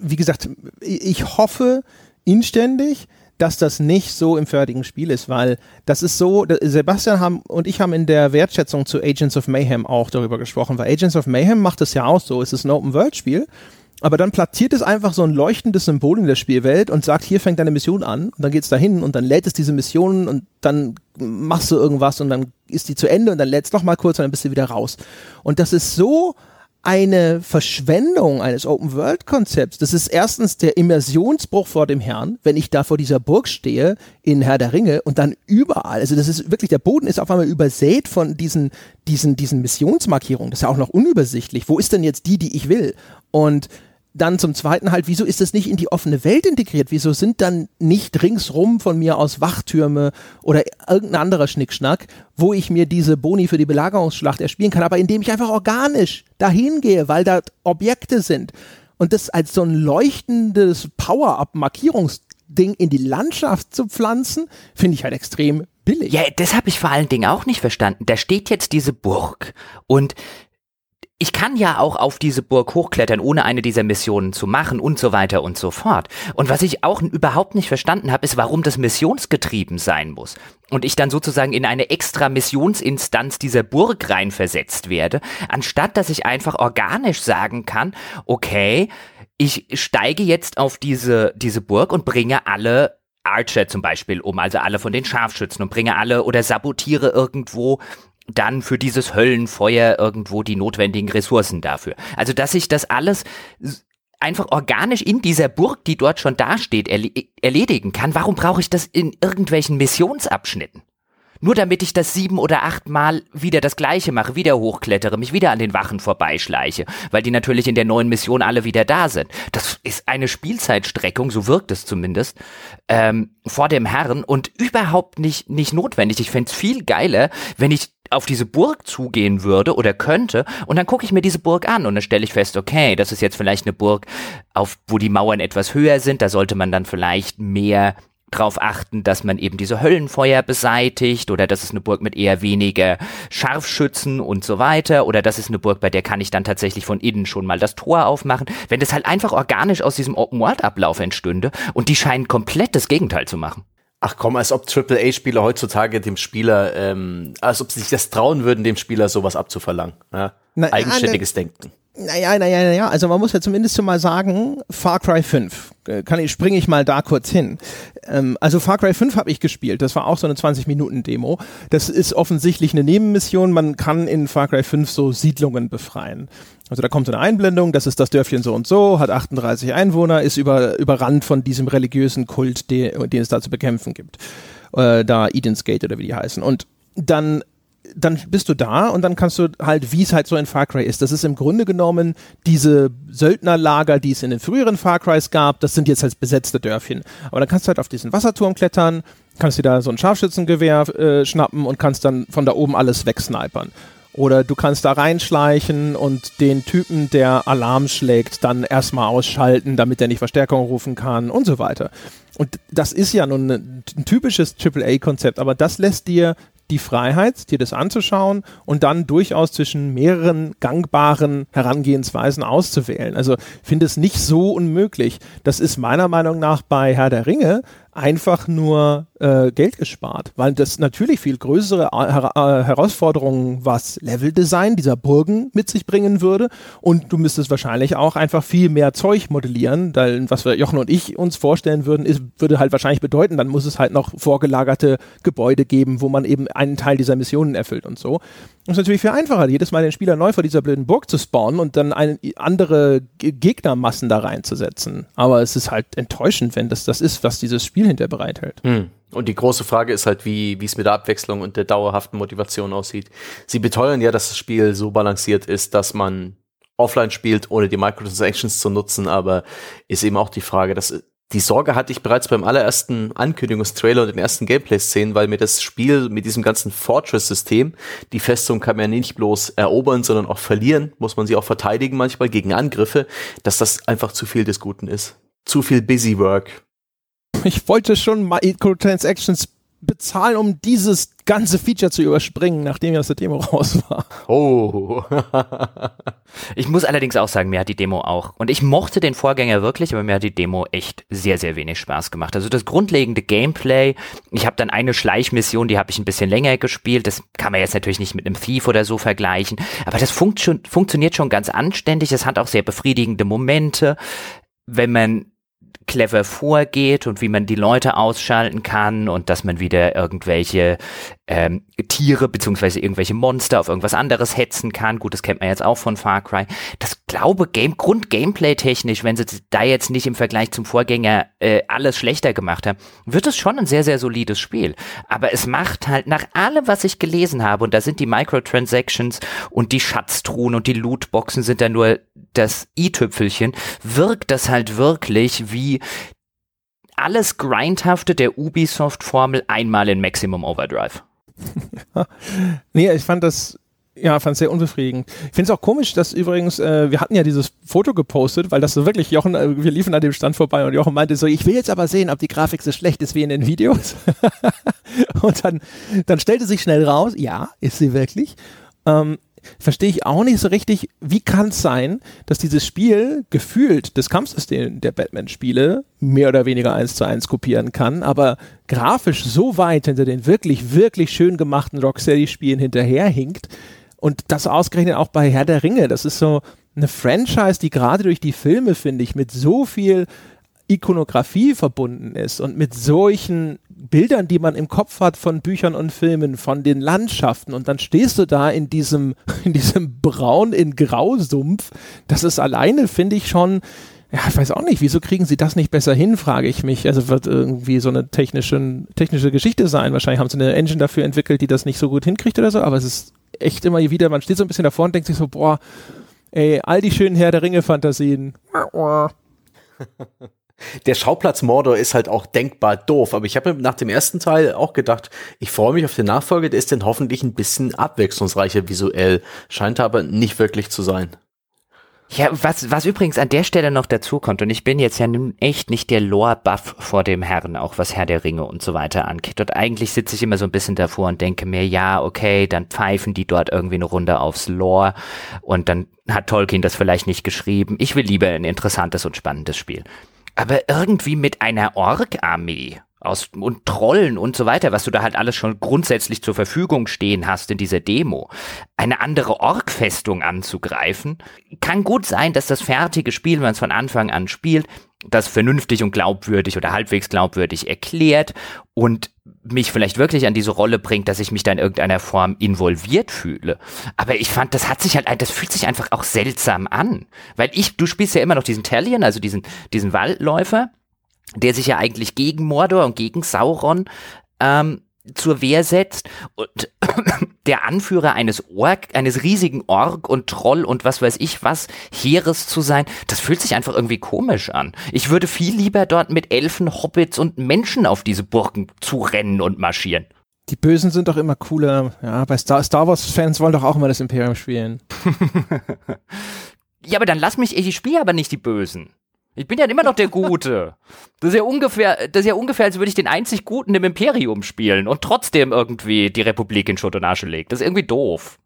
wie gesagt, ich hoffe inständig, dass das nicht so im fertigen Spiel ist, weil das ist so, Sebastian haben, und ich haben in der Wertschätzung zu Agents of Mayhem auch darüber gesprochen, weil Agents of Mayhem macht es ja auch so, es ist ein Open-World-Spiel, aber dann platziert es einfach so ein leuchtendes Symbol in der Spielwelt und sagt, hier fängt deine Mission an und dann geht's dahin und dann lädt es diese Mission und dann machst du irgendwas und dann ist die zu Ende und dann lädt es noch mal kurz und dann bist du wieder raus. Und das ist so eine Verschwendung eines Open-World-Konzepts. Das ist erstens der Immersionsbruch vor dem Herrn, wenn ich da vor dieser Burg stehe in Herr der Ringe und dann überall, also das ist wirklich, der Boden ist auf einmal übersät von diesen, diesen, diesen Missionsmarkierungen. Das ist ja auch noch unübersichtlich. Wo ist denn jetzt die, die ich will? Und dann zum Zweiten halt, wieso ist das nicht in die offene Welt integriert? Wieso sind dann nicht ringsrum von mir aus Wachtürme oder irgendein anderer Schnickschnack, wo ich mir diese Boni für die Belagerungsschlacht erspielen kann, aber indem ich einfach organisch dahin gehe, weil da Objekte sind. Und das als so ein leuchtendes Power-Up-Markierungsding in die Landschaft zu pflanzen, finde ich halt extrem billig. Ja, das habe ich vor allen Dingen auch nicht verstanden. Da steht jetzt diese Burg und ich kann ja auch auf diese Burg hochklettern, ohne eine dieser Missionen zu machen und so weiter und so fort. Und was ich auch überhaupt nicht verstanden habe, ist, warum das missionsgetrieben sein muss. Und ich dann sozusagen in eine extra Missionsinstanz dieser Burg reinversetzt werde, anstatt dass ich einfach organisch sagen kann, okay, ich steige jetzt auf diese, diese Burg und bringe alle Archer zum Beispiel um, also alle von den Scharfschützen und bringe alle oder sabotiere irgendwo dann für dieses Höllenfeuer irgendwo die notwendigen Ressourcen dafür. Also, dass ich das alles einfach organisch in dieser Burg, die dort schon dasteht, erledigen kann, warum brauche ich das in irgendwelchen Missionsabschnitten? Nur damit ich das sieben oder acht Mal wieder das gleiche mache, wieder hochklettere, mich wieder an den Wachen vorbeischleiche, weil die natürlich in der neuen Mission alle wieder da sind. Das ist eine Spielzeitstreckung, so wirkt es zumindest, ähm, vor dem Herrn und überhaupt nicht, nicht notwendig. Ich fände es viel geiler, wenn ich auf diese Burg zugehen würde oder könnte und dann gucke ich mir diese Burg an und dann stelle ich fest, okay, das ist jetzt vielleicht eine Burg, auf wo die Mauern etwas höher sind, da sollte man dann vielleicht mehr darauf achten, dass man eben diese Höllenfeuer beseitigt oder das ist eine Burg mit eher weniger Scharfschützen und so weiter oder das ist eine Burg, bei der kann ich dann tatsächlich von innen schon mal das Tor aufmachen. Wenn das halt einfach organisch aus diesem Open-World-Ablauf entstünde und die scheinen komplett das Gegenteil zu machen. Ach komm, als ob AAA-Spieler heutzutage dem Spieler, ähm, als ob sie sich das trauen würden, dem Spieler sowas abzuverlangen. Ja? Na, Eigenständiges na, Denken. Naja, naja, naja, also man muss ja zumindest schon mal sagen, Far Cry 5, äh, kann ich, springe ich mal da kurz hin. Ähm, also Far Cry 5 habe ich gespielt, das war auch so eine 20-Minuten-Demo. Das ist offensichtlich eine Nebenmission, man kann in Far Cry 5 so Siedlungen befreien. Also da kommt eine Einblendung, das ist das Dörfchen so und so, hat 38 Einwohner, ist über, überrannt von diesem religiösen Kult, den, den es da zu bekämpfen gibt. Äh, da Eden's Gate oder wie die heißen. Und dann dann bist du da und dann kannst du halt, wie es halt so in Far Cry ist. Das ist im Grunde genommen diese Söldnerlager, die es in den früheren Far Crys gab, das sind jetzt halt besetzte Dörfchen. Aber dann kannst du halt auf diesen Wasserturm klettern, kannst dir da so ein Scharfschützengewehr äh, schnappen und kannst dann von da oben alles wegsnipern. Oder du kannst da reinschleichen und den Typen, der Alarm schlägt, dann erstmal ausschalten, damit er nicht Verstärkung rufen kann und so weiter. Und das ist ja nun ein typisches AAA-Konzept, aber das lässt dir die Freiheit, dir das anzuschauen und dann durchaus zwischen mehreren gangbaren Herangehensweisen auszuwählen. Also finde es nicht so unmöglich. Das ist meiner Meinung nach bei Herr der Ringe einfach nur äh, Geld gespart, weil das natürlich viel größere äh, Her äh, Herausforderungen, was Leveldesign dieser Burgen mit sich bringen würde und du müsstest wahrscheinlich auch einfach viel mehr Zeug modellieren, weil was wir Jochen und ich uns vorstellen würden, ist, würde halt wahrscheinlich bedeuten, dann muss es halt noch vorgelagerte Gebäude geben, wo man eben einen Teil dieser Missionen erfüllt und so. Das ist natürlich viel einfacher, jedes Mal den Spieler neu vor dieser blöden Burg zu spawnen und dann eine, andere Gegnermassen da reinzusetzen. Aber es ist halt enttäuschend, wenn das das ist, was dieses Spiel hinter. Hm. Und die große Frage ist halt, wie wie es mit der Abwechslung und der dauerhaften Motivation aussieht. Sie beteuern ja, dass das Spiel so balanciert ist, dass man offline spielt, ohne die Microtransactions zu nutzen, aber ist eben auch die Frage, dass die Sorge hatte ich bereits beim allerersten Ankündigungstrailer und den ersten Gameplay-Szenen, weil mir das Spiel mit diesem ganzen Fortress-System, die Festung kann man ja nicht bloß erobern, sondern auch verlieren, muss man sie auch verteidigen manchmal gegen Angriffe, dass das einfach zu viel des Guten ist. Zu viel Busy Work. Ich wollte schon Microtransactions bezahlen, um dieses ganze Feature zu überspringen, nachdem ja das Demo raus war. Oh. ich muss allerdings auch sagen, mir hat die Demo auch. Und ich mochte den Vorgänger wirklich, aber mir hat die Demo echt sehr, sehr wenig Spaß gemacht. Also das grundlegende Gameplay, ich habe dann eine Schleichmission, die habe ich ein bisschen länger gespielt. Das kann man jetzt natürlich nicht mit einem Thief oder so vergleichen. Aber das funkt schon, funktioniert schon ganz anständig. Es hat auch sehr befriedigende Momente. Wenn man clever vorgeht und wie man die Leute ausschalten kann und dass man wieder irgendwelche ähm, Tiere beziehungsweise irgendwelche Monster auf irgendwas anderes hetzen kann. Gut, das kennt man jetzt auch von Far Cry. Das glaube Game Grund-Gameplay technisch, wenn sie da jetzt nicht im Vergleich zum Vorgänger äh, alles schlechter gemacht haben, wird es schon ein sehr sehr solides Spiel. Aber es macht halt nach allem, was ich gelesen habe und da sind die Microtransactions und die Schatztruhen und die Lootboxen sind da nur das i-Tüpfelchen, wirkt das halt wirklich wie alles Grindhafte der Ubisoft-Formel einmal in Maximum Overdrive. nee, ich fand das ja, fand es sehr unbefriedigend. Ich finde es auch komisch, dass übrigens, äh, wir hatten ja dieses Foto gepostet, weil das so wirklich, Jochen, äh, wir liefen an dem Stand vorbei und Jochen meinte so, ich will jetzt aber sehen, ob die Grafik so schlecht ist wie in den Videos. und dann, dann stellte sich schnell raus, ja, ist sie wirklich. Ähm, verstehe ich auch nicht so richtig, wie kann es sein, dass dieses Spiel gefühlt das Kampfsystem der Batman-Spiele mehr oder weniger eins zu eins kopieren kann, aber grafisch so weit hinter den wirklich, wirklich schön gemachten Rocksteady-Spielen hinterherhinkt und das ausgerechnet auch bei Herr der Ringe. Das ist so eine Franchise, die gerade durch die Filme, finde ich, mit so viel Ikonografie verbunden ist und mit solchen Bildern, die man im Kopf hat von Büchern und Filmen, von den Landschaften und dann stehst du da in diesem, in diesem Braun in Grausumpf. Das ist alleine, finde ich schon, Ja, ich weiß auch nicht, wieso kriegen sie das nicht besser hin, frage ich mich. Also wird irgendwie so eine technische, technische Geschichte sein. Wahrscheinlich haben sie eine Engine dafür entwickelt, die das nicht so gut hinkriegt oder so, aber es ist echt immer wieder, man steht so ein bisschen davor und denkt sich so, boah, ey, all die schönen Herr der Ringe-Fantasien. Der Schauplatz Mordor ist halt auch denkbar doof, aber ich habe nach dem ersten Teil auch gedacht, ich freue mich auf den Nachfolger, der ist dann hoffentlich ein bisschen abwechslungsreicher visuell, scheint aber nicht wirklich zu sein. Ja, was, was übrigens an der Stelle noch dazu kommt, und ich bin jetzt ja nun echt nicht der Lore-Buff vor dem Herrn, auch was Herr der Ringe und so weiter angeht. Und eigentlich sitze ich immer so ein bisschen davor und denke mir, ja, okay, dann pfeifen die dort irgendwie eine Runde aufs Lore und dann hat Tolkien das vielleicht nicht geschrieben. Ich will lieber ein interessantes und spannendes Spiel. Aber irgendwie mit einer Ork-Armee aus und Trollen und so weiter, was du da halt alles schon grundsätzlich zur Verfügung stehen hast in dieser Demo, eine andere Ork-Festung anzugreifen, kann gut sein, dass das fertige Spiel, wenn man es von Anfang an spielt, das vernünftig und glaubwürdig oder halbwegs glaubwürdig erklärt und mich vielleicht wirklich an diese Rolle bringt, dass ich mich da in irgendeiner Form involviert fühle. Aber ich fand, das hat sich halt, das fühlt sich einfach auch seltsam an. Weil ich, du spielst ja immer noch diesen Talion, also diesen, diesen Waldläufer, der sich ja eigentlich gegen Mordor und gegen Sauron ähm, zur Wehr setzt und der Anführer eines Ork, eines riesigen Ork und Troll und was weiß ich was Heeres zu sein, das fühlt sich einfach irgendwie komisch an. Ich würde viel lieber dort mit Elfen, Hobbits und Menschen auf diese Burgen zurennen und marschieren. Die Bösen sind doch immer cooler. Ja, bei Star, Star Wars-Fans wollen doch auch immer das Imperium spielen. ja, aber dann lass mich, ich spiele aber nicht die Bösen. Ich bin ja immer noch der Gute. Das ist ja ungefähr, das ist ja ungefähr, als würde ich den einzig Guten im Imperium spielen und trotzdem irgendwie die Republik in Schutt und Asche legt. Das ist irgendwie doof.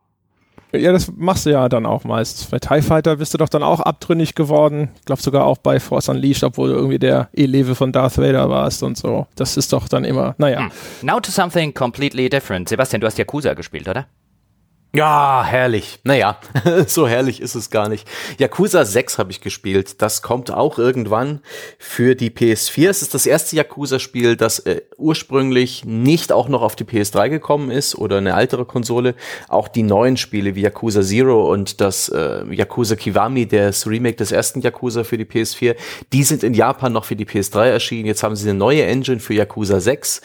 Ja, das machst du ja dann auch meist. Bei TIE Fighter bist du doch dann auch abtrünnig geworden. Ich glaube sogar auch bei Force Unleashed, obwohl du irgendwie der Eleve von Darth Vader warst und so. Das ist doch dann immer, naja. Hm. Now to something completely different. Sebastian, du hast Yakuza gespielt, oder? Ja, herrlich. Naja, so herrlich ist es gar nicht. Yakuza 6 habe ich gespielt. Das kommt auch irgendwann für die PS4. Es ist das erste Yakuza-Spiel, das äh, ursprünglich nicht auch noch auf die PS3 gekommen ist oder eine ältere Konsole. Auch die neuen Spiele wie Yakuza Zero und das äh, Yakuza Kiwami, das Remake des ersten Yakuza für die PS4, die sind in Japan noch für die PS3 erschienen. Jetzt haben sie eine neue Engine für Yakuza 6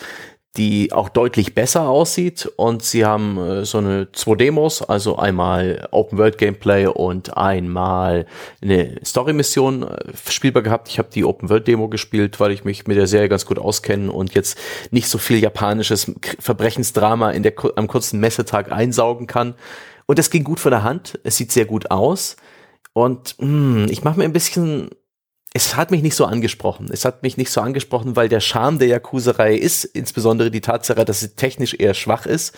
die auch deutlich besser aussieht und sie haben äh, so eine zwei Demos, also einmal Open World Gameplay und einmal eine Story Mission äh, spielbar gehabt. Ich habe die Open World Demo gespielt, weil ich mich mit der Serie ganz gut auskenne und jetzt nicht so viel japanisches Verbrechensdrama in der am kurzen Messetag einsaugen kann. Und das ging gut von der Hand. Es sieht sehr gut aus und mh, hm, ich mache mir ein bisschen es hat mich nicht so angesprochen. Es hat mich nicht so angesprochen, weil der Charme der Yakuza-Reihe ist insbesondere die Tatsache, dass sie technisch eher schwach ist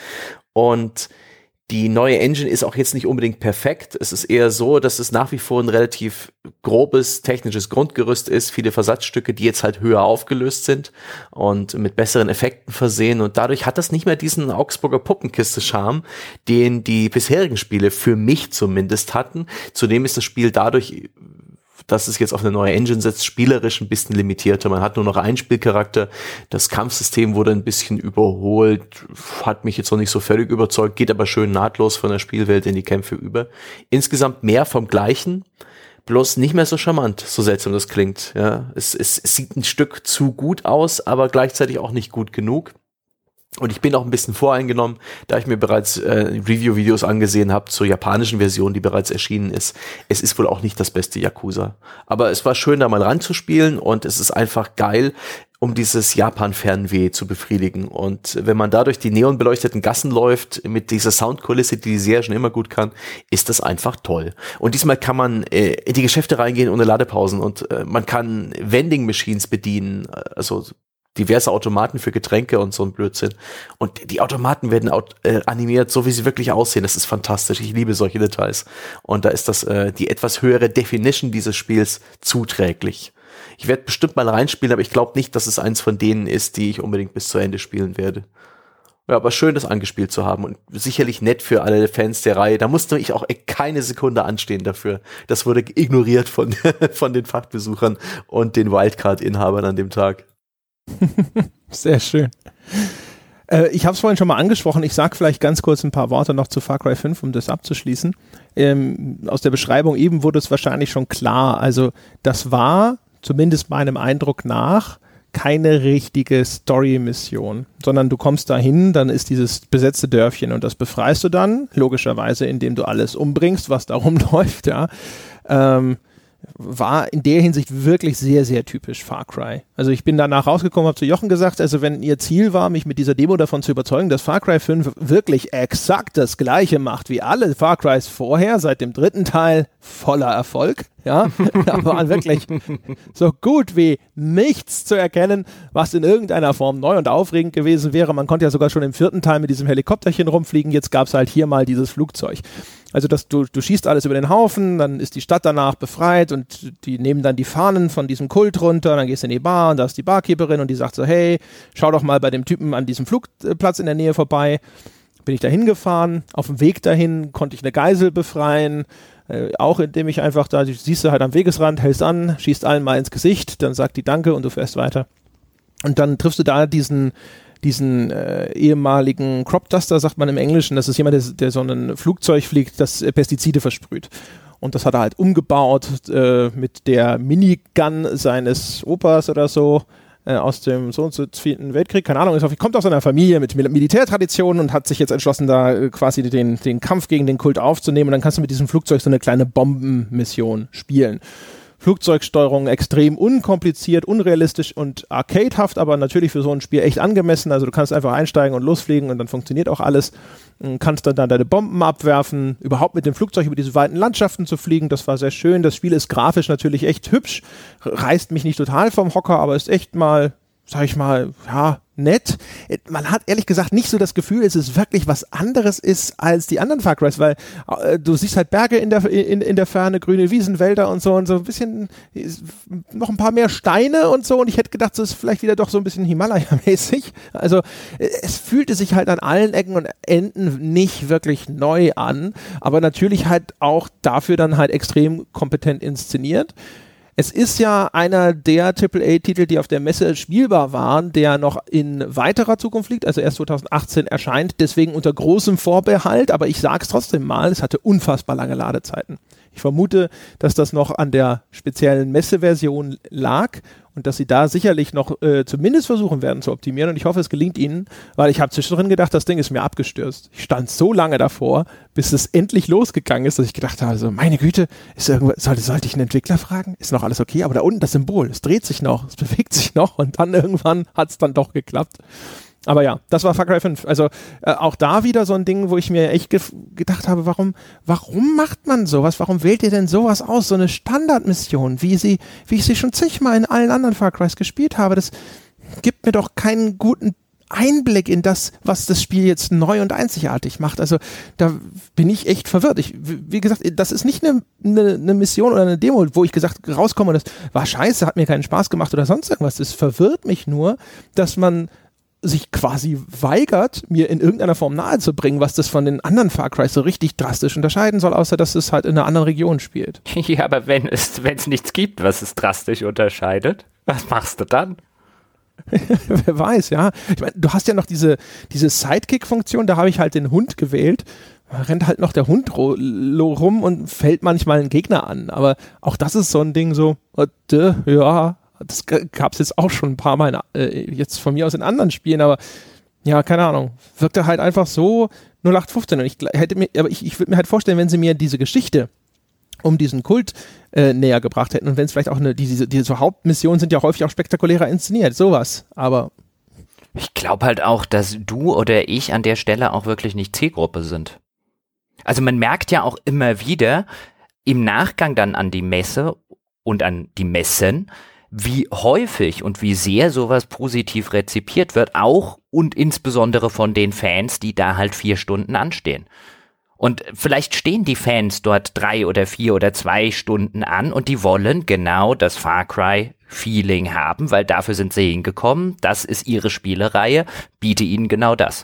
und die neue Engine ist auch jetzt nicht unbedingt perfekt. Es ist eher so, dass es nach wie vor ein relativ grobes technisches Grundgerüst ist, viele Versatzstücke, die jetzt halt höher aufgelöst sind und mit besseren Effekten versehen und dadurch hat das nicht mehr diesen Augsburger Puppenkiste-Charme, den die bisherigen Spiele für mich zumindest hatten. Zudem ist das Spiel dadurch dass es jetzt auf eine neue Engine setzt, spielerisch ein bisschen limitierter. Man hat nur noch einen Spielcharakter. Das Kampfsystem wurde ein bisschen überholt, hat mich jetzt noch nicht so völlig überzeugt, geht aber schön nahtlos von der Spielwelt in die Kämpfe über. Insgesamt mehr vom Gleichen bloß nicht mehr so charmant, so seltsam das klingt. Ja, es, es, es sieht ein Stück zu gut aus, aber gleichzeitig auch nicht gut genug. Und ich bin auch ein bisschen voreingenommen, da ich mir bereits äh, Review-Videos angesehen habe zur japanischen Version, die bereits erschienen ist. Es ist wohl auch nicht das beste Yakuza. Aber es war schön, da mal ranzuspielen und es ist einfach geil, um dieses Japan-Fernweh zu befriedigen. Und wenn man da durch die neonbeleuchteten Gassen läuft, mit dieser Soundkulisse, die die Serie schon immer gut kann, ist das einfach toll. Und diesmal kann man äh, in die Geschäfte reingehen ohne Ladepausen und äh, man kann Vending Machines bedienen, also diverse Automaten für Getränke und so ein Blödsinn. Und die Automaten werden äh, animiert, so wie sie wirklich aussehen. Das ist fantastisch. Ich liebe solche Details. Und da ist das äh, die etwas höhere Definition dieses Spiels zuträglich. Ich werde bestimmt mal reinspielen, aber ich glaube nicht, dass es eins von denen ist, die ich unbedingt bis zu Ende spielen werde. Ja, aber schön, das angespielt zu haben und sicherlich nett für alle Fans der Reihe. Da musste ich auch keine Sekunde anstehen dafür. Das wurde ignoriert von, von den Fachbesuchern und den Wildcard-Inhabern an dem Tag. Sehr schön. Äh, ich habe es vorhin schon mal angesprochen. Ich sage vielleicht ganz kurz ein paar Worte noch zu Far Cry 5, um das abzuschließen. ähm, aus der Beschreibung eben wurde es wahrscheinlich schon klar. Also das war, zumindest meinem Eindruck nach, keine richtige Story-Mission, sondern du kommst dahin, dann ist dieses besetzte Dörfchen und das befreist du dann, logischerweise, indem du alles umbringst, was da rumläuft, ja. Ähm, war in der Hinsicht wirklich sehr, sehr typisch Far Cry. Also ich bin danach rausgekommen, habe zu Jochen gesagt, also wenn ihr Ziel war, mich mit dieser Demo davon zu überzeugen, dass Far Cry 5 wirklich exakt das gleiche macht wie alle Far Crys vorher, seit dem dritten Teil, voller Erfolg. Ja, da war wirklich so gut wie nichts zu erkennen, was in irgendeiner Form neu und aufregend gewesen wäre. Man konnte ja sogar schon im vierten Teil mit diesem Helikopterchen rumfliegen. Jetzt gab es halt hier mal dieses Flugzeug. Also dass du, du schießt alles über den Haufen, dann ist die Stadt danach befreit und die nehmen dann die Fahnen von diesem Kult runter, dann gehst du in die Bar und da ist die Barkeeperin und die sagt so, hey, schau doch mal bei dem Typen an diesem Flugplatz in der Nähe vorbei. Bin ich da hingefahren, auf dem Weg dahin konnte ich eine Geisel befreien, äh, auch indem ich einfach da, siehst du halt am Wegesrand, hältst an, schießt allen mal ins Gesicht, dann sagt die Danke und du fährst weiter. Und dann triffst du da diesen, diesen äh, ehemaligen Crop Duster, sagt man im Englischen. Das ist jemand, der, der so ein Flugzeug fliegt, das äh, Pestizide versprüht. Und das hat er halt umgebaut äh, mit der Minigun seines Opas oder so äh, aus dem so und so Zweiten Weltkrieg. Keine Ahnung, kommt aus einer Familie mit Mil Militärtraditionen und hat sich jetzt entschlossen, da äh, quasi den, den Kampf gegen den Kult aufzunehmen. Und dann kannst du mit diesem Flugzeug so eine kleine Bombenmission spielen. Flugzeugsteuerung extrem unkompliziert, unrealistisch und arcadehaft, aber natürlich für so ein Spiel echt angemessen. Also du kannst einfach einsteigen und losfliegen und dann funktioniert auch alles. Kannst dann, dann deine Bomben abwerfen, überhaupt mit dem Flugzeug über diese weiten Landschaften zu fliegen, das war sehr schön. Das Spiel ist grafisch natürlich echt hübsch, reißt mich nicht total vom Hocker, aber ist echt mal, sag ich mal, ja, nett. Man hat ehrlich gesagt nicht so das Gefühl, dass es wirklich was anderes ist als die anderen Far Crys, weil äh, du siehst halt Berge in der, in, in der Ferne, grüne Wiesen, Wälder und so und so ein bisschen, noch ein paar mehr Steine und so und ich hätte gedacht, so ist vielleicht wieder doch so ein bisschen Himalaya-mäßig. Also äh, es fühlte sich halt an allen Ecken und Enden nicht wirklich neu an, aber natürlich halt auch dafür dann halt extrem kompetent inszeniert. Es ist ja einer der AAA-Titel, die auf der Messe spielbar waren, der noch in weiterer Zukunft liegt, also erst 2018 erscheint, deswegen unter großem Vorbehalt, aber ich sage es trotzdem mal, es hatte unfassbar lange Ladezeiten. Ich vermute, dass das noch an der speziellen Messeversion lag und dass sie da sicherlich noch äh, zumindest versuchen werden zu optimieren. Und ich hoffe, es gelingt ihnen, weil ich habe zwischendrin gedacht, das Ding ist mir abgestürzt. Ich stand so lange davor, bis es endlich losgegangen ist, dass ich gedacht habe, so, meine Güte, ist irgendwas, sollte, sollte ich einen Entwickler fragen? Ist noch alles okay? Aber da unten das Symbol, es dreht sich noch, es bewegt sich noch und dann irgendwann hat es dann doch geklappt. Aber ja, das war Far Cry 5. Also äh, auch da wieder so ein Ding, wo ich mir echt ge gedacht habe, warum, warum macht man sowas? Warum wählt ihr denn sowas aus? So eine Standardmission, wie sie, wie ich sie schon zigmal in allen anderen Far Crys gespielt habe. Das gibt mir doch keinen guten Einblick in das, was das Spiel jetzt neu und einzigartig macht. Also da bin ich echt verwirrt. Ich, wie gesagt, das ist nicht eine, eine, eine Mission oder eine Demo, wo ich gesagt rauskomme, das war scheiße, hat mir keinen Spaß gemacht oder sonst irgendwas. Es verwirrt mich nur, dass man sich quasi weigert, mir in irgendeiner Form nahezubringen, was das von den anderen Far Cry so richtig drastisch unterscheiden soll, außer dass es halt in einer anderen Region spielt. Ja, aber wenn es, wenn es nichts gibt, was es drastisch unterscheidet, was machst du dann? Wer weiß, ja. Ich meine, du hast ja noch diese, diese Sidekick-Funktion, da habe ich halt den Hund gewählt. Da rennt halt noch der Hund rum und fällt manchmal einen Gegner an. Aber auch das ist so ein Ding so, äh, ja, das gab es jetzt auch schon ein paar Mal, in, äh, jetzt von mir aus in anderen Spielen, aber ja, keine Ahnung. Wirkte halt einfach so 0815. Und ich hätte mir, aber ich, ich würde mir halt vorstellen, wenn sie mir diese Geschichte um diesen Kult äh, näher gebracht hätten und wenn es vielleicht auch eine, diese, diese Hauptmissionen sind ja häufig auch spektakulärer inszeniert, sowas. Aber ich glaube halt auch, dass du oder ich an der Stelle auch wirklich nicht Zielgruppe sind. Also man merkt ja auch immer wieder im Nachgang dann an die Messe und an die Messen, wie häufig und wie sehr sowas positiv rezipiert wird, auch und insbesondere von den Fans, die da halt vier Stunden anstehen. Und vielleicht stehen die Fans dort drei oder vier oder zwei Stunden an und die wollen genau das Far Cry Feeling haben, weil dafür sind sie hingekommen. Das ist ihre Spielereihe, biete ihnen genau das.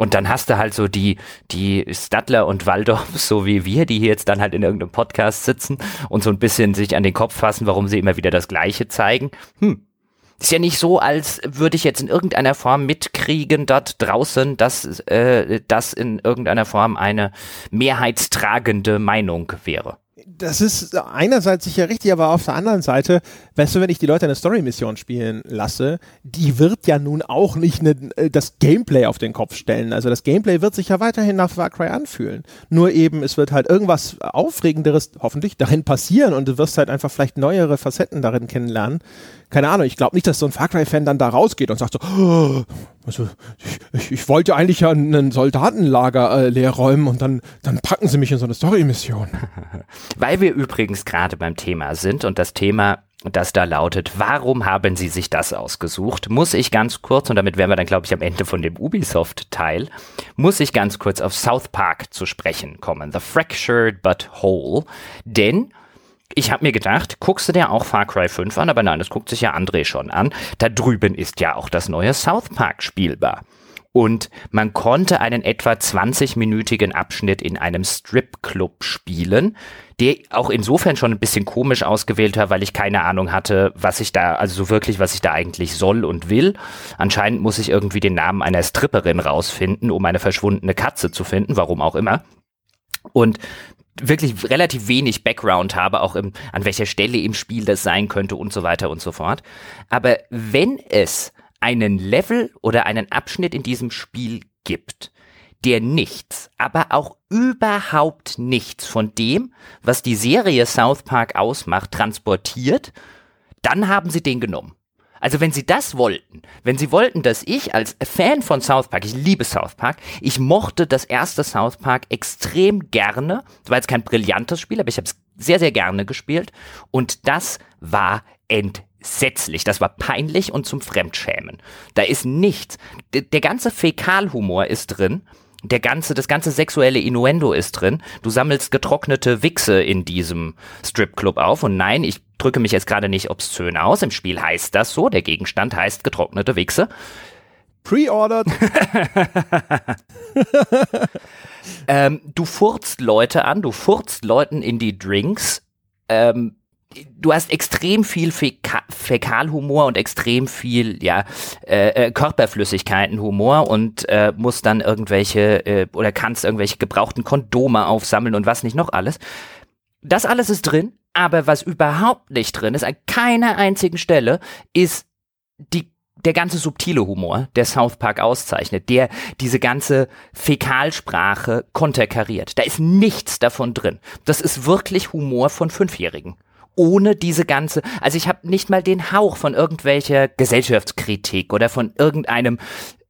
Und dann hast du halt so die, die Stadler und Waldorf, so wie wir, die hier jetzt dann halt in irgendeinem Podcast sitzen und so ein bisschen sich an den Kopf fassen, warum sie immer wieder das Gleiche zeigen. Hm, ist ja nicht so, als würde ich jetzt in irgendeiner Form mitkriegen dort draußen, dass äh, das in irgendeiner Form eine mehrheitstragende Meinung wäre das ist einerseits sicher richtig, aber auf der anderen Seite, weißt du, wenn ich die Leute eine Story-Mission spielen lasse, die wird ja nun auch nicht ne, das Gameplay auf den Kopf stellen. Also das Gameplay wird sich ja weiterhin nach Far Cry anfühlen. Nur eben, es wird halt irgendwas Aufregenderes hoffentlich darin passieren und du wirst halt einfach vielleicht neuere Facetten darin kennenlernen, keine Ahnung, ich glaube nicht, dass so ein Far Cry-Fan dann da rausgeht und sagt so, oh, also ich, ich, ich, wollte eigentlich ja ein Soldatenlager äh, leer räumen und dann, dann packen sie mich in so eine Story-Mission. Weil wir übrigens gerade beim Thema sind und das Thema das da lautet, warum haben Sie sich das ausgesucht? Muss ich ganz kurz, und damit wären wir dann, glaube ich, am Ende von dem Ubisoft-Teil, muss ich ganz kurz auf South Park zu sprechen kommen. The Fractured but Whole. Denn ich habe mir gedacht, guckst du dir auch Far Cry 5 an, aber nein, das guckt sich ja André schon an. Da drüben ist ja auch das neue South Park spielbar. Und man konnte einen etwa 20-minütigen Abschnitt in einem Strip-Club spielen, der auch insofern schon ein bisschen komisch ausgewählt war, weil ich keine Ahnung hatte, was ich da, also so wirklich, was ich da eigentlich soll und will. Anscheinend muss ich irgendwie den Namen einer Stripperin rausfinden, um eine verschwundene Katze zu finden, warum auch immer. Und wirklich relativ wenig Background habe, auch im, an welcher Stelle im Spiel das sein könnte und so weiter und so fort. Aber wenn es einen Level oder einen Abschnitt in diesem Spiel gibt, der nichts, aber auch überhaupt nichts von dem, was die Serie South Park ausmacht, transportiert, dann haben sie den genommen. Also wenn sie das wollten, wenn sie wollten, dass ich als Fan von South Park, ich liebe South Park, ich mochte das erste South Park extrem gerne. Das war jetzt kein brillantes Spiel, aber ich habe es sehr, sehr gerne gespielt. Und das war entsetzlich. Das war peinlich und zum Fremdschämen. Da ist nichts. D der ganze Fäkalhumor ist drin der ganze, das ganze sexuelle Innuendo ist drin. Du sammelst getrocknete Wichse in diesem Stripclub auf. Und nein, ich drücke mich jetzt gerade nicht obszön aus. Im Spiel heißt das so. Der Gegenstand heißt getrocknete Wichse. Pre-ordered. ähm, du furzt Leute an, du furzt Leuten in die Drinks. Ähm, du hast extrem viel Fäka Fäkalhumor und extrem viel ja äh, äh, Körperflüssigkeitenhumor und äh, musst dann irgendwelche äh, oder kannst irgendwelche gebrauchten Kondome aufsammeln und was nicht noch alles. Das alles ist drin, aber was überhaupt nicht drin ist, an keiner einzigen Stelle, ist die der ganze subtile Humor, der South Park auszeichnet, der diese ganze Fäkalsprache konterkariert. Da ist nichts davon drin. Das ist wirklich Humor von Fünfjährigen ohne diese ganze, also ich habe nicht mal den Hauch von irgendwelcher Gesellschaftskritik oder von irgendeinem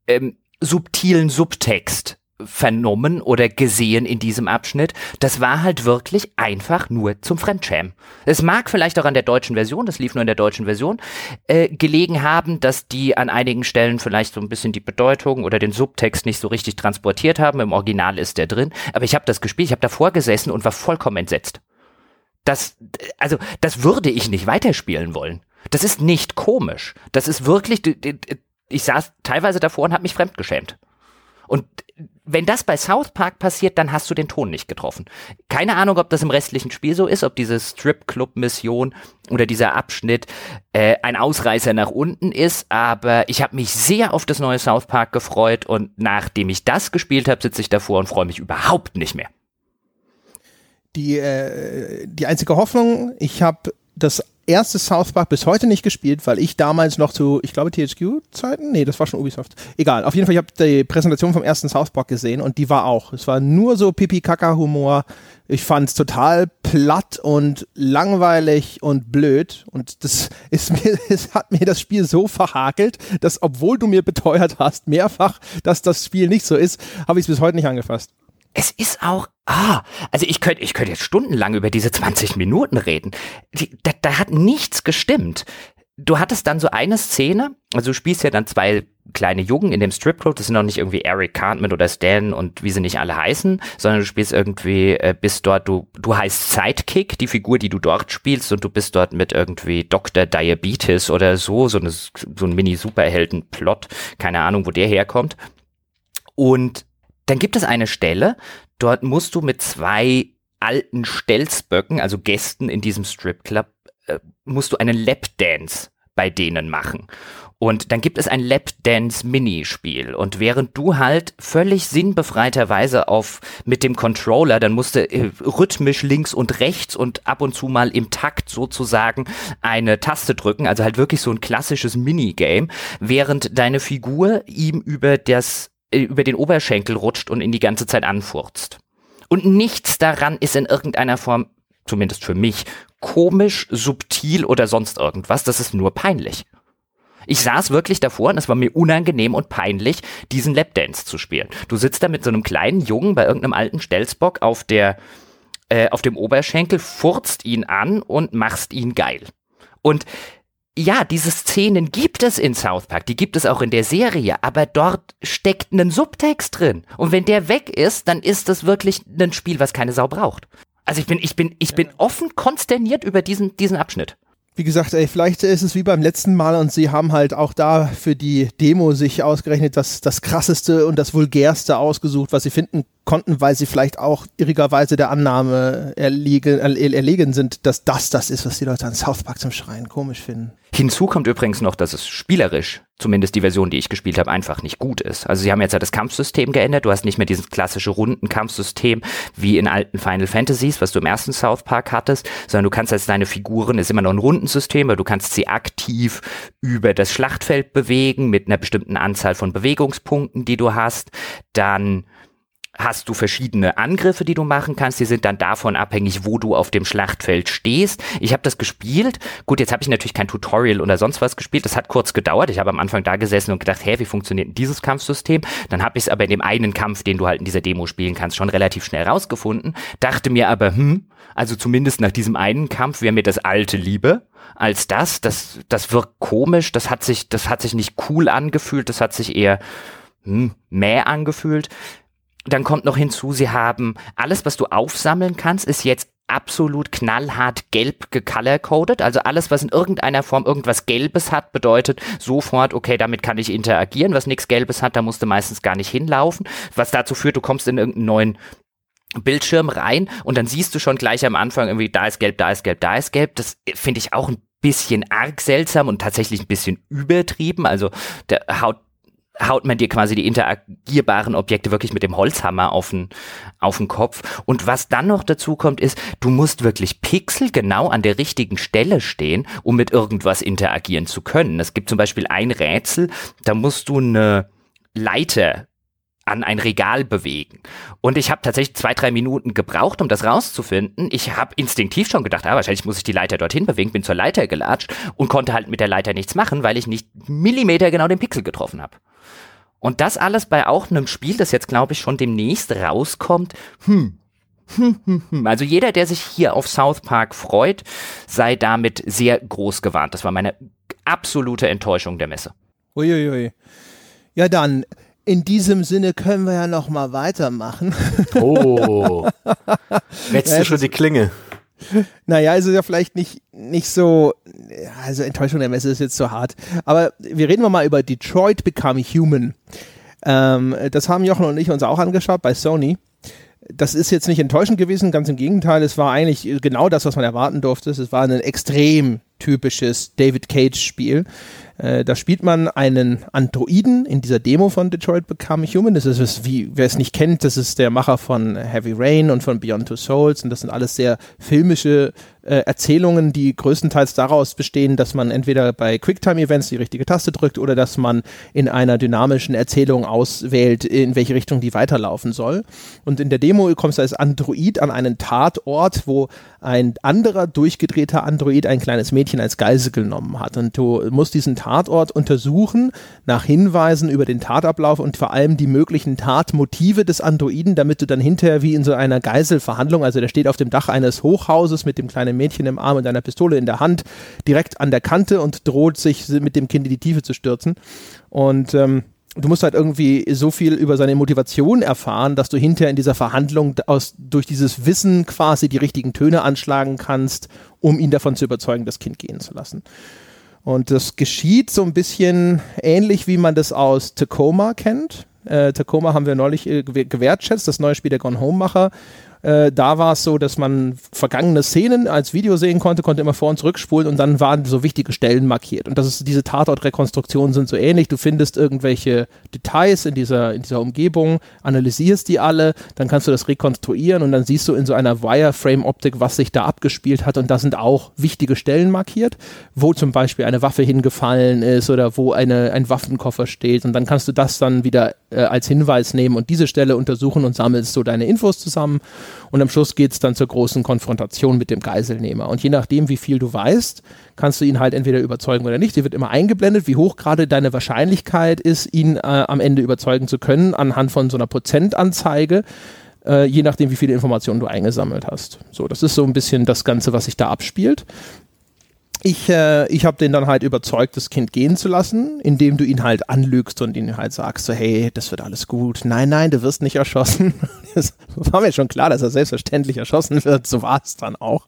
ähm, subtilen Subtext vernommen oder gesehen in diesem Abschnitt. Das war halt wirklich einfach nur zum Fremdschämen. Es mag vielleicht auch an der deutschen Version, das lief nur in der deutschen Version, äh, gelegen haben, dass die an einigen Stellen vielleicht so ein bisschen die Bedeutung oder den Subtext nicht so richtig transportiert haben. Im Original ist der drin. Aber ich habe das gespielt, ich habe davor gesessen und war vollkommen entsetzt. Das, also, das würde ich nicht weiterspielen wollen. Das ist nicht komisch. Das ist wirklich, ich saß teilweise davor und habe mich fremdgeschämt. Und wenn das bei South Park passiert, dann hast du den Ton nicht getroffen. Keine Ahnung, ob das im restlichen Spiel so ist, ob diese Strip-Club-Mission oder dieser Abschnitt äh, ein Ausreißer nach unten ist, aber ich habe mich sehr auf das neue South Park gefreut und nachdem ich das gespielt habe, sitze ich davor und freue mich überhaupt nicht mehr die, äh, die einzige Hoffnung, ich habe das erste South Park bis heute nicht gespielt, weil ich damals noch zu, ich glaube, THQ-Zeiten? Nee, das war schon Ubisoft. Egal, auf jeden Fall, ich habe die Präsentation vom ersten South Park gesehen und die war auch. Es war nur so Pipi-Kaka-Humor. Ich fand es total platt und langweilig und blöd. Und das ist mir, es hat mir das Spiel so verhakelt, dass obwohl du mir beteuert hast, mehrfach, dass das Spiel nicht so ist, habe ich es bis heute nicht angefasst es ist auch, ah, also ich könnte ich könnte jetzt stundenlang über diese 20 Minuten reden. Da, da hat nichts gestimmt. Du hattest dann so eine Szene, also du spielst ja dann zwei kleine Jungen in dem Stripclub, das sind noch nicht irgendwie Eric Cartman oder Stan und wie sie nicht alle heißen, sondern du spielst irgendwie, äh, bist dort, du, du heißt Sidekick, die Figur, die du dort spielst und du bist dort mit irgendwie Dr. Diabetes oder so, so, eine, so ein Mini-Superhelden-Plot, keine Ahnung, wo der herkommt. Und dann gibt es eine Stelle, dort musst du mit zwei alten Stelzböcken, also Gästen in diesem Stripclub, äh, musst du einen Lapdance bei denen machen. Und dann gibt es ein Lapdance-Minispiel. Und während du halt völlig sinnbefreiterweise auf mit dem Controller, dann musst du äh, rhythmisch links und rechts und ab und zu mal im Takt sozusagen eine Taste drücken, also halt wirklich so ein klassisches Minigame, während deine Figur ihm über das über den Oberschenkel rutscht und ihn die ganze Zeit anfurzt. Und nichts daran ist in irgendeiner Form, zumindest für mich, komisch, subtil oder sonst irgendwas. Das ist nur peinlich. Ich saß wirklich davor und es war mir unangenehm und peinlich, diesen Lapdance zu spielen. Du sitzt da mit so einem kleinen Jungen bei irgendeinem alten Stelzbock auf der, äh, auf dem Oberschenkel, furzt ihn an und machst ihn geil. Und ja, diese Szenen gibt es in South Park, die gibt es auch in der Serie, aber dort steckt ein Subtext drin. Und wenn der weg ist, dann ist das wirklich ein Spiel, was keine Sau braucht. Also ich bin, ich bin, ich bin offen konsterniert über diesen, diesen Abschnitt wie gesagt, ey, vielleicht ist es wie beim letzten Mal und sie haben halt auch da für die Demo sich ausgerechnet das, das krasseste und das vulgärste ausgesucht, was sie finden konnten, weil sie vielleicht auch irrigerweise der Annahme erlegen, erlegen sind, dass das das ist, was die Leute an South Park zum Schreien komisch finden. Hinzu kommt übrigens noch, dass es spielerisch, zumindest die Version, die ich gespielt habe, einfach nicht gut ist. Also sie haben jetzt ja das Kampfsystem geändert. Du hast nicht mehr dieses klassische Rundenkampfsystem wie in alten Final Fantasies, was du im ersten South Park hattest, sondern du kannst als deine Figuren, ist immer noch ein Rundensystem, weil du kannst sie aktiv über das Schlachtfeld bewegen mit einer bestimmten Anzahl von Bewegungspunkten, die du hast. Dann hast du verschiedene Angriffe, die du machen kannst. Die sind dann davon abhängig, wo du auf dem Schlachtfeld stehst. Ich habe das gespielt. Gut, jetzt habe ich natürlich kein Tutorial oder sonst was gespielt. Das hat kurz gedauert. Ich habe am Anfang da gesessen und gedacht, hä, wie funktioniert denn dieses Kampfsystem? Dann habe ich es aber in dem einen Kampf, den du halt in dieser Demo spielen kannst, schon relativ schnell rausgefunden. Dachte mir aber, hm, also zumindest nach diesem einen Kampf wäre mir das alte lieber als das. Das, das wirkt komisch. Das hat sich, das hat sich nicht cool angefühlt. Das hat sich eher hm, mäh angefühlt. Dann kommt noch hinzu, sie haben alles, was du aufsammeln kannst, ist jetzt absolut knallhart gelb gecolor-coded. Also alles, was in irgendeiner Form irgendwas Gelbes hat, bedeutet sofort, okay, damit kann ich interagieren. Was nichts Gelbes hat, da musst du meistens gar nicht hinlaufen. Was dazu führt, du kommst in irgendeinen neuen Bildschirm rein und dann siehst du schon gleich am Anfang irgendwie, da ist gelb, da ist gelb, da ist gelb. Das finde ich auch ein bisschen arg seltsam und tatsächlich ein bisschen übertrieben. Also der haut haut man dir quasi die interagierbaren Objekte wirklich mit dem Holzhammer auf den, auf den Kopf. Und was dann noch dazu kommt, ist, du musst wirklich Pixel genau an der richtigen Stelle stehen, um mit irgendwas interagieren zu können. Es gibt zum Beispiel ein Rätsel, da musst du eine Leiter an ein Regal bewegen. Und ich habe tatsächlich zwei, drei Minuten gebraucht, um das rauszufinden. Ich habe instinktiv schon gedacht, ah, wahrscheinlich muss ich die Leiter dorthin bewegen, bin zur Leiter gelatscht und konnte halt mit der Leiter nichts machen, weil ich nicht Millimeter genau den Pixel getroffen habe. Und das alles bei auch einem Spiel, das jetzt glaube ich schon demnächst rauskommt. Hm. hm, hm, hm. Also jeder, der sich hier auf South Park freut, sei damit sehr groß gewarnt. Das war meine absolute Enttäuschung der Messe. Uiuiui. Ja dann, in diesem Sinne können wir ja noch mal weitermachen. Oh. Wetzt du schon die Klinge? Naja, ist ja vielleicht nicht, nicht so, also Enttäuschung der Messe ist jetzt so hart. Aber wir reden mal über Detroit Become Human. Ähm, das haben Jochen und ich uns auch angeschaut bei Sony. Das ist jetzt nicht enttäuschend gewesen, ganz im Gegenteil. Es war eigentlich genau das, was man erwarten durfte. Es war ein extrem typisches David Cage-Spiel. Äh, da spielt man einen Androiden in dieser Demo von Detroit Become Human. Das ist, wie, wer es nicht kennt, das ist der Macher von Heavy Rain und von Beyond Two Souls. Und das sind alles sehr filmische äh, Erzählungen, die größtenteils daraus bestehen, dass man entweder bei Quicktime-Events die richtige Taste drückt oder dass man in einer dynamischen Erzählung auswählt, in welche Richtung die weiterlaufen soll. Und in der Demo kommst du als Android an einen Tatort, wo ein anderer durchgedrehter Android ein kleines Mädchen als Geisel genommen hat. Und du musst diesen Tatort untersuchen nach Hinweisen über den Tatablauf und vor allem die möglichen Tatmotive des Androiden, damit du dann hinterher wie in so einer Geiselverhandlung, also der steht auf dem Dach eines Hochhauses mit dem kleinen Mädchen im Arm und einer Pistole in der Hand, direkt an der Kante und droht sich mit dem Kind in die Tiefe zu stürzen. Und ähm, du musst halt irgendwie so viel über seine Motivation erfahren, dass du hinterher in dieser Verhandlung aus, durch dieses Wissen quasi die richtigen Töne anschlagen kannst, um ihn davon zu überzeugen, das Kind gehen zu lassen. Und das geschieht so ein bisschen ähnlich, wie man das aus Tacoma kennt. Äh, Tacoma haben wir neulich äh, gewertschätzt, das neue Spiel der Gone Home Macher. Äh, da war es so, dass man vergangene Szenen als Video sehen konnte, konnte immer vor und zurückspulen und dann waren so wichtige Stellen markiert. Und das ist, diese Tatortrekonstruktionen sind so ähnlich. Du findest irgendwelche Details in dieser, in dieser Umgebung, analysierst die alle, dann kannst du das rekonstruieren und dann siehst du in so einer Wireframe-Optik, was sich da abgespielt hat. Und da sind auch wichtige Stellen markiert, wo zum Beispiel eine Waffe hingefallen ist oder wo eine, ein Waffenkoffer steht. Und dann kannst du das dann wieder äh, als Hinweis nehmen und diese Stelle untersuchen und sammelst so deine Infos zusammen. Und am Schluss geht es dann zur großen Konfrontation mit dem Geiselnehmer. Und je nachdem, wie viel du weißt, kannst du ihn halt entweder überzeugen oder nicht. Sie wird immer eingeblendet, wie hoch gerade deine Wahrscheinlichkeit ist, ihn äh, am Ende überzeugen zu können, anhand von so einer Prozentanzeige. Äh, je nachdem, wie viele Informationen du eingesammelt hast. So, das ist so ein bisschen das Ganze, was sich da abspielt ich, äh, ich habe den dann halt überzeugt, das Kind gehen zu lassen, indem du ihn halt anlügst und ihn halt sagst, so, hey, das wird alles gut. Nein, nein, du wirst nicht erschossen. Das war mir schon klar, dass er selbstverständlich erschossen wird. So war es dann auch.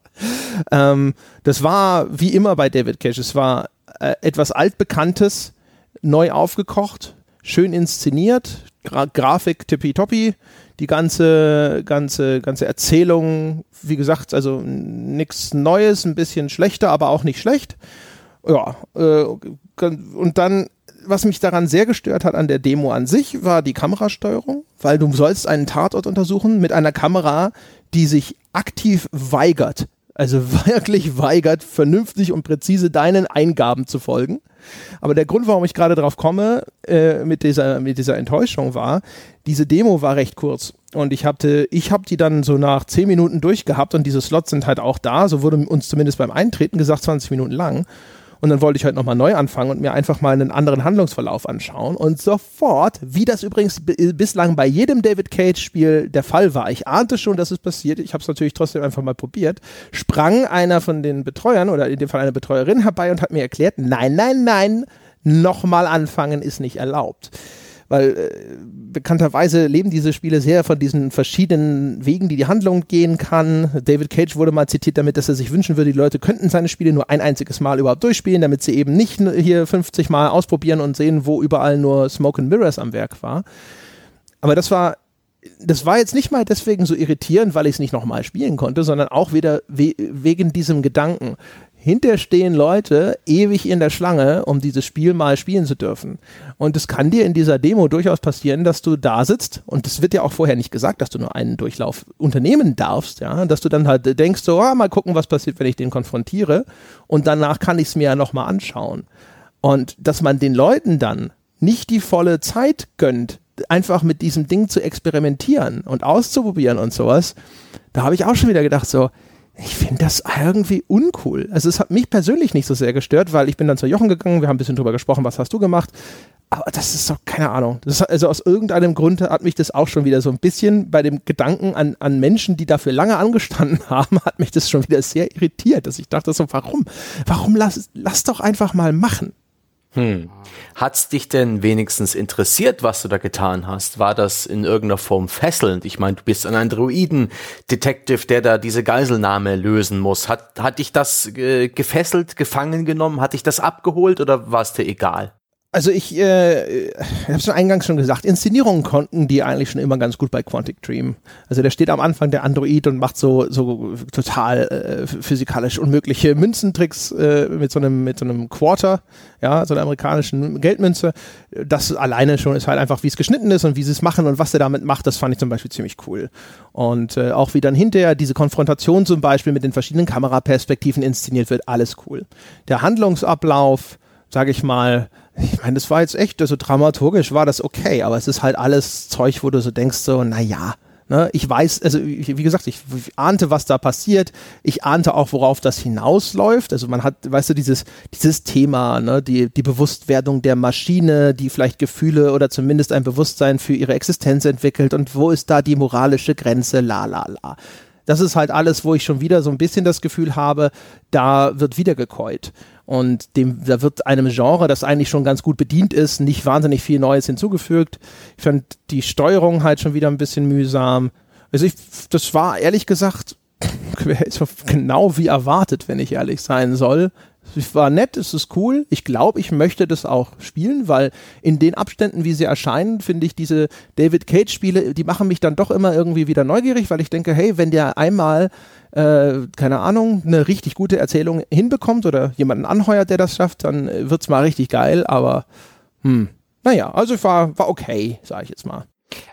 Ähm, das war wie immer bei David Cage. Es war äh, etwas altbekanntes, neu aufgekocht, schön inszeniert, Gra Grafik tippitoppi die ganze, ganze, ganze Erzählung, wie gesagt, also nichts Neues, ein bisschen schlechter, aber auch nicht schlecht. Ja, äh, und dann, was mich daran sehr gestört hat an der Demo an sich, war die Kamerasteuerung, weil du sollst einen Tatort untersuchen mit einer Kamera, die sich aktiv weigert, also wirklich weigert, vernünftig und präzise deinen Eingaben zu folgen. Aber der Grund, warum ich gerade drauf komme, äh, mit, dieser, mit dieser Enttäuschung war, diese Demo war recht kurz. Und ich hatte, ich habe die dann so nach zehn Minuten durchgehabt und diese Slots sind halt auch da. So wurde uns zumindest beim Eintreten gesagt, 20 Minuten lang. Und dann wollte ich halt nochmal neu anfangen und mir einfach mal einen anderen Handlungsverlauf anschauen. Und sofort, wie das übrigens bislang bei jedem David Cage-Spiel der Fall war, ich ahnte schon, dass es passiert, ich habe es natürlich trotzdem einfach mal probiert, sprang einer von den Betreuern oder in dem Fall eine Betreuerin herbei und hat mir erklärt, nein, nein, nein, nochmal anfangen ist nicht erlaubt weil äh, bekannterweise leben diese Spiele sehr von diesen verschiedenen Wegen, die die Handlung gehen kann. David Cage wurde mal zitiert damit, dass er sich wünschen würde, die Leute könnten seine Spiele nur ein einziges Mal überhaupt durchspielen, damit sie eben nicht hier 50 Mal ausprobieren und sehen, wo überall nur Smoke and Mirrors am Werk war. Aber das war das war jetzt nicht mal deswegen so irritierend, weil ich es nicht nochmal spielen konnte, sondern auch wieder we wegen diesem Gedanken hinter stehen Leute ewig in der Schlange, um dieses Spiel mal spielen zu dürfen. Und es kann dir in dieser Demo durchaus passieren, dass du da sitzt und es wird ja auch vorher nicht gesagt, dass du nur einen Durchlauf unternehmen darfst, ja, dass du dann halt denkst, so, ah, mal gucken, was passiert, wenn ich den konfrontiere und danach kann ich es mir ja nochmal anschauen. Und dass man den Leuten dann nicht die volle Zeit gönnt, einfach mit diesem Ding zu experimentieren und auszuprobieren und sowas, da habe ich auch schon wieder gedacht, so, ich finde das irgendwie uncool. Also es hat mich persönlich nicht so sehr gestört, weil ich bin dann zu Jochen gegangen, wir haben ein bisschen drüber gesprochen, was hast du gemacht. Aber das ist doch keine Ahnung. Das, also aus irgendeinem Grund hat mich das auch schon wieder so ein bisschen bei dem Gedanken an, an Menschen, die dafür lange angestanden haben, hat mich das schon wieder sehr irritiert, dass ich dachte so, warum? Warum lass, lass doch einfach mal machen? Hm. Hat's dich denn wenigstens interessiert, was du da getan hast? War das in irgendeiner Form fesselnd? Ich meine, du bist ein Androiden-Detective, der da diese Geiselnahme lösen muss. Hat, hat dich das äh, gefesselt, gefangen genommen? Hat dich das abgeholt oder war es dir egal? Also ich, äh, ich habe es eingangs schon gesagt, Inszenierungen konnten die eigentlich schon immer ganz gut bei Quantic Dream. Also der steht am Anfang der Android und macht so so total äh, physikalisch unmögliche Münzentricks äh, mit so einem mit so einem Quarter, ja, so einer amerikanischen Geldmünze. Das alleine schon ist halt einfach, wie es geschnitten ist und wie sie es machen und was er damit macht, das fand ich zum Beispiel ziemlich cool. Und äh, auch wie dann hinterher diese Konfrontation zum Beispiel mit den verschiedenen Kameraperspektiven inszeniert wird, alles cool. Der Handlungsablauf, sage ich mal, ich meine, das war jetzt echt, also dramaturgisch war das okay, aber es ist halt alles Zeug, wo du so denkst, so, naja, ne, ich weiß, also wie gesagt, ich ahnte, was da passiert, ich ahnte auch, worauf das hinausläuft, also man hat, weißt du, dieses, dieses Thema, ne, die, die Bewusstwerdung der Maschine, die vielleicht Gefühle oder zumindest ein Bewusstsein für ihre Existenz entwickelt und wo ist da die moralische Grenze, la la la. Das ist halt alles, wo ich schon wieder so ein bisschen das Gefühl habe, da wird wieder gekäut. Und dem, da wird einem Genre, das eigentlich schon ganz gut bedient ist, nicht wahnsinnig viel Neues hinzugefügt. Ich fand die Steuerung halt schon wieder ein bisschen mühsam. Also ich, das war ehrlich gesagt genau wie erwartet, wenn ich ehrlich sein soll. Es war nett, es ist cool. Ich glaube, ich möchte das auch spielen, weil in den Abständen, wie sie erscheinen, finde ich diese David Cage-Spiele, die machen mich dann doch immer irgendwie wieder neugierig, weil ich denke, hey, wenn der einmal äh, keine Ahnung, eine richtig gute Erzählung hinbekommt oder jemanden anheuert, der das schafft, dann wird es mal richtig geil, aber hm, naja, also war, war okay, sage ich jetzt mal.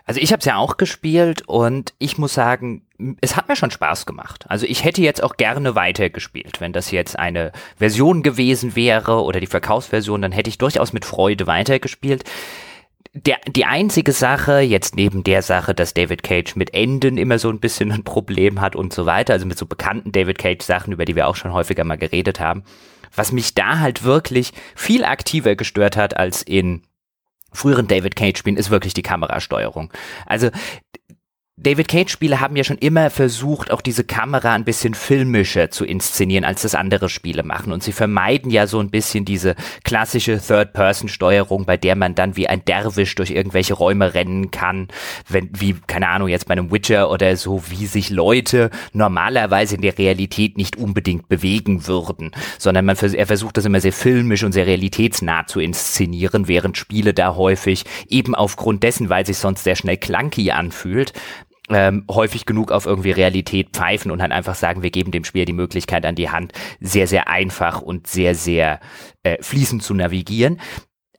Also ich habe es ja auch gespielt und ich muss sagen, es hat mir schon Spaß gemacht. Also ich hätte jetzt auch gerne weitergespielt. Wenn das jetzt eine Version gewesen wäre oder die Verkaufsversion, dann hätte ich durchaus mit Freude weitergespielt. Der, die einzige Sache, jetzt neben der Sache, dass David Cage mit Enden immer so ein bisschen ein Problem hat und so weiter, also mit so bekannten David Cage Sachen, über die wir auch schon häufiger mal geredet haben, was mich da halt wirklich viel aktiver gestört hat als in früheren David Cage Spielen ist wirklich die Kamerasteuerung. Also David Cage-Spiele haben ja schon immer versucht, auch diese Kamera ein bisschen filmischer zu inszenieren, als das andere Spiele machen. Und sie vermeiden ja so ein bisschen diese klassische Third-Person-Steuerung, bei der man dann wie ein Derwisch durch irgendwelche Räume rennen kann, wenn, wie, keine Ahnung, jetzt bei einem Witcher oder so, wie sich Leute normalerweise in der Realität nicht unbedingt bewegen würden, sondern man, er versucht das immer sehr filmisch und sehr realitätsnah zu inszenieren, während Spiele da häufig eben aufgrund dessen, weil sich sonst sehr schnell clunky anfühlt, ähm, häufig genug auf irgendwie Realität pfeifen und halt einfach sagen, wir geben dem Spieler die Möglichkeit an die Hand, sehr, sehr einfach und sehr, sehr äh, fließend zu navigieren.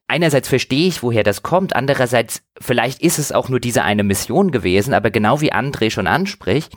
Einerseits verstehe ich, woher das kommt, andererseits vielleicht ist es auch nur diese eine Mission gewesen, aber genau wie André schon anspricht,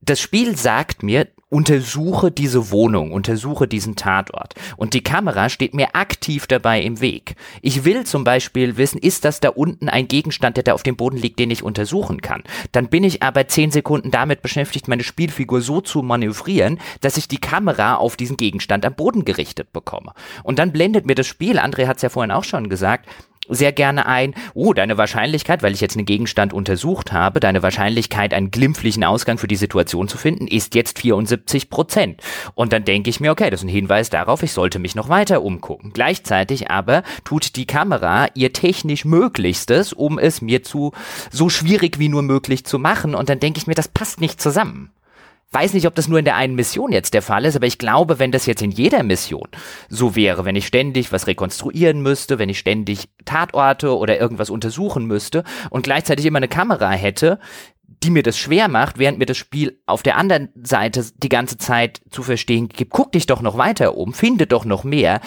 das Spiel sagt mir, untersuche diese Wohnung, untersuche diesen Tatort. Und die Kamera steht mir aktiv dabei im Weg. Ich will zum Beispiel wissen, ist das da unten ein Gegenstand, der da auf dem Boden liegt, den ich untersuchen kann? Dann bin ich aber zehn Sekunden damit beschäftigt, meine Spielfigur so zu manövrieren, dass ich die Kamera auf diesen Gegenstand am Boden gerichtet bekomme. Und dann blendet mir das Spiel, André hat es ja vorhin auch schon gesagt, sehr gerne ein, oh, deine Wahrscheinlichkeit, weil ich jetzt einen Gegenstand untersucht habe, deine Wahrscheinlichkeit, einen glimpflichen Ausgang für die Situation zu finden, ist jetzt 74 Prozent. Und dann denke ich mir, okay, das ist ein Hinweis darauf, ich sollte mich noch weiter umgucken. Gleichzeitig aber tut die Kamera ihr technisch Möglichstes, um es mir zu so schwierig wie nur möglich zu machen. Und dann denke ich mir, das passt nicht zusammen weiß nicht, ob das nur in der einen Mission jetzt der Fall ist, aber ich glaube, wenn das jetzt in jeder Mission so wäre, wenn ich ständig was rekonstruieren müsste, wenn ich ständig Tatorte oder irgendwas untersuchen müsste und gleichzeitig immer eine Kamera hätte, die mir das schwer macht, während mir das Spiel auf der anderen Seite die ganze Zeit zu verstehen gibt, guck dich doch noch weiter um, finde doch noch mehr,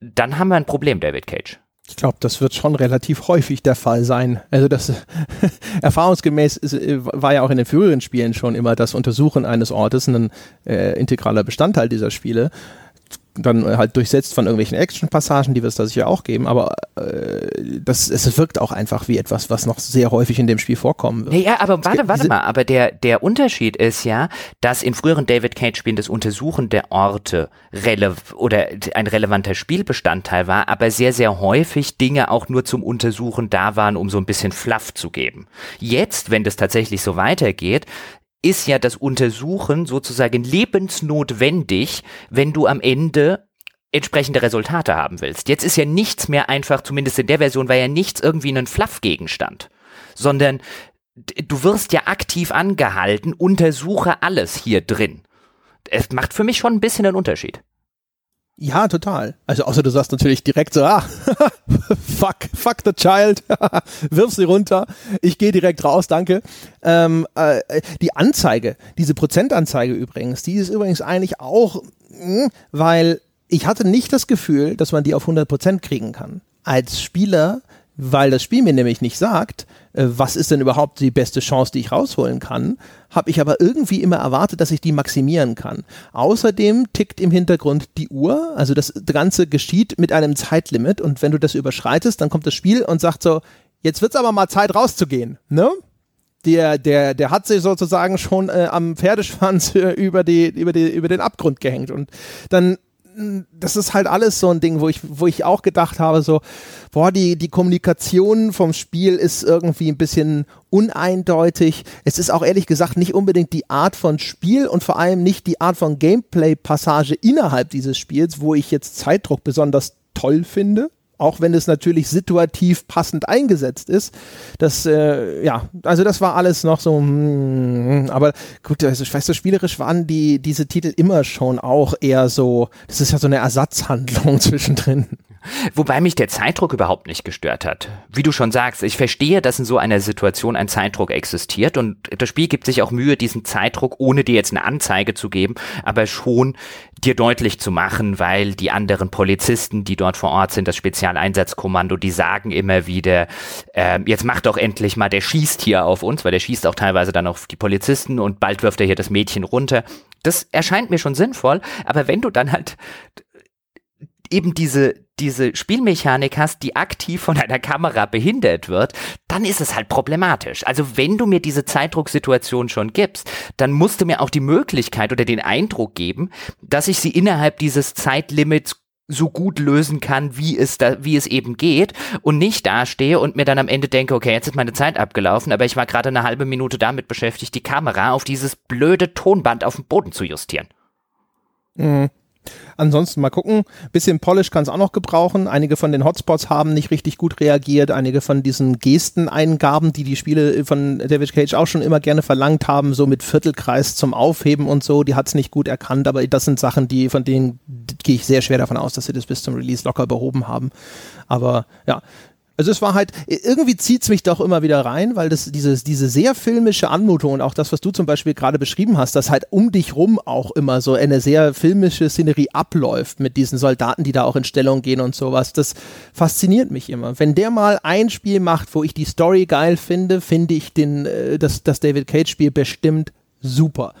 dann haben wir ein Problem, David Cage. Ich glaube, das wird schon relativ häufig der Fall sein. Also das erfahrungsgemäß ist, äh, war ja auch in den früheren Spielen schon immer das Untersuchen eines Ortes ein äh, integraler Bestandteil dieser Spiele dann halt durchsetzt von irgendwelchen Action-Passagen, die wird es da sicher auch geben, aber äh, das, es wirkt auch einfach wie etwas, was noch sehr häufig in dem Spiel vorkommen wird. Ja, aber warte, warte mal, aber der, der Unterschied ist ja, dass in früheren David Cage-Spielen das Untersuchen der Orte rele oder ein relevanter Spielbestandteil war, aber sehr, sehr häufig Dinge auch nur zum Untersuchen da waren, um so ein bisschen Fluff zu geben. Jetzt, wenn das tatsächlich so weitergeht, ist ja das Untersuchen sozusagen lebensnotwendig, wenn du am Ende entsprechende Resultate haben willst. Jetzt ist ja nichts mehr einfach, zumindest in der Version, war ja nichts irgendwie ein Fluff-Gegenstand, sondern du wirst ja aktiv angehalten, untersuche alles hier drin. Es macht für mich schon ein bisschen einen Unterschied. Ja, total. Also außer du sagst natürlich direkt so, ah, fuck, fuck the child, wirf sie runter, ich gehe direkt raus, danke. Ähm, äh, die Anzeige, diese Prozentanzeige übrigens, die ist übrigens eigentlich auch, hm, weil ich hatte nicht das Gefühl, dass man die auf 100% kriegen kann. Als Spieler weil das Spiel mir nämlich nicht sagt, äh, was ist denn überhaupt die beste Chance, die ich rausholen kann, habe ich aber irgendwie immer erwartet, dass ich die maximieren kann. Außerdem tickt im Hintergrund die Uhr, also das Ganze geschieht mit einem Zeitlimit und wenn du das überschreitest, dann kommt das Spiel und sagt so, jetzt wird's aber mal Zeit rauszugehen, ne? Der, der, der hat sich sozusagen schon äh, am Pferdeschwanz über, die, über, die, über den Abgrund gehängt. Und dann das ist halt alles so ein Ding, wo ich, wo ich auch gedacht habe, so, boah, die, die Kommunikation vom Spiel ist irgendwie ein bisschen uneindeutig. Es ist auch ehrlich gesagt nicht unbedingt die Art von Spiel und vor allem nicht die Art von Gameplay-Passage innerhalb dieses Spiels, wo ich jetzt Zeitdruck besonders toll finde. Auch wenn es natürlich situativ passend eingesetzt ist. Das, äh, ja, also das war alles noch so, mm, aber gut, also ich weiß, so spielerisch waren die, diese Titel immer schon auch eher so, das ist ja so eine Ersatzhandlung zwischendrin. Wobei mich der Zeitdruck überhaupt nicht gestört hat. Wie du schon sagst, ich verstehe, dass in so einer Situation ein Zeitdruck existiert und das Spiel gibt sich auch Mühe, diesen Zeitdruck, ohne dir jetzt eine Anzeige zu geben, aber schon dir deutlich zu machen, weil die anderen Polizisten, die dort vor Ort sind, das Spezialeinsatzkommando, die sagen immer wieder, äh, jetzt mach doch endlich mal, der schießt hier auf uns, weil der schießt auch teilweise dann auf die Polizisten und bald wirft er hier das Mädchen runter. Das erscheint mir schon sinnvoll, aber wenn du dann halt eben diese, diese Spielmechanik hast, die aktiv von einer Kamera behindert wird, dann ist es halt problematisch. Also wenn du mir diese Zeitdrucksituation schon gibst, dann musst du mir auch die Möglichkeit oder den Eindruck geben, dass ich sie innerhalb dieses Zeitlimits so gut lösen kann, wie es da, wie es eben geht und nicht dastehe und mir dann am Ende denke, okay, jetzt ist meine Zeit abgelaufen, aber ich war gerade eine halbe Minute damit beschäftigt, die Kamera auf dieses blöde Tonband auf dem Boden zu justieren. Mhm. Ansonsten mal gucken. Bisschen Polish kann es auch noch gebrauchen. Einige von den Hotspots haben nicht richtig gut reagiert. Einige von diesen Gesteneingaben, die die Spiele von David Cage auch schon immer gerne verlangt haben, so mit Viertelkreis zum Aufheben und so, die hat es nicht gut erkannt. Aber das sind Sachen, die von denen gehe ich sehr schwer davon aus, dass sie das bis zum Release locker behoben haben. Aber ja, also es war halt, irgendwie zieht es mich doch immer wieder rein, weil das dieses, diese sehr filmische Anmutung und auch das, was du zum Beispiel gerade beschrieben hast, dass halt um dich rum auch immer so eine sehr filmische Szenerie abläuft mit diesen Soldaten, die da auch in Stellung gehen und sowas, das fasziniert mich immer. Wenn der mal ein Spiel macht, wo ich die Story geil finde, finde ich den, äh, das, das David Cage Spiel bestimmt super.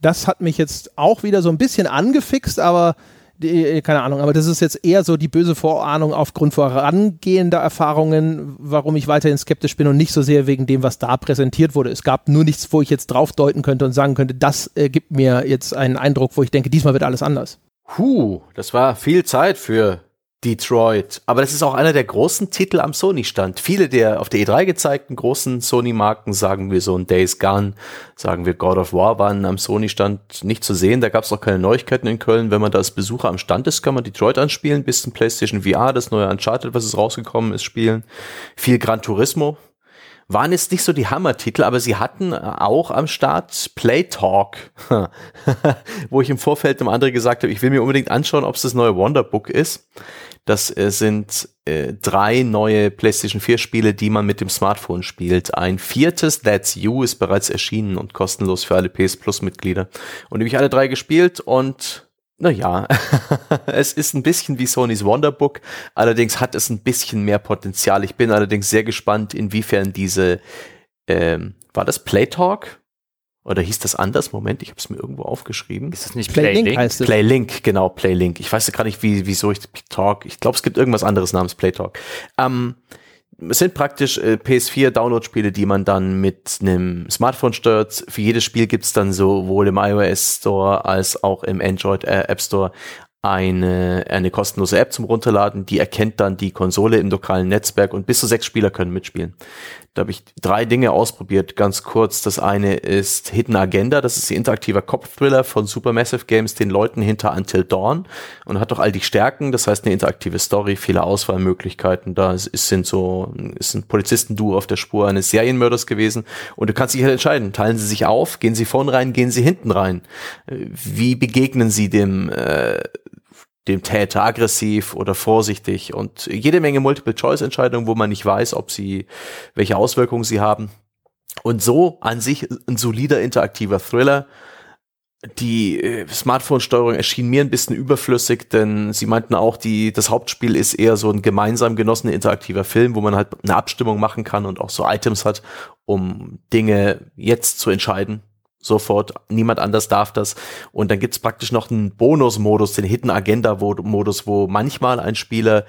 Das hat mich jetzt auch wieder so ein bisschen angefixt, aber äh, keine Ahnung, aber das ist jetzt eher so die böse Vorahnung aufgrund vorangehender Erfahrungen, warum ich weiterhin skeptisch bin und nicht so sehr wegen dem, was da präsentiert wurde. Es gab nur nichts, wo ich jetzt drauf deuten könnte und sagen könnte, das äh, gibt mir jetzt einen Eindruck, wo ich denke, diesmal wird alles anders. Huh, das war viel Zeit für Detroit. Aber das ist auch einer der großen Titel am Sony-Stand. Viele der auf der E3 gezeigten großen Sony-Marken, sagen wir so ein Days Gone, sagen wir God of War, waren am Sony-Stand nicht zu sehen. Da gab es auch keine Neuigkeiten in Köln. Wenn man da als Besucher am Stand ist, kann man Detroit anspielen, bis zum PlayStation VR, das neue Uncharted, was es rausgekommen ist, spielen. Viel Gran Turismo, waren jetzt nicht so die Hammer-Titel, aber sie hatten auch am Start Play Talk, wo ich im Vorfeld dem anderen gesagt habe, ich will mir unbedingt anschauen, ob es das neue Wonderbook ist. Das äh, sind äh, drei neue PlayStation 4 Spiele, die man mit dem Smartphone spielt. Ein viertes, That's You, ist bereits erschienen und kostenlos für alle PS Plus Mitglieder. Und die habe ich alle drei gespielt und naja, es ist ein bisschen wie Sonys Wonderbook, allerdings hat es ein bisschen mehr Potenzial. Ich bin allerdings sehr gespannt, inwiefern diese, ähm, war das Playtalk? Oder hieß das anders? Moment, ich habe es mir irgendwo aufgeschrieben. Ist das nicht Playlink? Play heißt es. Playlink, genau, Playlink. Ich weiß gar nicht, wie, wieso ich Talk. Ich glaube, es gibt irgendwas anderes namens Playtalk. Ähm, es sind praktisch äh, PS4 Download-Spiele, die man dann mit einem Smartphone stört. Für jedes Spiel gibt's dann sowohl im iOS Store als auch im Android äh, App Store eine, eine kostenlose App zum Runterladen, die erkennt dann die Konsole im lokalen Netzwerk und bis zu sechs Spieler können mitspielen. Da habe ich drei Dinge ausprobiert, ganz kurz. Das eine ist Hidden Agenda, das ist die interaktiver Kopfthriller von Supermassive Games, den Leuten hinter Until Dawn und hat doch all die Stärken, das heißt eine interaktive Story, viele Auswahlmöglichkeiten. Da ist, sind so, ist ein Polizistenduo auf der Spur eines Serienmörders gewesen und du kannst dich halt entscheiden, teilen sie sich auf, gehen sie vorn rein, gehen sie hinten rein. Wie begegnen sie dem äh, dem Täter aggressiv oder vorsichtig und jede Menge Multiple-Choice-Entscheidungen, wo man nicht weiß, ob sie, welche Auswirkungen sie haben. Und so an sich ein solider interaktiver Thriller. Die äh, Smartphone-Steuerung erschien mir ein bisschen überflüssig, denn sie meinten auch, die, das Hauptspiel ist eher so ein gemeinsam genossener interaktiver Film, wo man halt eine Abstimmung machen kann und auch so Items hat, um Dinge jetzt zu entscheiden sofort, niemand anders darf das. Und dann gibt's praktisch noch einen Bonus-Modus, den Hidden Agenda-Modus, wo manchmal ein Spieler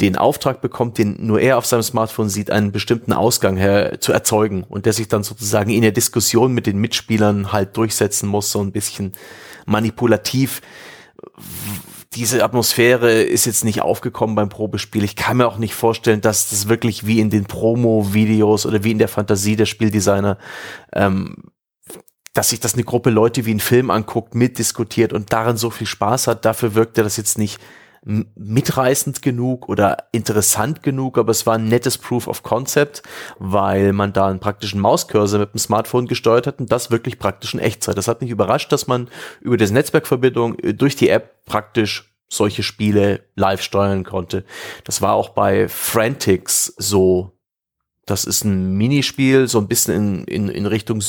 den Auftrag bekommt, den nur er auf seinem Smartphone sieht, einen bestimmten Ausgang her zu erzeugen und der sich dann sozusagen in der Diskussion mit den Mitspielern halt durchsetzen muss, so ein bisschen manipulativ. Diese Atmosphäre ist jetzt nicht aufgekommen beim Probespiel. Ich kann mir auch nicht vorstellen, dass das wirklich wie in den Promo-Videos oder wie in der Fantasie der Spieldesigner ähm, dass sich das eine Gruppe Leute wie ein Film anguckt, mitdiskutiert und daran so viel Spaß hat, dafür wirkte das jetzt nicht mitreißend genug oder interessant genug, aber es war ein nettes Proof of Concept, weil man da einen praktischen Mauscursor mit dem Smartphone gesteuert hat und das wirklich praktisch in Echtzeit. Das hat mich überrascht, dass man über diese Netzwerkverbindung äh, durch die App praktisch solche Spiele live steuern konnte. Das war auch bei Frantics so das ist ein Minispiel, so ein bisschen in, in, in Richtung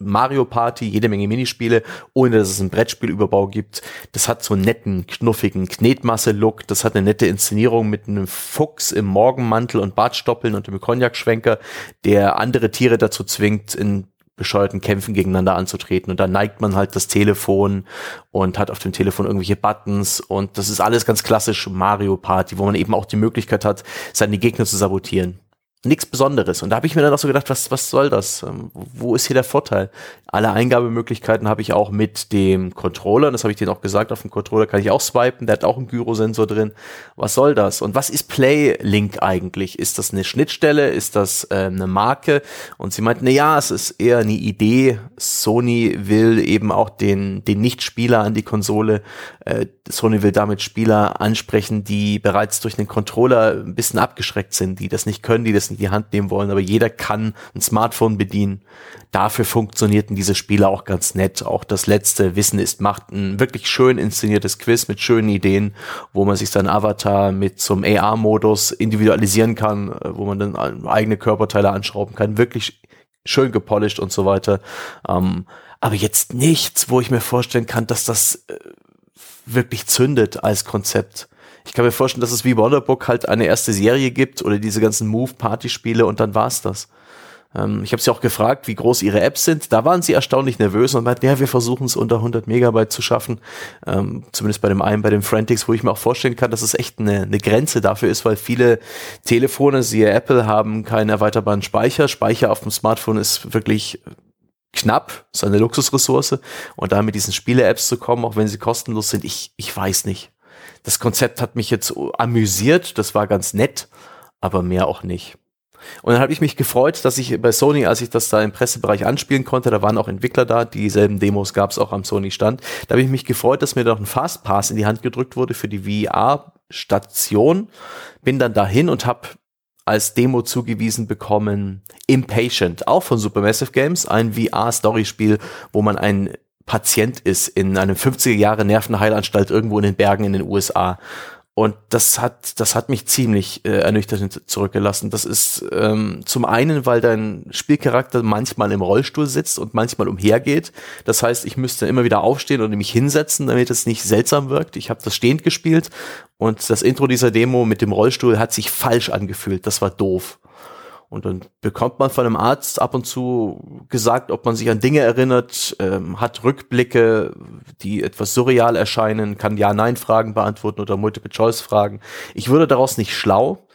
Mario Party, jede Menge Minispiele, ohne dass es einen Brettspielüberbau gibt. Das hat so einen netten, knuffigen Knetmasse-Look. Das hat eine nette Inszenierung mit einem Fuchs im Morgenmantel und Bartstoppeln und einem Cognac-Schwenker, der andere Tiere dazu zwingt, in bescheuerten Kämpfen gegeneinander anzutreten. Und da neigt man halt das Telefon und hat auf dem Telefon irgendwelche Buttons. Und das ist alles ganz klassisch Mario Party, wo man eben auch die Möglichkeit hat, seine Gegner zu sabotieren nichts Besonderes. Und da habe ich mir dann auch so gedacht, was, was soll das? Ähm, wo ist hier der Vorteil? Alle Eingabemöglichkeiten habe ich auch mit dem Controller. Das habe ich denen auch gesagt. Auf dem Controller kann ich auch swipen. Der hat auch einen Gyrosensor drin. Was soll das? Und was ist PlayLink eigentlich? Ist das eine Schnittstelle? Ist das äh, eine Marke? Und sie meinten, na ja, es ist eher eine Idee. Sony will eben auch den, den Nichtspieler an die Konsole. Äh, Sony will damit Spieler ansprechen, die bereits durch den Controller ein bisschen abgeschreckt sind, die das nicht können, die das in die Hand nehmen wollen, aber jeder kann ein Smartphone bedienen. Dafür funktionierten diese Spiele auch ganz nett. Auch das letzte Wissen ist Macht, ein wirklich schön inszeniertes Quiz mit schönen Ideen, wo man sich seinen Avatar mit zum AR-Modus individualisieren kann, äh, wo man dann eigene Körperteile anschrauben kann. Wirklich schön gepolished und so weiter. Ähm, aber jetzt nichts, wo ich mir vorstellen kann, dass das äh, wirklich zündet als Konzept. Ich kann mir vorstellen, dass es wie Wonderbook halt eine erste Serie gibt oder diese ganzen Move-Party-Spiele und dann war's das. Ähm, ich habe sie auch gefragt, wie groß ihre Apps sind. Da waren sie erstaunlich nervös und meinten, ja, wir versuchen es unter 100 Megabyte zu schaffen. Ähm, zumindest bei dem einen, bei dem Frantics, wo ich mir auch vorstellen kann, dass es echt eine, eine Grenze dafür ist, weil viele Telefone, siehe Apple, haben keinen erweiterbaren Speicher. Speicher auf dem Smartphone ist wirklich knapp, ist eine Luxusressource. Und da mit diesen Spiele-Apps zu kommen, auch wenn sie kostenlos sind, ich, ich weiß nicht. Das Konzept hat mich jetzt amüsiert, das war ganz nett, aber mehr auch nicht. Und dann habe ich mich gefreut, dass ich bei Sony, als ich das da im Pressebereich anspielen konnte, da waren auch Entwickler da, dieselben Demos gab es auch am Sony-Stand, da habe ich mich gefreut, dass mir doch ein Fastpass in die Hand gedrückt wurde für die VR-Station. Bin dann dahin und habe als Demo zugewiesen bekommen Impatient, auch von Supermassive Games, ein VR-Story-Spiel, wo man ein Patient ist in einem 50er Jahre Nervenheilanstalt irgendwo in den Bergen in den USA. Und das hat, das hat mich ziemlich äh, ernüchternd zurückgelassen. Das ist ähm, zum einen, weil dein Spielcharakter manchmal im Rollstuhl sitzt und manchmal umhergeht. Das heißt, ich müsste immer wieder aufstehen und mich hinsetzen, damit es nicht seltsam wirkt. Ich habe das stehend gespielt und das Intro dieser Demo mit dem Rollstuhl hat sich falsch angefühlt. Das war doof. Und dann bekommt man von einem Arzt ab und zu gesagt, ob man sich an Dinge erinnert, ähm, hat Rückblicke, die etwas surreal erscheinen, kann Ja-Nein-Fragen beantworten oder Multiple-Choice-Fragen. Ich wurde daraus nicht schlau,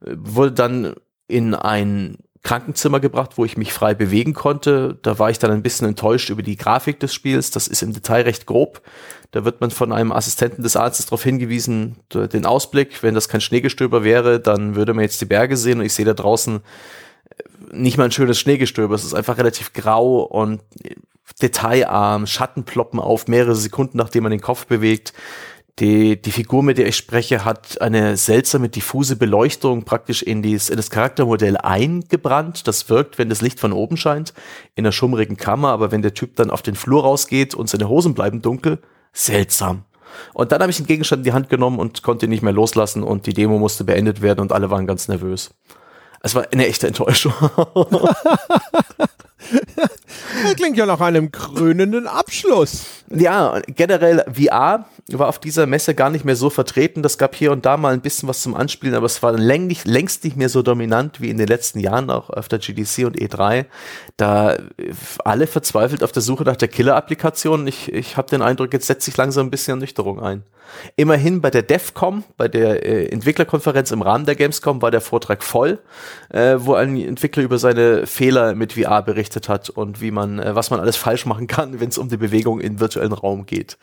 äh, wurde dann in ein Krankenzimmer gebracht, wo ich mich frei bewegen konnte. Da war ich dann ein bisschen enttäuscht über die Grafik des Spiels. Das ist im Detail recht grob. Da wird man von einem Assistenten des Arztes darauf hingewiesen, den Ausblick. Wenn das kein Schneegestöber wäre, dann würde man jetzt die Berge sehen und ich sehe da draußen äh, nicht mal ein schönes Schneegestöber. Es ist einfach relativ grau und detailarm. Schatten ploppen auf mehrere Sekunden, nachdem man den Kopf bewegt. Die, die Figur, mit der ich spreche, hat eine seltsame, diffuse Beleuchtung praktisch in, dies, in das Charaktermodell eingebrannt. Das wirkt, wenn das Licht von oben scheint, in einer schummrigen Kammer, aber wenn der Typ dann auf den Flur rausgeht und seine Hosen bleiben dunkel, seltsam. Und dann habe ich den Gegenstand in die Hand genommen und konnte ihn nicht mehr loslassen und die Demo musste beendet werden und alle waren ganz nervös. Es war eine echte Enttäuschung. Klingt ja nach einem krönenden Abschluss. Ja, generell VR war auf dieser Messe gar nicht mehr so vertreten. Das gab hier und da mal ein bisschen was zum Anspielen, aber es war längst, längst nicht mehr so dominant wie in den letzten Jahren auch auf der GDC und E3. Da alle verzweifelt auf der Suche nach der Killer-Applikation. Ich, ich habe den Eindruck, jetzt setzt sich langsam ein bisschen Ernüchterung ein. Immerhin bei der DEFCOM, bei der äh, Entwicklerkonferenz im Rahmen der Gamescom, war der Vortrag voll, äh, wo ein Entwickler über seine Fehler mit VR berichtet hat und wie man, äh, was man alles falsch machen kann, wenn es um die Bewegung in virtuellen Raum geht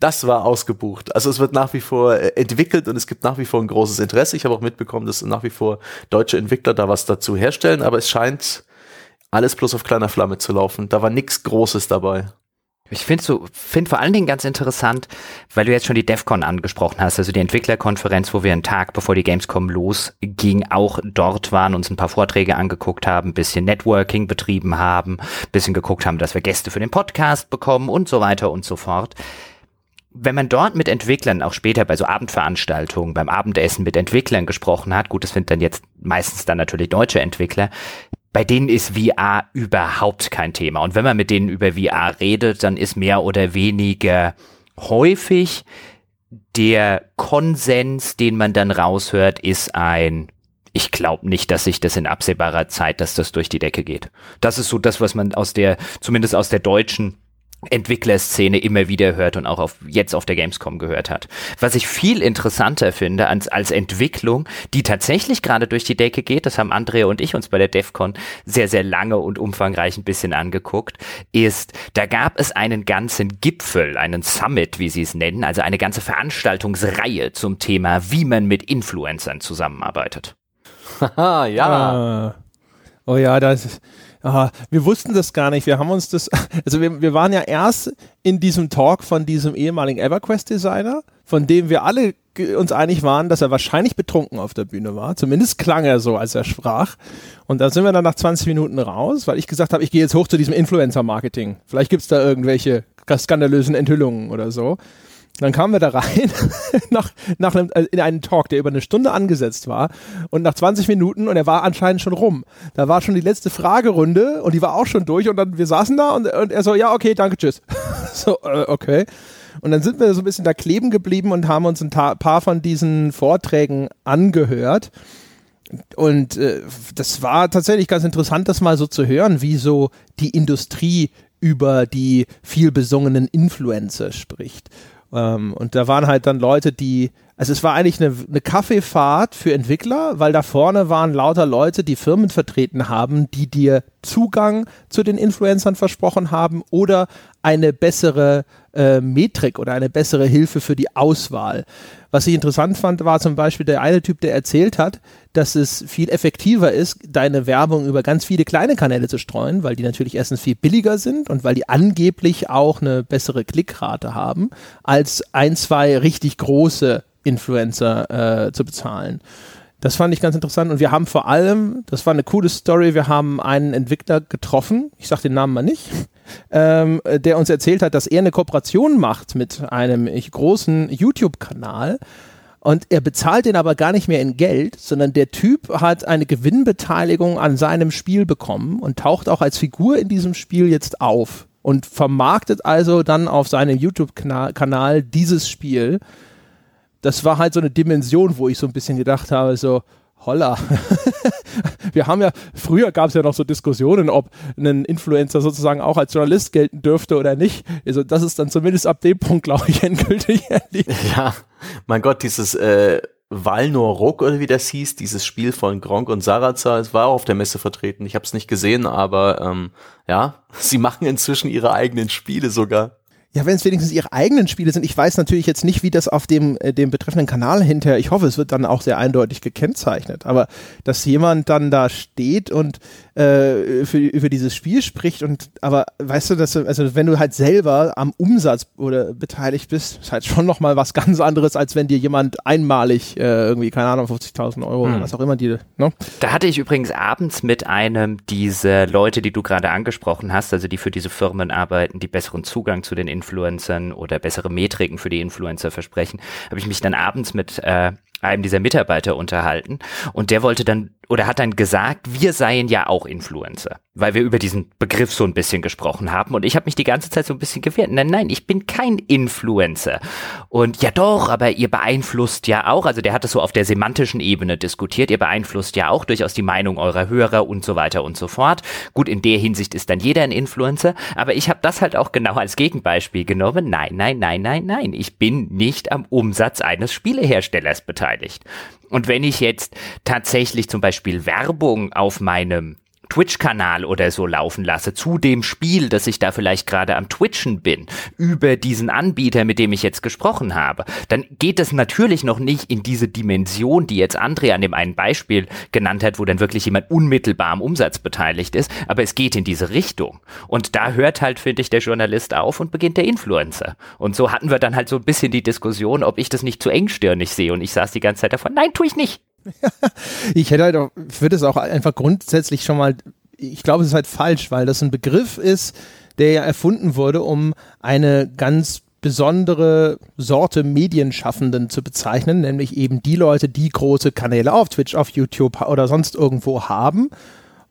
das war ausgebucht. Also es wird nach wie vor äh, entwickelt und es gibt nach wie vor ein großes Interesse. Ich habe auch mitbekommen, dass nach wie vor deutsche Entwickler da was dazu herstellen, aber es scheint alles bloß auf kleiner Flamme zu laufen. Da war nichts Großes dabei. Ich finde so, find vor allen Dingen ganz interessant, weil du jetzt schon die DEFCON angesprochen hast, also die Entwicklerkonferenz, wo wir einen Tag bevor die Gamescom losging, auch dort waren, uns ein paar Vorträge angeguckt haben, bisschen Networking betrieben haben, bisschen geguckt haben, dass wir Gäste für den Podcast bekommen und so weiter und so fort. Wenn man dort mit Entwicklern, auch später bei so Abendveranstaltungen, beim Abendessen mit Entwicklern gesprochen hat, gut, das sind dann jetzt meistens dann natürlich deutsche Entwickler, bei denen ist VR überhaupt kein Thema. Und wenn man mit denen über VR redet, dann ist mehr oder weniger häufig der Konsens, den man dann raushört, ist ein ich glaube nicht, dass sich das in absehbarer Zeit, dass das durch die Decke geht. Das ist so das, was man aus der, zumindest aus der deutschen Entwicklerszene immer wieder hört und auch auf, jetzt auf der Gamescom gehört hat. Was ich viel interessanter finde als, als Entwicklung, die tatsächlich gerade durch die Decke geht, das haben Andrea und ich uns bei der DEFCON sehr, sehr lange und umfangreich ein bisschen angeguckt, ist, da gab es einen ganzen Gipfel, einen Summit, wie sie es nennen, also eine ganze Veranstaltungsreihe zum Thema, wie man mit Influencern zusammenarbeitet. Haha, ja. Ah. Oh ja, das ist, Aha, wir wussten das gar nicht. Wir haben uns das, also wir, wir waren ja erst in diesem Talk von diesem ehemaligen EverQuest-Designer, von dem wir alle uns einig waren, dass er wahrscheinlich betrunken auf der Bühne war. Zumindest klang er so, als er sprach. Und da sind wir dann nach 20 Minuten raus, weil ich gesagt habe, ich gehe jetzt hoch zu diesem Influencer-Marketing. Vielleicht gibt's da irgendwelche skandalösen Enthüllungen oder so. Dann kamen wir da rein nach, nach einem, äh, in einen Talk, der über eine Stunde angesetzt war. Und nach 20 Minuten, und er war anscheinend schon rum, da war schon die letzte Fragerunde und die war auch schon durch. Und dann, wir saßen da und, und er so, ja, okay, danke, tschüss. so, äh, okay. Und dann sind wir so ein bisschen da kleben geblieben und haben uns ein paar von diesen Vorträgen angehört. Und äh, das war tatsächlich ganz interessant, das mal so zu hören, wie so die Industrie über die viel besungenen Influencer spricht. Ähm, und da waren halt dann Leute, die, also es war eigentlich eine, eine Kaffeefahrt für Entwickler, weil da vorne waren lauter Leute, die Firmen vertreten haben, die dir Zugang zu den Influencern versprochen haben oder eine bessere äh, Metrik oder eine bessere Hilfe für die Auswahl. Was ich interessant fand, war zum Beispiel der eine Typ, der erzählt hat, dass es viel effektiver ist, deine Werbung über ganz viele kleine Kanäle zu streuen, weil die natürlich erstens viel billiger sind und weil die angeblich auch eine bessere Klickrate haben, als ein, zwei richtig große Influencer äh, zu bezahlen. Das fand ich ganz interessant und wir haben vor allem, das war eine coole Story, wir haben einen Entwickler getroffen, ich sage den Namen mal nicht, ähm, der uns erzählt hat, dass er eine Kooperation macht mit einem großen YouTube-Kanal und er bezahlt den aber gar nicht mehr in Geld, sondern der Typ hat eine Gewinnbeteiligung an seinem Spiel bekommen und taucht auch als Figur in diesem Spiel jetzt auf und vermarktet also dann auf seinem YouTube-Kanal dieses Spiel das war halt so eine Dimension, wo ich so ein bisschen gedacht habe, so, holla. Wir haben ja, früher gab es ja noch so Diskussionen, ob ein Influencer sozusagen auch als Journalist gelten dürfte oder nicht. Also das ist dann zumindest ab dem Punkt, glaube ich, endgültig erledigt. Ja, mein Gott, dieses äh, Valnor Rock oder wie das hieß, dieses Spiel von Gronk und Sarazar, es war auch auf der Messe vertreten. Ich habe es nicht gesehen, aber ähm, ja, sie machen inzwischen ihre eigenen Spiele sogar. Ja, wenn es wenigstens ihre eigenen Spiele sind. Ich weiß natürlich jetzt nicht, wie das auf dem, äh, dem betreffenden Kanal hinterher, ich hoffe, es wird dann auch sehr eindeutig gekennzeichnet, aber dass jemand dann da steht und äh, für, über dieses Spiel spricht und aber weißt du, dass du, also wenn du halt selber am Umsatz oder beteiligt bist, ist halt schon nochmal was ganz anderes, als wenn dir jemand einmalig äh, irgendwie, keine Ahnung, 50.000 Euro hm. oder was auch immer die, ne? Da hatte ich übrigens abends mit einem dieser Leute, die du gerade angesprochen hast, also die für diese Firmen arbeiten, die besseren Zugang zu den Influencern oder bessere Metriken für die Influencer versprechen, habe ich mich dann abends mit äh, einem dieser Mitarbeiter unterhalten und der wollte dann oder hat dann gesagt, wir seien ja auch Influencer, weil wir über diesen Begriff so ein bisschen gesprochen haben und ich habe mich die ganze Zeit so ein bisschen gewehrt. Nein, nein, ich bin kein Influencer. Und ja doch, aber ihr beeinflusst ja auch, also der hat es so auf der semantischen Ebene diskutiert, ihr beeinflusst ja auch durchaus die Meinung eurer Hörer und so weiter und so fort. Gut, in der Hinsicht ist dann jeder ein Influencer, aber ich habe das halt auch genau als Gegenbeispiel genommen. Nein, nein, nein, nein, nein, ich bin nicht am Umsatz eines Spieleherstellers beteiligt. Und wenn ich jetzt tatsächlich zum Beispiel Werbung auf meinem Twitch-Kanal oder so laufen lasse, zu dem Spiel, das ich da vielleicht gerade am Twitchen bin, über diesen Anbieter, mit dem ich jetzt gesprochen habe, dann geht es natürlich noch nicht in diese Dimension, die jetzt André an dem einen Beispiel genannt hat, wo dann wirklich jemand unmittelbar am Umsatz beteiligt ist, aber es geht in diese Richtung. Und da hört halt, finde ich, der Journalist auf und beginnt der Influencer. Und so hatten wir dann halt so ein bisschen die Diskussion, ob ich das nicht zu engstirnig sehe. Und ich saß die ganze Zeit davon, nein, tue ich nicht. ich hätte halt auch, würde es auch einfach grundsätzlich schon mal, ich glaube, es ist halt falsch, weil das ein Begriff ist, der ja erfunden wurde, um eine ganz besondere Sorte Medienschaffenden zu bezeichnen, nämlich eben die Leute, die große Kanäle auf Twitch, auf YouTube oder sonst irgendwo haben.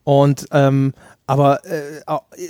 Und ähm, aber äh,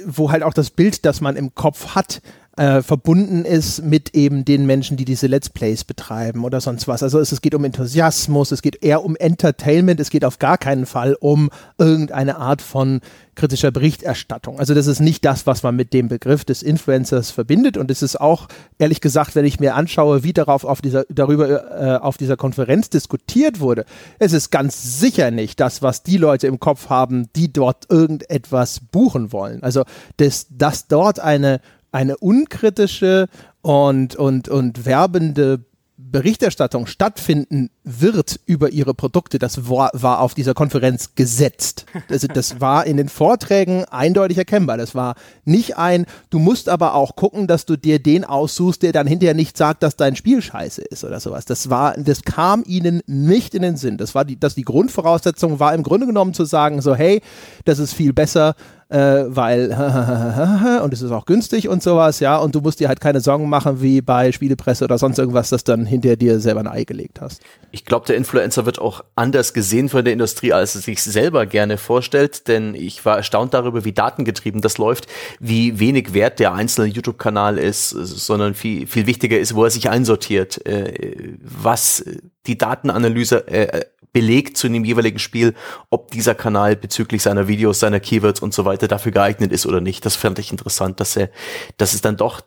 wo halt auch das Bild, das man im Kopf hat, äh, verbunden ist mit eben den Menschen, die diese Let's Plays betreiben oder sonst was. Also es, es, geht um Enthusiasmus, es geht eher um Entertainment, es geht auf gar keinen Fall um irgendeine Art von kritischer Berichterstattung. Also das ist nicht das, was man mit dem Begriff des Influencers verbindet und es ist auch, ehrlich gesagt, wenn ich mir anschaue, wie darauf auf dieser, darüber äh, auf dieser Konferenz diskutiert wurde, es ist ganz sicher nicht das, was die Leute im Kopf haben, die dort irgendetwas buchen wollen. Also dass, dass dort eine eine unkritische und, und, und werbende Berichterstattung stattfinden wird über ihre Produkte, das war, war auf dieser Konferenz gesetzt. Also das war in den Vorträgen eindeutig erkennbar. Das war nicht ein, du musst aber auch gucken, dass du dir den aussuchst, der dann hinterher nicht sagt, dass dein Spiel scheiße ist oder sowas. Das war, das kam ihnen nicht in den Sinn. Das war die, dass die Grundvoraussetzung war im Grunde genommen zu sagen, so, hey, das ist viel besser äh, weil und es ist auch günstig und sowas, ja, und du musst dir halt keine Sorgen machen wie bei Spielepresse oder sonst irgendwas, das dann hinter dir selber ein Ei gelegt hast. Ich glaube, der Influencer wird auch anders gesehen von der Industrie, als es sich selber gerne vorstellt, denn ich war erstaunt darüber, wie datengetrieben das läuft, wie wenig wert der einzelne YouTube-Kanal ist, sondern viel, viel wichtiger ist, wo er sich einsortiert, äh, was die Datenanalyse äh, belegt zu dem jeweiligen Spiel, ob dieser Kanal bezüglich seiner Videos, seiner Keywords und so weiter dafür geeignet ist oder nicht. Das fand ich interessant, dass er, dass es dann doch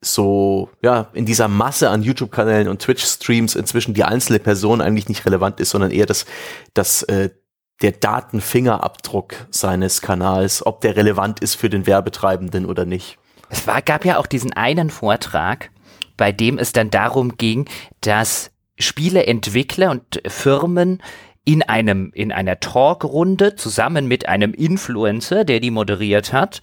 so, ja, in dieser Masse an YouTube-Kanälen und Twitch-Streams inzwischen die einzelne Person eigentlich nicht relevant ist, sondern eher das, das, äh, der Datenfingerabdruck seines Kanals, ob der relevant ist für den Werbetreibenden oder nicht. Es war, gab ja auch diesen einen Vortrag, bei dem es dann darum ging, dass Spieleentwickler und Firmen in einem, in einer Talkrunde zusammen mit einem Influencer, der die moderiert hat,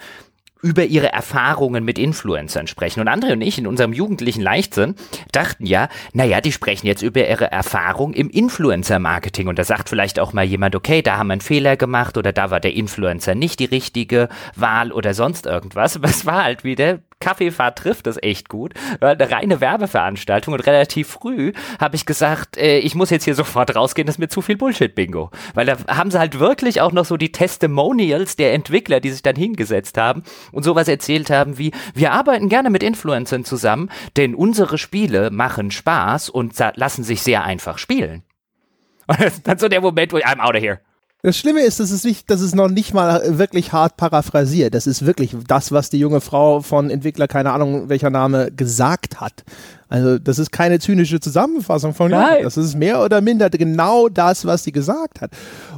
über ihre Erfahrungen mit Influencern sprechen. Und André und ich in unserem jugendlichen Leichtsinn dachten ja, naja, die sprechen jetzt über ihre Erfahrung im Influencer-Marketing. Und da sagt vielleicht auch mal jemand, okay, da haben wir einen Fehler gemacht oder da war der Influencer nicht die richtige Wahl oder sonst irgendwas. Aber es war halt wieder Kaffeefahrt trifft es echt gut. Eine reine Werbeveranstaltung und relativ früh habe ich gesagt, äh, ich muss jetzt hier sofort rausgehen, das ist mir zu viel Bullshit-Bingo. Weil da haben sie halt wirklich auch noch so die Testimonials der Entwickler, die sich dann hingesetzt haben und sowas erzählt haben wie, wir arbeiten gerne mit Influencern zusammen, denn unsere Spiele machen Spaß und lassen sich sehr einfach spielen. Und das ist dann so der Moment, wo ich, I'm out of here. Das Schlimme ist, dass es nicht, dass es noch nicht mal wirklich hart paraphrasiert. Das ist wirklich das, was die junge Frau von Entwickler, keine Ahnung welcher Name, gesagt hat. Also das ist keine zynische Zusammenfassung von ihr. Das ist mehr oder minder genau das, was sie gesagt hat.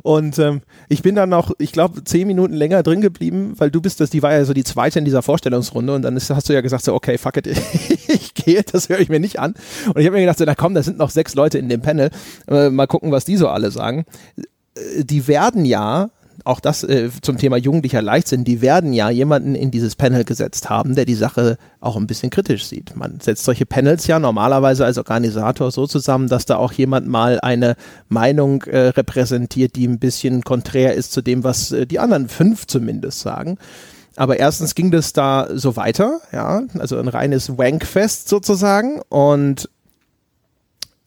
Und ähm, ich bin dann noch, ich glaube, zehn Minuten länger drin geblieben, weil du bist das, die war ja so die zweite in dieser Vorstellungsrunde und dann ist, hast du ja gesagt so, okay, fuck it, ich gehe, das höre ich mir nicht an. Und ich habe mir gedacht so, na komm, da sind noch sechs Leute in dem Panel, äh, mal gucken, was die so alle sagen die werden ja, auch das äh, zum Thema jugendlicher Leichtsinn, die werden ja jemanden in dieses Panel gesetzt haben, der die Sache auch ein bisschen kritisch sieht. Man setzt solche Panels ja normalerweise als Organisator so zusammen, dass da auch jemand mal eine Meinung äh, repräsentiert, die ein bisschen konträr ist zu dem, was äh, die anderen fünf zumindest sagen. Aber erstens ging das da so weiter, ja, also ein reines Wankfest sozusagen und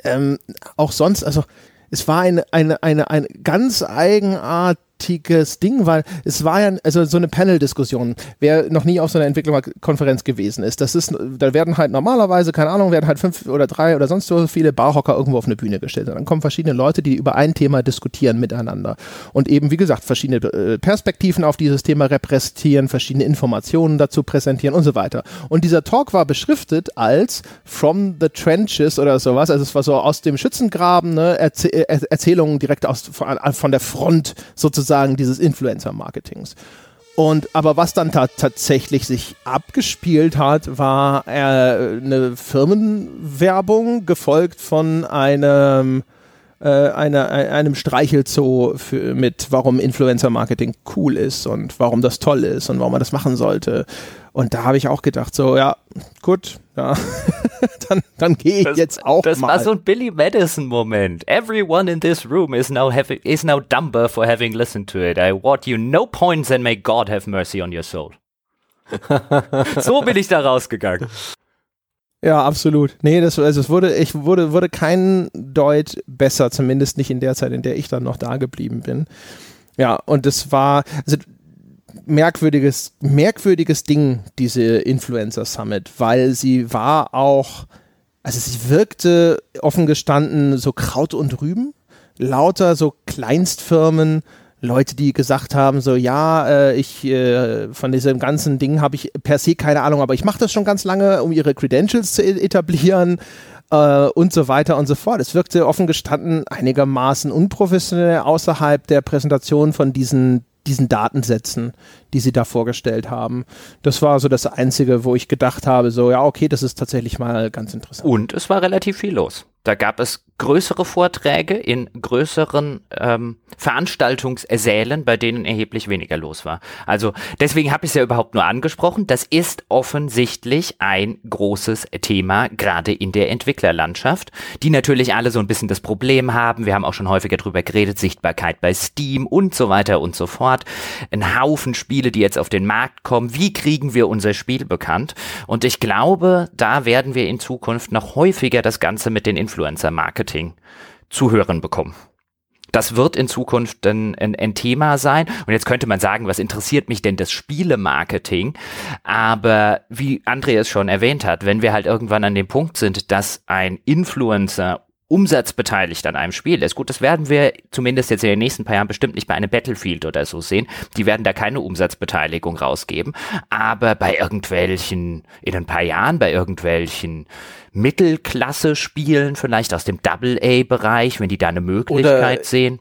ähm, auch sonst, also es war eine, eine, eine, eine ganz eigenart großartiges Ding, weil es war ja also so eine Panel-Diskussion. Wer noch nie auf so einer Entwicklerkonferenz gewesen ist, das ist, da werden halt normalerweise, keine Ahnung, werden halt fünf oder drei oder sonst so viele Barhocker irgendwo auf eine Bühne gestellt. Und dann kommen verschiedene Leute, die über ein Thema diskutieren miteinander und eben, wie gesagt, verschiedene äh, Perspektiven auf dieses Thema repräsentieren, verschiedene Informationen dazu präsentieren und so weiter. Und dieser Talk war beschriftet als From the Trenches oder sowas. Also es war so aus dem Schützengraben, ne, Erzäh Erzählungen direkt aus von, von der Front sozusagen sozusagen dieses Influencer-Marketings. Und aber was dann ta tatsächlich sich abgespielt hat, war äh, eine Firmenwerbung gefolgt von einem äh, einer, einem Streichelzoo für, mit, warum Influencer-Marketing cool ist und warum das toll ist und warum man das machen sollte. Und da habe ich auch gedacht, so, ja, gut, ja, dann, dann gehe ich das, jetzt auch das mal. Das war so ein Billy Madison-Moment. Everyone in this room is now, having, is now dumber for having listened to it. I award you no points and may God have mercy on your soul. so bin ich da rausgegangen. Ja, absolut. Nee, das, also es wurde, ich wurde, wurde kein Deut besser, zumindest nicht in der Zeit, in der ich dann noch da geblieben bin. Ja, und das war, also merkwürdiges, merkwürdiges Ding, diese Influencer Summit, weil sie war auch, also sie wirkte offen gestanden so Kraut und Rüben, lauter so Kleinstfirmen, Leute, die gesagt haben, so ja, äh, ich äh, von diesem ganzen Ding habe ich per se keine Ahnung, aber ich mache das schon ganz lange, um ihre Credentials zu etablieren äh, und so weiter und so fort. Es wirkte offen gestanden einigermaßen unprofessionell außerhalb der Präsentation von diesen diesen Datensätzen, die sie da vorgestellt haben. Das war so das Einzige, wo ich gedacht habe, so ja, okay, das ist tatsächlich mal ganz interessant. Und es war relativ viel los. Da gab es größere Vorträge in größeren ähm, Veranstaltungssälen, bei denen erheblich weniger los war. Also deswegen habe ich es ja überhaupt nur angesprochen. Das ist offensichtlich ein großes Thema, gerade in der Entwicklerlandschaft, die natürlich alle so ein bisschen das Problem haben. Wir haben auch schon häufiger drüber geredet, Sichtbarkeit bei Steam und so weiter und so fort. Ein Haufen Spiele, die jetzt auf den Markt kommen. Wie kriegen wir unser Spiel bekannt? Und ich glaube, da werden wir in Zukunft noch häufiger das Ganze mit den Influencer-Marketing zu hören bekommen. Das wird in Zukunft ein, ein, ein, Thema sein. Und jetzt könnte man sagen, was interessiert mich denn das Spielemarketing? Aber wie Andreas schon erwähnt hat, wenn wir halt irgendwann an dem Punkt sind, dass ein Influencer umsatzbeteiligt an einem Spiel ist. Gut, das werden wir zumindest jetzt in den nächsten paar Jahren bestimmt nicht bei einem Battlefield oder so sehen. Die werden da keine Umsatzbeteiligung rausgeben. Aber bei irgendwelchen, in ein paar Jahren, bei irgendwelchen Mittelklasse-Spielen, vielleicht aus dem Double-A-Bereich, wenn die da eine Möglichkeit oder sehen.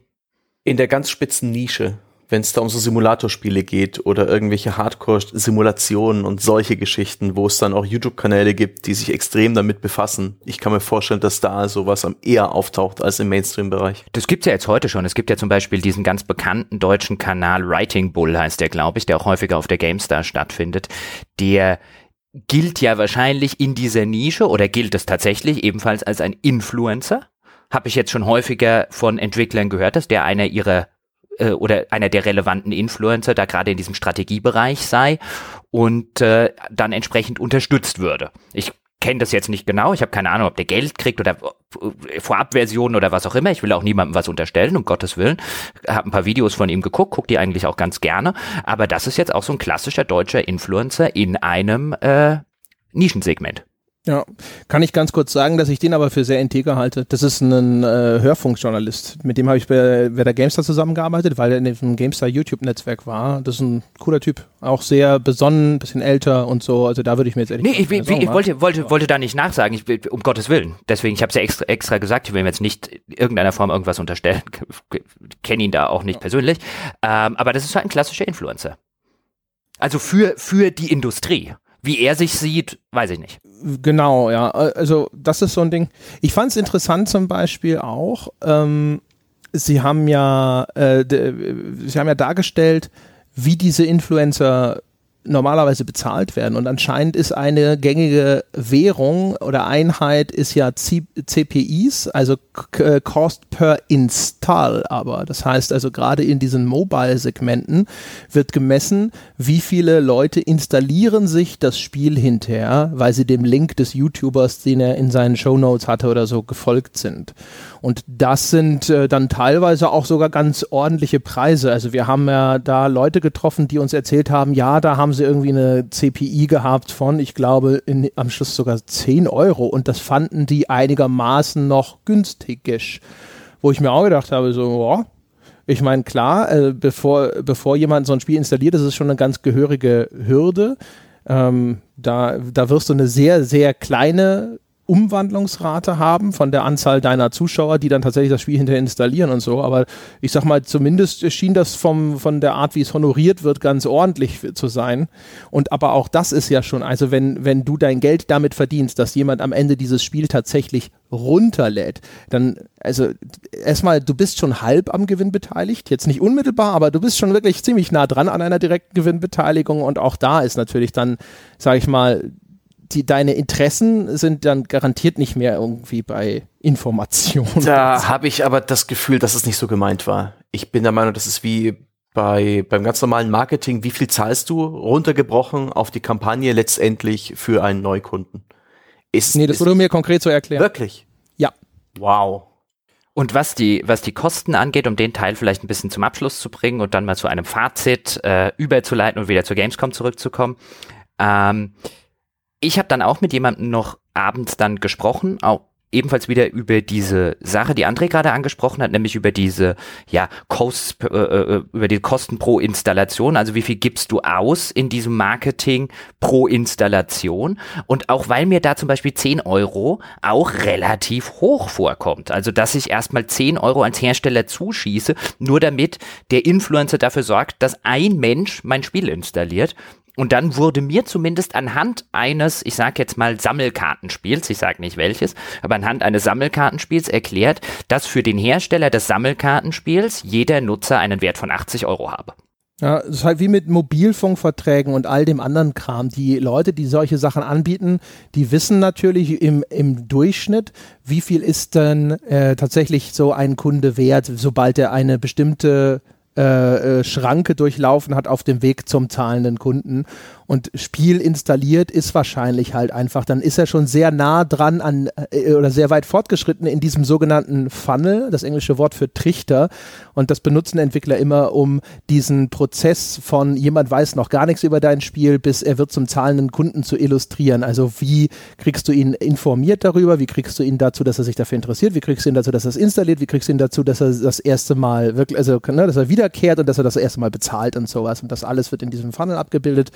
In der ganz spitzen Nische wenn es da um so Simulatorspiele geht oder irgendwelche Hardcore-Simulationen und solche Geschichten, wo es dann auch YouTube-Kanäle gibt, die sich extrem damit befassen. Ich kann mir vorstellen, dass da sowas am eher auftaucht als im Mainstream-Bereich. Das gibt's ja jetzt heute schon. Es gibt ja zum Beispiel diesen ganz bekannten deutschen Kanal Writing Bull heißt der, glaube ich, der auch häufiger auf der GameStar stattfindet. Der gilt ja wahrscheinlich in dieser Nische oder gilt es tatsächlich ebenfalls als ein Influencer? Habe ich jetzt schon häufiger von Entwicklern gehört, dass der einer ihrer äh, oder einer der relevanten Influencer da gerade in diesem Strategiebereich sei und äh, dann entsprechend unterstützt würde. Ich kenne das jetzt nicht genau. Ich habe keine Ahnung, ob der Geld kriegt oder Vorabversionen oder was auch immer. Ich will auch niemandem was unterstellen, um Gottes Willen. Habe ein paar Videos von ihm geguckt, gucke die eigentlich auch ganz gerne. Aber das ist jetzt auch so ein klassischer deutscher Influencer in einem äh, Nischensegment. Ja, kann ich ganz kurz sagen, dass ich den aber für sehr integer halte. Das ist ein äh, Hörfunkjournalist. Mit dem habe ich bei, bei der GameStar zusammengearbeitet, weil er in dem GameStar YouTube-Netzwerk war. Das ist ein cooler Typ. Auch sehr besonnen, bisschen älter und so. Also da würde ich mir jetzt ehrlich Nee, ich, ich, ich wollte, wollte, wollte da nicht nachsagen, ich, um Gottes Willen. Deswegen, ich habe es ja extra, extra gesagt, ich will mir jetzt nicht in irgendeiner Form irgendwas unterstellen. Kenne ihn da auch nicht ja. persönlich. Ähm, aber das ist halt ein klassischer Influencer. Also für, für die Industrie. Wie er sich sieht, weiß ich nicht. Genau, ja. Also das ist so ein Ding. Ich fand es interessant zum Beispiel auch. Ähm, sie haben ja, äh, sie haben ja dargestellt, wie diese Influencer normalerweise bezahlt werden. Und anscheinend ist eine gängige Währung oder Einheit ist ja C CPIs, also äh, Cost per Install. Aber das heißt also gerade in diesen Mobile-Segmenten wird gemessen, wie viele Leute installieren sich das Spiel hinterher, weil sie dem Link des YouTubers, den er in seinen Show Notes hatte oder so, gefolgt sind. Und das sind äh, dann teilweise auch sogar ganz ordentliche Preise. Also wir haben ja da Leute getroffen, die uns erzählt haben, ja, da haben sie irgendwie eine CPI gehabt von, ich glaube, in, am Schluss sogar 10 Euro. Und das fanden die einigermaßen noch günstigisch. Wo ich mir auch gedacht habe, so, oh, ich meine, klar, äh, bevor, bevor jemand so ein Spiel installiert, ist schon eine ganz gehörige Hürde. Ähm, da, da wirst du eine sehr, sehr kleine Umwandlungsrate haben von der Anzahl deiner Zuschauer, die dann tatsächlich das Spiel hinterher installieren und so. Aber ich sag mal, zumindest schien das vom, von der Art, wie es honoriert wird, ganz ordentlich zu sein. Und aber auch das ist ja schon, also wenn, wenn du dein Geld damit verdienst, dass jemand am Ende dieses Spiel tatsächlich runterlädt, dann, also erstmal, du bist schon halb am Gewinn beteiligt, jetzt nicht unmittelbar, aber du bist schon wirklich ziemlich nah dran an einer direkten Gewinnbeteiligung und auch da ist natürlich dann, sage ich mal, die, deine Interessen sind dann garantiert nicht mehr irgendwie bei Informationen. Da habe ich aber das Gefühl, dass es nicht so gemeint war. Ich bin der Meinung, das ist wie bei, beim ganz normalen Marketing. Wie viel zahlst du runtergebrochen auf die Kampagne letztendlich für einen Neukunden? Ist, nee, das wurde mir konkret so erklärt. Wirklich? Ja. Wow. Und was die, was die Kosten angeht, um den Teil vielleicht ein bisschen zum Abschluss zu bringen und dann mal zu einem Fazit äh, überzuleiten und wieder zur Gamescom zurückzukommen. Ähm, ich habe dann auch mit jemandem noch abends dann gesprochen, auch ebenfalls wieder über diese Sache, die André gerade angesprochen hat, nämlich über diese ja Cost, äh, äh, über die Kosten pro Installation. Also wie viel gibst du aus in diesem Marketing pro Installation? Und auch weil mir da zum Beispiel 10 Euro auch relativ hoch vorkommt. Also dass ich erstmal 10 Euro als Hersteller zuschieße, nur damit der Influencer dafür sorgt, dass ein Mensch mein Spiel installiert und dann wurde mir zumindest anhand eines, ich sage jetzt mal Sammelkartenspiels, ich sage nicht welches, aber anhand eines Sammelkartenspiels erklärt, dass für den Hersteller des Sammelkartenspiels jeder Nutzer einen Wert von 80 Euro habe. Ja, es ist halt wie mit Mobilfunkverträgen und all dem anderen Kram. Die Leute, die solche Sachen anbieten, die wissen natürlich im, im Durchschnitt, wie viel ist denn äh, tatsächlich so ein Kunde wert, sobald er eine bestimmte äh, äh, Schranke durchlaufen hat auf dem Weg zum zahlenden Kunden und Spiel installiert ist wahrscheinlich halt einfach, dann ist er schon sehr nah dran an äh, oder sehr weit fortgeschritten in diesem sogenannten Funnel, das englische Wort für Trichter. Und das benutzen Entwickler immer, um diesen Prozess von jemand weiß noch gar nichts über dein Spiel, bis er wird zum zahlenden Kunden zu illustrieren. Also wie kriegst du ihn informiert darüber? Wie kriegst du ihn dazu, dass er sich dafür interessiert? Wie kriegst du ihn dazu, dass er es installiert? Wie kriegst du ihn dazu, dass er das erste Mal wirklich, also ne, dass er wiederkehrt und dass er das erste Mal bezahlt und sowas. Und das alles wird in diesem Funnel abgebildet.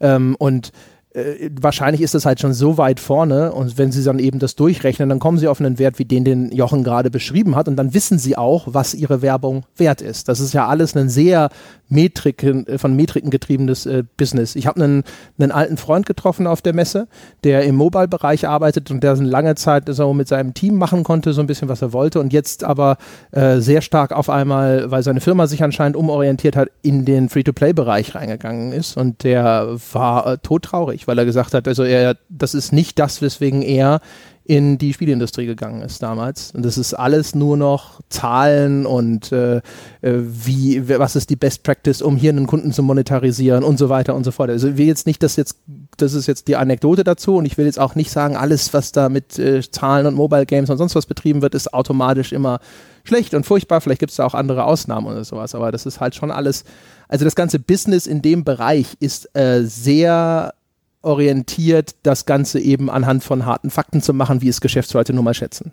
Ähm, und äh, wahrscheinlich ist das halt schon so weit vorne und wenn sie dann eben das durchrechnen, dann kommen sie auf einen Wert wie den, den Jochen gerade beschrieben hat und dann wissen sie auch, was ihre Werbung wert ist. Das ist ja alles ein sehr Metriken, äh, von Metriken getriebenes äh, Business. Ich habe einen, einen alten Freund getroffen auf der Messe, der im Mobile-Bereich arbeitet und der lange Zeit so mit seinem Team machen konnte, so ein bisschen was er wollte und jetzt aber äh, sehr stark auf einmal, weil seine Firma sich anscheinend umorientiert hat, in den Free-to-Play-Bereich reingegangen ist und der war äh, todtraurig weil er gesagt hat, also er, das ist nicht das, weswegen er in die Spielindustrie gegangen ist damals. Und das ist alles nur noch Zahlen und äh, äh wie, was ist die Best Practice, um hier einen Kunden zu monetarisieren und so weiter und so fort. Also ich will jetzt nicht, dass jetzt, das ist jetzt die Anekdote dazu und ich will jetzt auch nicht sagen, alles, was da mit äh, Zahlen und Mobile Games und sonst was betrieben wird, ist automatisch immer schlecht und furchtbar. Vielleicht gibt es da auch andere Ausnahmen oder sowas, aber das ist halt schon alles, also das ganze Business in dem Bereich ist äh, sehr orientiert, das Ganze eben anhand von harten Fakten zu machen, wie es Geschäftsleute nun mal schätzen.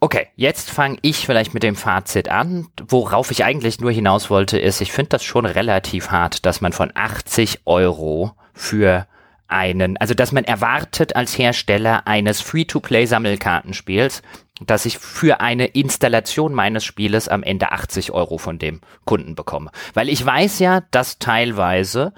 Okay, jetzt fange ich vielleicht mit dem Fazit an. Worauf ich eigentlich nur hinaus wollte, ist, ich finde das schon relativ hart, dass man von 80 Euro für einen, also dass man erwartet als Hersteller eines Free-to-Play-Sammelkartenspiels, dass ich für eine Installation meines Spieles am Ende 80 Euro von dem Kunden bekomme. Weil ich weiß ja, dass teilweise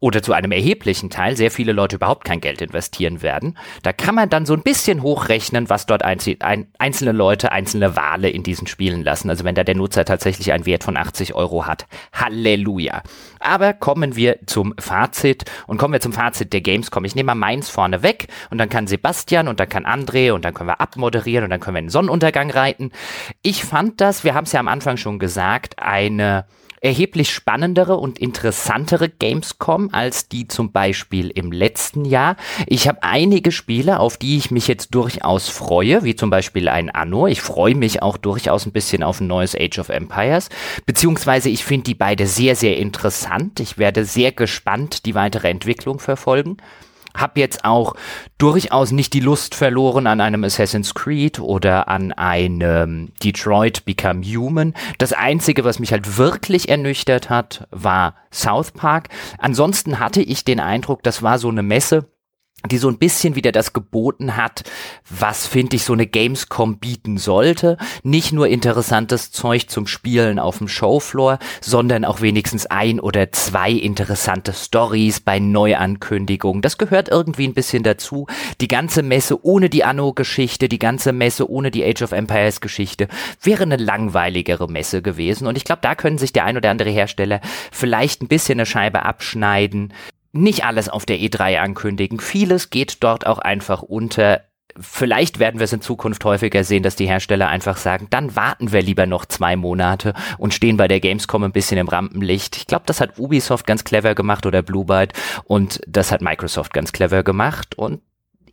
oder zu einem erheblichen Teil sehr viele Leute überhaupt kein Geld investieren werden. Da kann man dann so ein bisschen hochrechnen, was dort einzelne Leute einzelne Wale in diesen Spielen lassen. Also wenn da der Nutzer tatsächlich einen Wert von 80 Euro hat. Halleluja. Aber kommen wir zum Fazit und kommen wir zum Fazit der Gamescom. Ich nehme mal meins vorne weg und dann kann Sebastian und dann kann André und dann können wir abmoderieren und dann können wir in den Sonnenuntergang reiten. Ich fand das, wir haben es ja am Anfang schon gesagt, eine erheblich spannendere und interessantere Gamescom als die zum Beispiel im letzten Jahr. Ich habe einige Spiele, auf die ich mich jetzt durchaus freue, wie zum Beispiel ein Anno. Ich freue mich auch durchaus ein bisschen auf ein neues Age of Empires, beziehungsweise ich finde die beide sehr, sehr interessant. Ich werde sehr gespannt die weitere Entwicklung verfolgen habe jetzt auch durchaus nicht die Lust verloren an einem Assassin's Creed oder an einem Detroit Become Human. Das Einzige, was mich halt wirklich ernüchtert hat, war South Park. Ansonsten hatte ich den Eindruck, das war so eine Messe, die so ein bisschen wieder das geboten hat, was finde ich so eine Gamescom bieten sollte. Nicht nur interessantes Zeug zum Spielen auf dem Showfloor, sondern auch wenigstens ein oder zwei interessante Stories bei Neuankündigungen. Das gehört irgendwie ein bisschen dazu. Die ganze Messe ohne die Anno-Geschichte, die ganze Messe ohne die Age of Empires Geschichte wäre eine langweiligere Messe gewesen. Und ich glaube, da können sich der ein oder andere Hersteller vielleicht ein bisschen eine Scheibe abschneiden nicht alles auf der E3 ankündigen. Vieles geht dort auch einfach unter. Vielleicht werden wir es in Zukunft häufiger sehen, dass die Hersteller einfach sagen, dann warten wir lieber noch zwei Monate und stehen bei der Gamescom ein bisschen im Rampenlicht. Ich glaube, das hat Ubisoft ganz clever gemacht oder Blue Byte und das hat Microsoft ganz clever gemacht und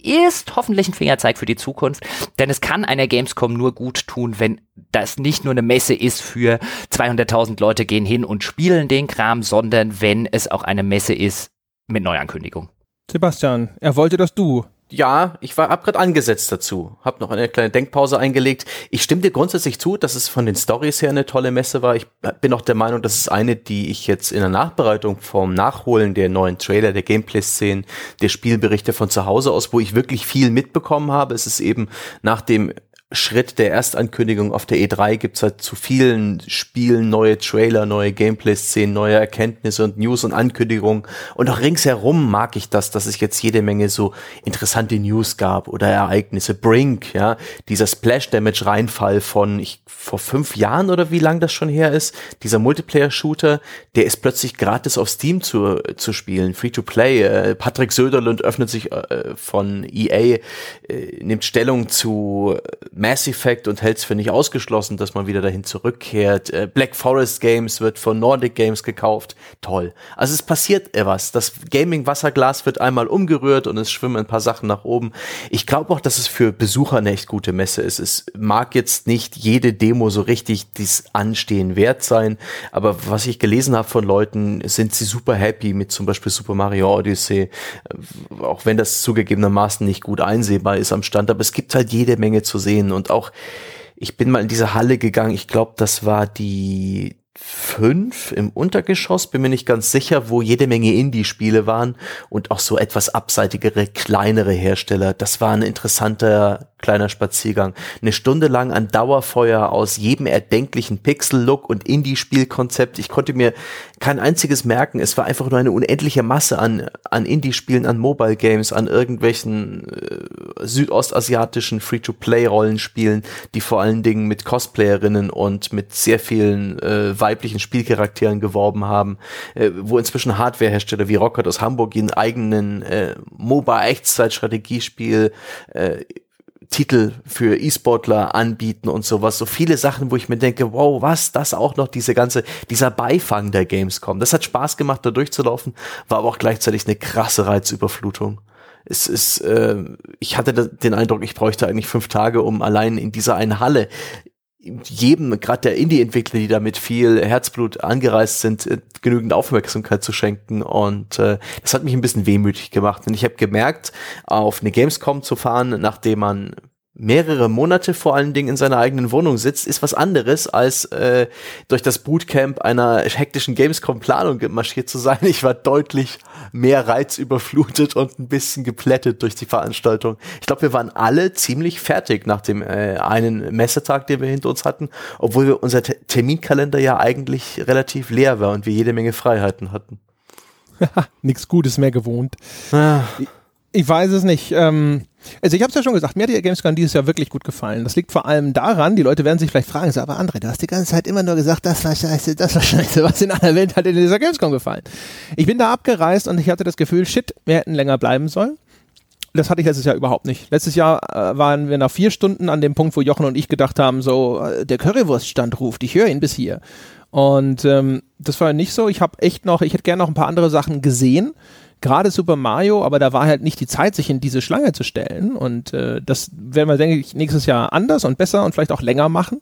ist hoffentlich ein Fingerzeig für die Zukunft, denn es kann einer Gamescom nur gut tun, wenn das nicht nur eine Messe ist für 200.000 Leute gehen hin und spielen den Kram, sondern wenn es auch eine Messe ist, mit Neuankündigung. Sebastian, er wollte das Du. Ja, ich war hab gerade angesetzt dazu, hab noch eine kleine Denkpause eingelegt. Ich stimme dir grundsätzlich zu, dass es von den Stories her eine tolle Messe war. Ich bin auch der Meinung, das ist eine, die ich jetzt in der Nachbereitung vom Nachholen der neuen Trailer, der Gameplay-Szenen, der Spielberichte von zu Hause aus, wo ich wirklich viel mitbekommen habe. Es ist eben nach dem Schritt der Erstankündigung auf der E3 gibt's halt zu vielen Spielen neue Trailer, neue Gameplay-Szenen, neue Erkenntnisse und News und Ankündigungen. Und auch ringsherum mag ich das, dass es jetzt jede Menge so interessante News gab oder Ereignisse. Brink, ja, dieser Splash-Damage-Reinfall von ich, vor fünf Jahren oder wie lang das schon her ist, dieser Multiplayer-Shooter, der ist plötzlich gratis auf Steam zu, zu spielen, Free-to-Play. Äh, Patrick Söderlund öffnet sich äh, von EA, äh, nimmt Stellung zu Mass Effect und hält es für nicht ausgeschlossen, dass man wieder dahin zurückkehrt. Äh, Black Forest Games wird von Nordic Games gekauft. Toll. Also es passiert etwas. Das Gaming-Wasserglas wird einmal umgerührt und es schwimmen ein paar Sachen nach oben. Ich glaube auch, dass es für Besucher eine echt gute Messe ist. Es mag jetzt nicht jede Demo so richtig dies Anstehen wert sein, aber was ich gelesen habe von Leuten, sind sie super happy mit zum Beispiel Super Mario Odyssey, äh, auch wenn das zugegebenermaßen nicht gut einsehbar ist am Stand, aber es gibt halt jede Menge zu sehen und auch ich bin mal in diese Halle gegangen, ich glaube, das war die fünf im Untergeschoss, bin mir nicht ganz sicher, wo jede Menge Indie-Spiele waren und auch so etwas abseitigere, kleinere Hersteller. Das war ein interessanter kleiner Spaziergang. Eine Stunde lang an Dauerfeuer aus jedem erdenklichen Pixel-Look und Indie-Spielkonzept. Ich konnte mir kein einziges merken. Es war einfach nur eine unendliche Masse an, an Indie-Spielen, an Mobile-Games, an irgendwelchen äh, südostasiatischen Free-to-Play-Rollenspielen, die vor allen Dingen mit Cosplayerinnen und mit sehr vielen äh, weiblichen Spielcharakteren geworben haben, äh, wo inzwischen Hardware-Hersteller wie Rocket aus Hamburg ihren eigenen äh, MOBA-Echtzeit-Strategiespiel äh, Titel für E-Sportler anbieten und sowas. So viele Sachen, wo ich mir denke, wow, was, das auch noch, diese ganze, dieser Beifang der Gamescom. Das hat Spaß gemacht, da durchzulaufen, war aber auch gleichzeitig eine krasse Reizüberflutung. Es ist, äh, ich hatte den Eindruck, ich bräuchte eigentlich fünf Tage, um allein in dieser einen Halle jedem, gerade der Indie-Entwickler, die damit viel Herzblut angereist sind, äh, genügend Aufmerksamkeit zu schenken. Und äh, das hat mich ein bisschen wehmütig gemacht. Und ich habe gemerkt, auf eine Gamescom zu fahren, nachdem man mehrere Monate vor allen Dingen in seiner eigenen Wohnung sitzt, ist was anderes, als äh, durch das Bootcamp einer hektischen Gamescom-Planung marschiert zu sein. Ich war deutlich mehr reizüberflutet und ein bisschen geplättet durch die Veranstaltung. Ich glaube, wir waren alle ziemlich fertig nach dem äh, einen Messetag, den wir hinter uns hatten, obwohl wir unser T Terminkalender ja eigentlich relativ leer war und wir jede Menge Freiheiten hatten. Nichts Gutes mehr gewohnt. Ah. Ich, ich weiß es nicht. Ähm also ich habe es ja schon gesagt, mir hat die Gamescom dieses Jahr wirklich gut gefallen. Das liegt vor allem daran, die Leute werden sich vielleicht fragen, so, aber André, du hast die ganze Zeit immer nur gesagt, das war scheiße, das war scheiße, was in aller Welt hat in dieser Gamescom gefallen. Ich bin da abgereist und ich hatte das Gefühl, shit, wir hätten länger bleiben sollen. Das hatte ich letztes Jahr überhaupt nicht. Letztes Jahr äh, waren wir nach vier Stunden an dem Punkt, wo Jochen und ich gedacht haben, so, äh, der Currywurststand ruft, ich höre ihn bis hier. Und ähm, das war nicht so. Ich habe echt noch, ich hätte gerne noch ein paar andere Sachen gesehen gerade Super Mario, aber da war halt nicht die Zeit, sich in diese Schlange zu stellen. Und äh, das werden wir, denke ich, nächstes Jahr anders und besser und vielleicht auch länger machen.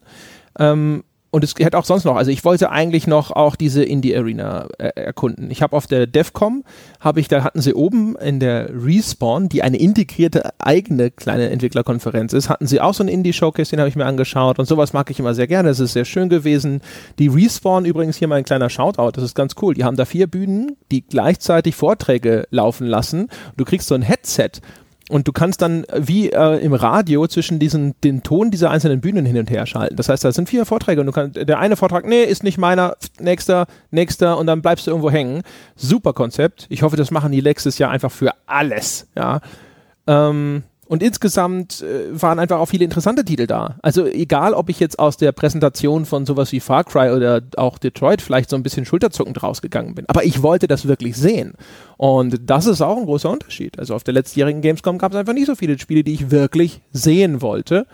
Ähm, und es hätte auch sonst noch, also ich wollte eigentlich noch auch diese Indie Arena äh, erkunden. Ich habe auf der DEFCOM, habe ich, da hatten sie oben in der Respawn, die eine integrierte eigene kleine Entwicklerkonferenz ist, hatten sie auch so einen Indie-Showcase, den habe ich mir angeschaut und sowas mag ich immer sehr gerne, das ist sehr schön gewesen. Die Respawn übrigens hier mal ein kleiner Shoutout, das ist ganz cool. Die haben da vier Bühnen, die gleichzeitig Vorträge laufen lassen. Du kriegst so ein Headset und du kannst dann wie äh, im Radio zwischen diesen, den Ton dieser einzelnen Bühnen hin und her schalten. Das heißt, da sind vier Vorträge und du kannst, der eine Vortrag, nee, ist nicht meiner, nächster, nächster und dann bleibst du irgendwo hängen. Super Konzept. Ich hoffe, das machen die nächstes Jahr einfach für alles, ja. Ähm, und insgesamt äh, waren einfach auch viele interessante Titel da. Also egal, ob ich jetzt aus der Präsentation von sowas wie Far Cry oder auch Detroit vielleicht so ein bisschen schulterzuckend rausgegangen bin. Aber ich wollte das wirklich sehen. Und das ist auch ein großer Unterschied. Also auf der letztjährigen Gamescom gab es einfach nicht so viele Spiele, die ich wirklich sehen wollte.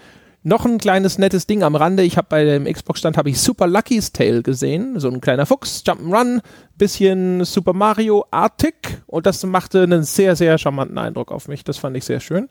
Noch ein kleines nettes Ding am Rande. Ich habe bei dem Xbox-Stand habe ich Super Lucky's Tale gesehen. So ein kleiner Fuchs, Jump'n'Run, bisschen Super Mario-artig. Und das machte einen sehr, sehr charmanten Eindruck auf mich. Das fand ich sehr schön.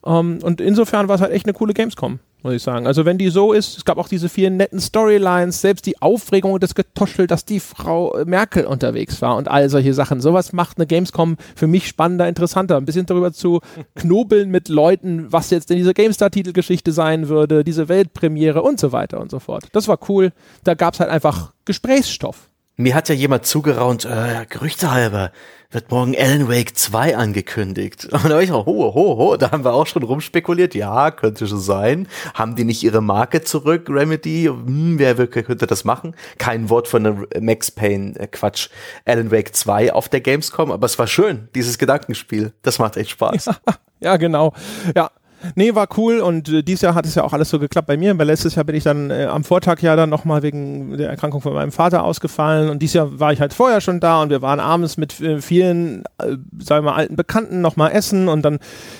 Um, ähm, und insofern war es halt echt eine coole Gamescom, muss ich sagen. Also wenn die so ist, es gab auch diese vielen netten Storylines, selbst die Aufregung und das Getuschel, dass die Frau Merkel unterwegs war und all solche Sachen. Sowas macht eine Gamescom für mich spannender, interessanter. Ein bisschen darüber zu knobeln mit Leuten, was jetzt in dieser GameStar-Titelgeschichte sein würde, diese Weltpremiere und so weiter und so fort. Das war cool. Da gab es halt einfach Gesprächsstoff. Mir hat ja jemand zugeraunt, äh, Gerüchte halber, wird morgen Alan Wake 2 angekündigt. Und da war ich auch, ho, ho, ho, da haben wir auch schon rumspekuliert. Ja, könnte schon sein. Haben die nicht ihre Marke zurück, Remedy? Hm, wer könnte das machen? Kein Wort von Max Payne, äh, Quatsch, Alan Wake 2 auf der Gamescom, aber es war schön, dieses Gedankenspiel. Das macht echt Spaß. Ja, ja genau. Ja, Nee, war cool und äh, dieses Jahr hat es ja auch alles so geklappt bei mir, weil letztes Jahr bin ich dann äh, am Vortag ja dann nochmal wegen der Erkrankung von meinem Vater ausgefallen und dieses Jahr war ich halt vorher schon da und wir waren abends mit äh, vielen, äh, sagen wir mal, alten Bekannten nochmal essen und dann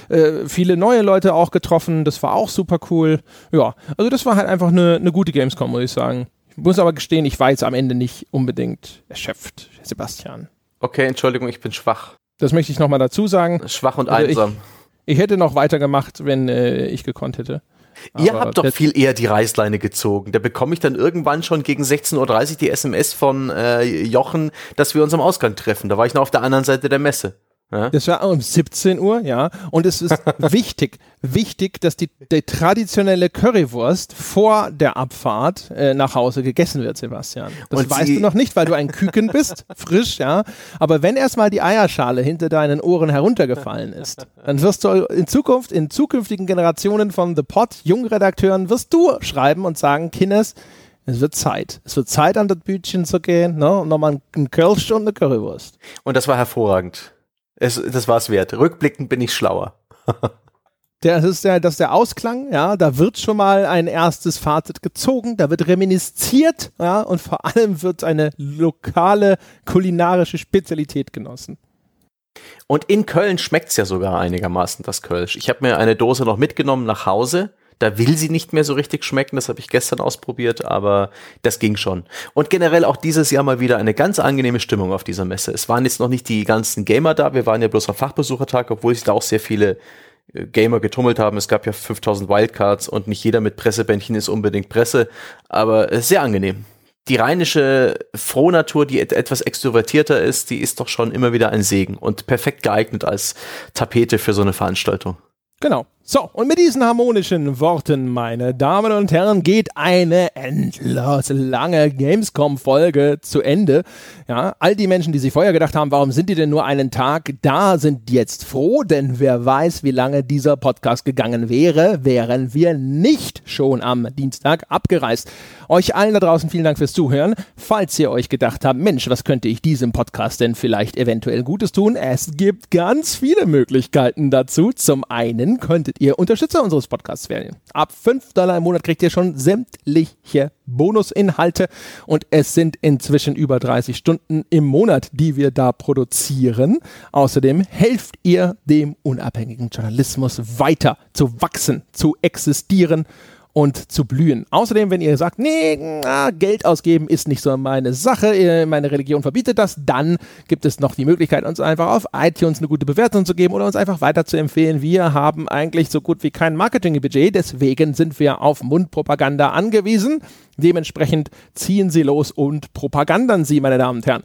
äh, viele neue Leute auch getroffen, das war auch super cool. Ja, also das war halt einfach eine, eine gute Gamescom, muss ich sagen. Ich muss aber gestehen, ich war jetzt am Ende nicht unbedingt erschöpft, Sebastian. Okay, Entschuldigung, ich bin schwach. Das möchte ich nochmal dazu sagen. Schwach und also einsam. Ich, ich hätte noch weitergemacht, wenn äh, ich gekonnt hätte. Ihr habt doch viel eher die Reißleine gezogen. Da bekomme ich dann irgendwann schon gegen 16.30 Uhr die SMS von äh, Jochen, dass wir uns am Ausgang treffen. Da war ich noch auf der anderen Seite der Messe. Ja? Das war um 17 Uhr, ja. Und es ist wichtig, wichtig, dass die, die, traditionelle Currywurst vor der Abfahrt äh, nach Hause gegessen wird, Sebastian. Das Und weißt du noch nicht, weil du ein Küken bist, frisch, ja. Aber wenn erstmal die Eierschale hinter deinen Ohren heruntergefallen ist, dann wirst du in Zukunft, in zukünftigen Generationen von The Pot, Jungredakteuren, wirst du schreiben und sagen, Kinnes, es wird Zeit. Es wird Zeit, an das Bütchen zu gehen, ne? Und nochmal ein Kölsch und eine Currywurst. Und das war hervorragend. Es, das war's wert. Rückblickend bin ich schlauer. Das ist der, das ist der Ausklang, ja, da wird schon mal ein erstes Fazit gezogen, da wird reminisziert, ja, und vor allem wird eine lokale kulinarische Spezialität genossen. Und in Köln schmeckt's ja sogar einigermaßen, das Kölsch. Ich habe mir eine Dose noch mitgenommen nach Hause da will sie nicht mehr so richtig schmecken, das habe ich gestern ausprobiert, aber das ging schon. Und generell auch dieses Jahr mal wieder eine ganz angenehme Stimmung auf dieser Messe. Es waren jetzt noch nicht die ganzen Gamer da, wir waren ja bloß am Fachbesuchertag, obwohl sich da auch sehr viele äh, Gamer getummelt haben. Es gab ja 5000 Wildcards und nicht jeder mit Pressebändchen ist unbedingt Presse, aber sehr angenehm. Die rheinische Frohnatur, die etwas extrovertierter ist, die ist doch schon immer wieder ein Segen und perfekt geeignet als Tapete für so eine Veranstaltung. Genau. So, und mit diesen harmonischen Worten, meine Damen und Herren, geht eine endlos lange Gamescom-Folge zu Ende. Ja, all die Menschen, die sich vorher gedacht haben, warum sind die denn nur einen Tag da, sind jetzt froh, denn wer weiß, wie lange dieser Podcast gegangen wäre, wären wir nicht schon am Dienstag abgereist. Euch allen da draußen vielen Dank fürs Zuhören. Falls ihr euch gedacht habt, Mensch, was könnte ich diesem Podcast denn vielleicht eventuell Gutes tun? Es gibt ganz viele Möglichkeiten dazu. Zum einen könntet ihr Unterstützer unseres Podcasts werden. Ab 5 Dollar im Monat kriegt ihr schon sämtliche Bonusinhalte und es sind inzwischen über 30 Stunden im Monat, die wir da produzieren. Außerdem helft ihr dem unabhängigen Journalismus weiter zu wachsen, zu existieren und zu blühen. Außerdem, wenn ihr sagt, nee, na, Geld ausgeben ist nicht so meine Sache, äh, meine Religion verbietet das, dann gibt es noch die Möglichkeit, uns einfach auf iTunes eine gute Bewertung zu geben oder uns einfach weiter zu empfehlen. Wir haben eigentlich so gut wie kein Marketingbudget, deswegen sind wir auf Mundpropaganda angewiesen. Dementsprechend ziehen Sie los und propagandern Sie, meine Damen und Herren.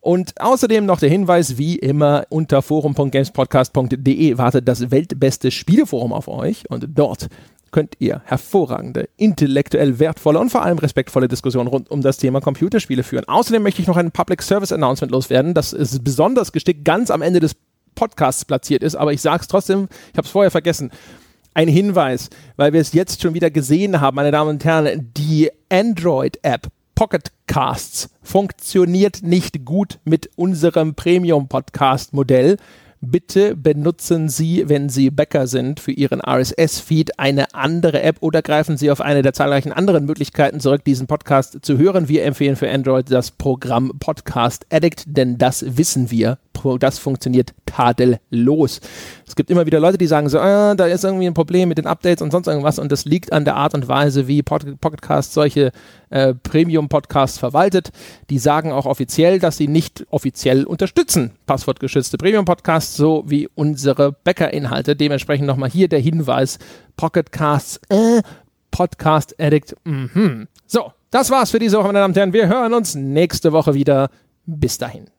Und außerdem noch der Hinweis, wie immer unter forum.gamespodcast.de wartet das weltbeste Spieleforum auf euch und dort könnt ihr hervorragende, intellektuell wertvolle und vor allem respektvolle Diskussionen rund um das Thema Computerspiele führen. Außerdem möchte ich noch ein Public Service Announcement loswerden, das ist besonders gestickt ganz am Ende des Podcasts platziert ist, aber ich sage es trotzdem, ich habe es vorher vergessen. Ein Hinweis, weil wir es jetzt schon wieder gesehen haben, meine Damen und Herren, die Android-App Pocket Casts funktioniert nicht gut mit unserem Premium-Podcast-Modell bitte benutzen Sie, wenn Sie Bäcker sind, für Ihren RSS-Feed eine andere App oder greifen Sie auf eine der zahlreichen anderen Möglichkeiten zurück, diesen Podcast zu hören. Wir empfehlen für Android das Programm Podcast Addict, denn das wissen wir das funktioniert tadellos. Es gibt immer wieder Leute, die sagen so, ah, da ist irgendwie ein Problem mit den Updates und sonst irgendwas und das liegt an der Art und Weise, wie Pocketcast solche äh, Premium-Podcasts verwaltet. Die sagen auch offiziell, dass sie nicht offiziell unterstützen passwortgeschützte Premium-Podcasts, so wie unsere Bäcker-Inhalte. Dementsprechend nochmal hier der Hinweis, Pocketcasts, äh, Podcast Addict, mhm. So, das war's für diese Woche, meine Damen und Herren. Wir hören uns nächste Woche wieder. Bis dahin.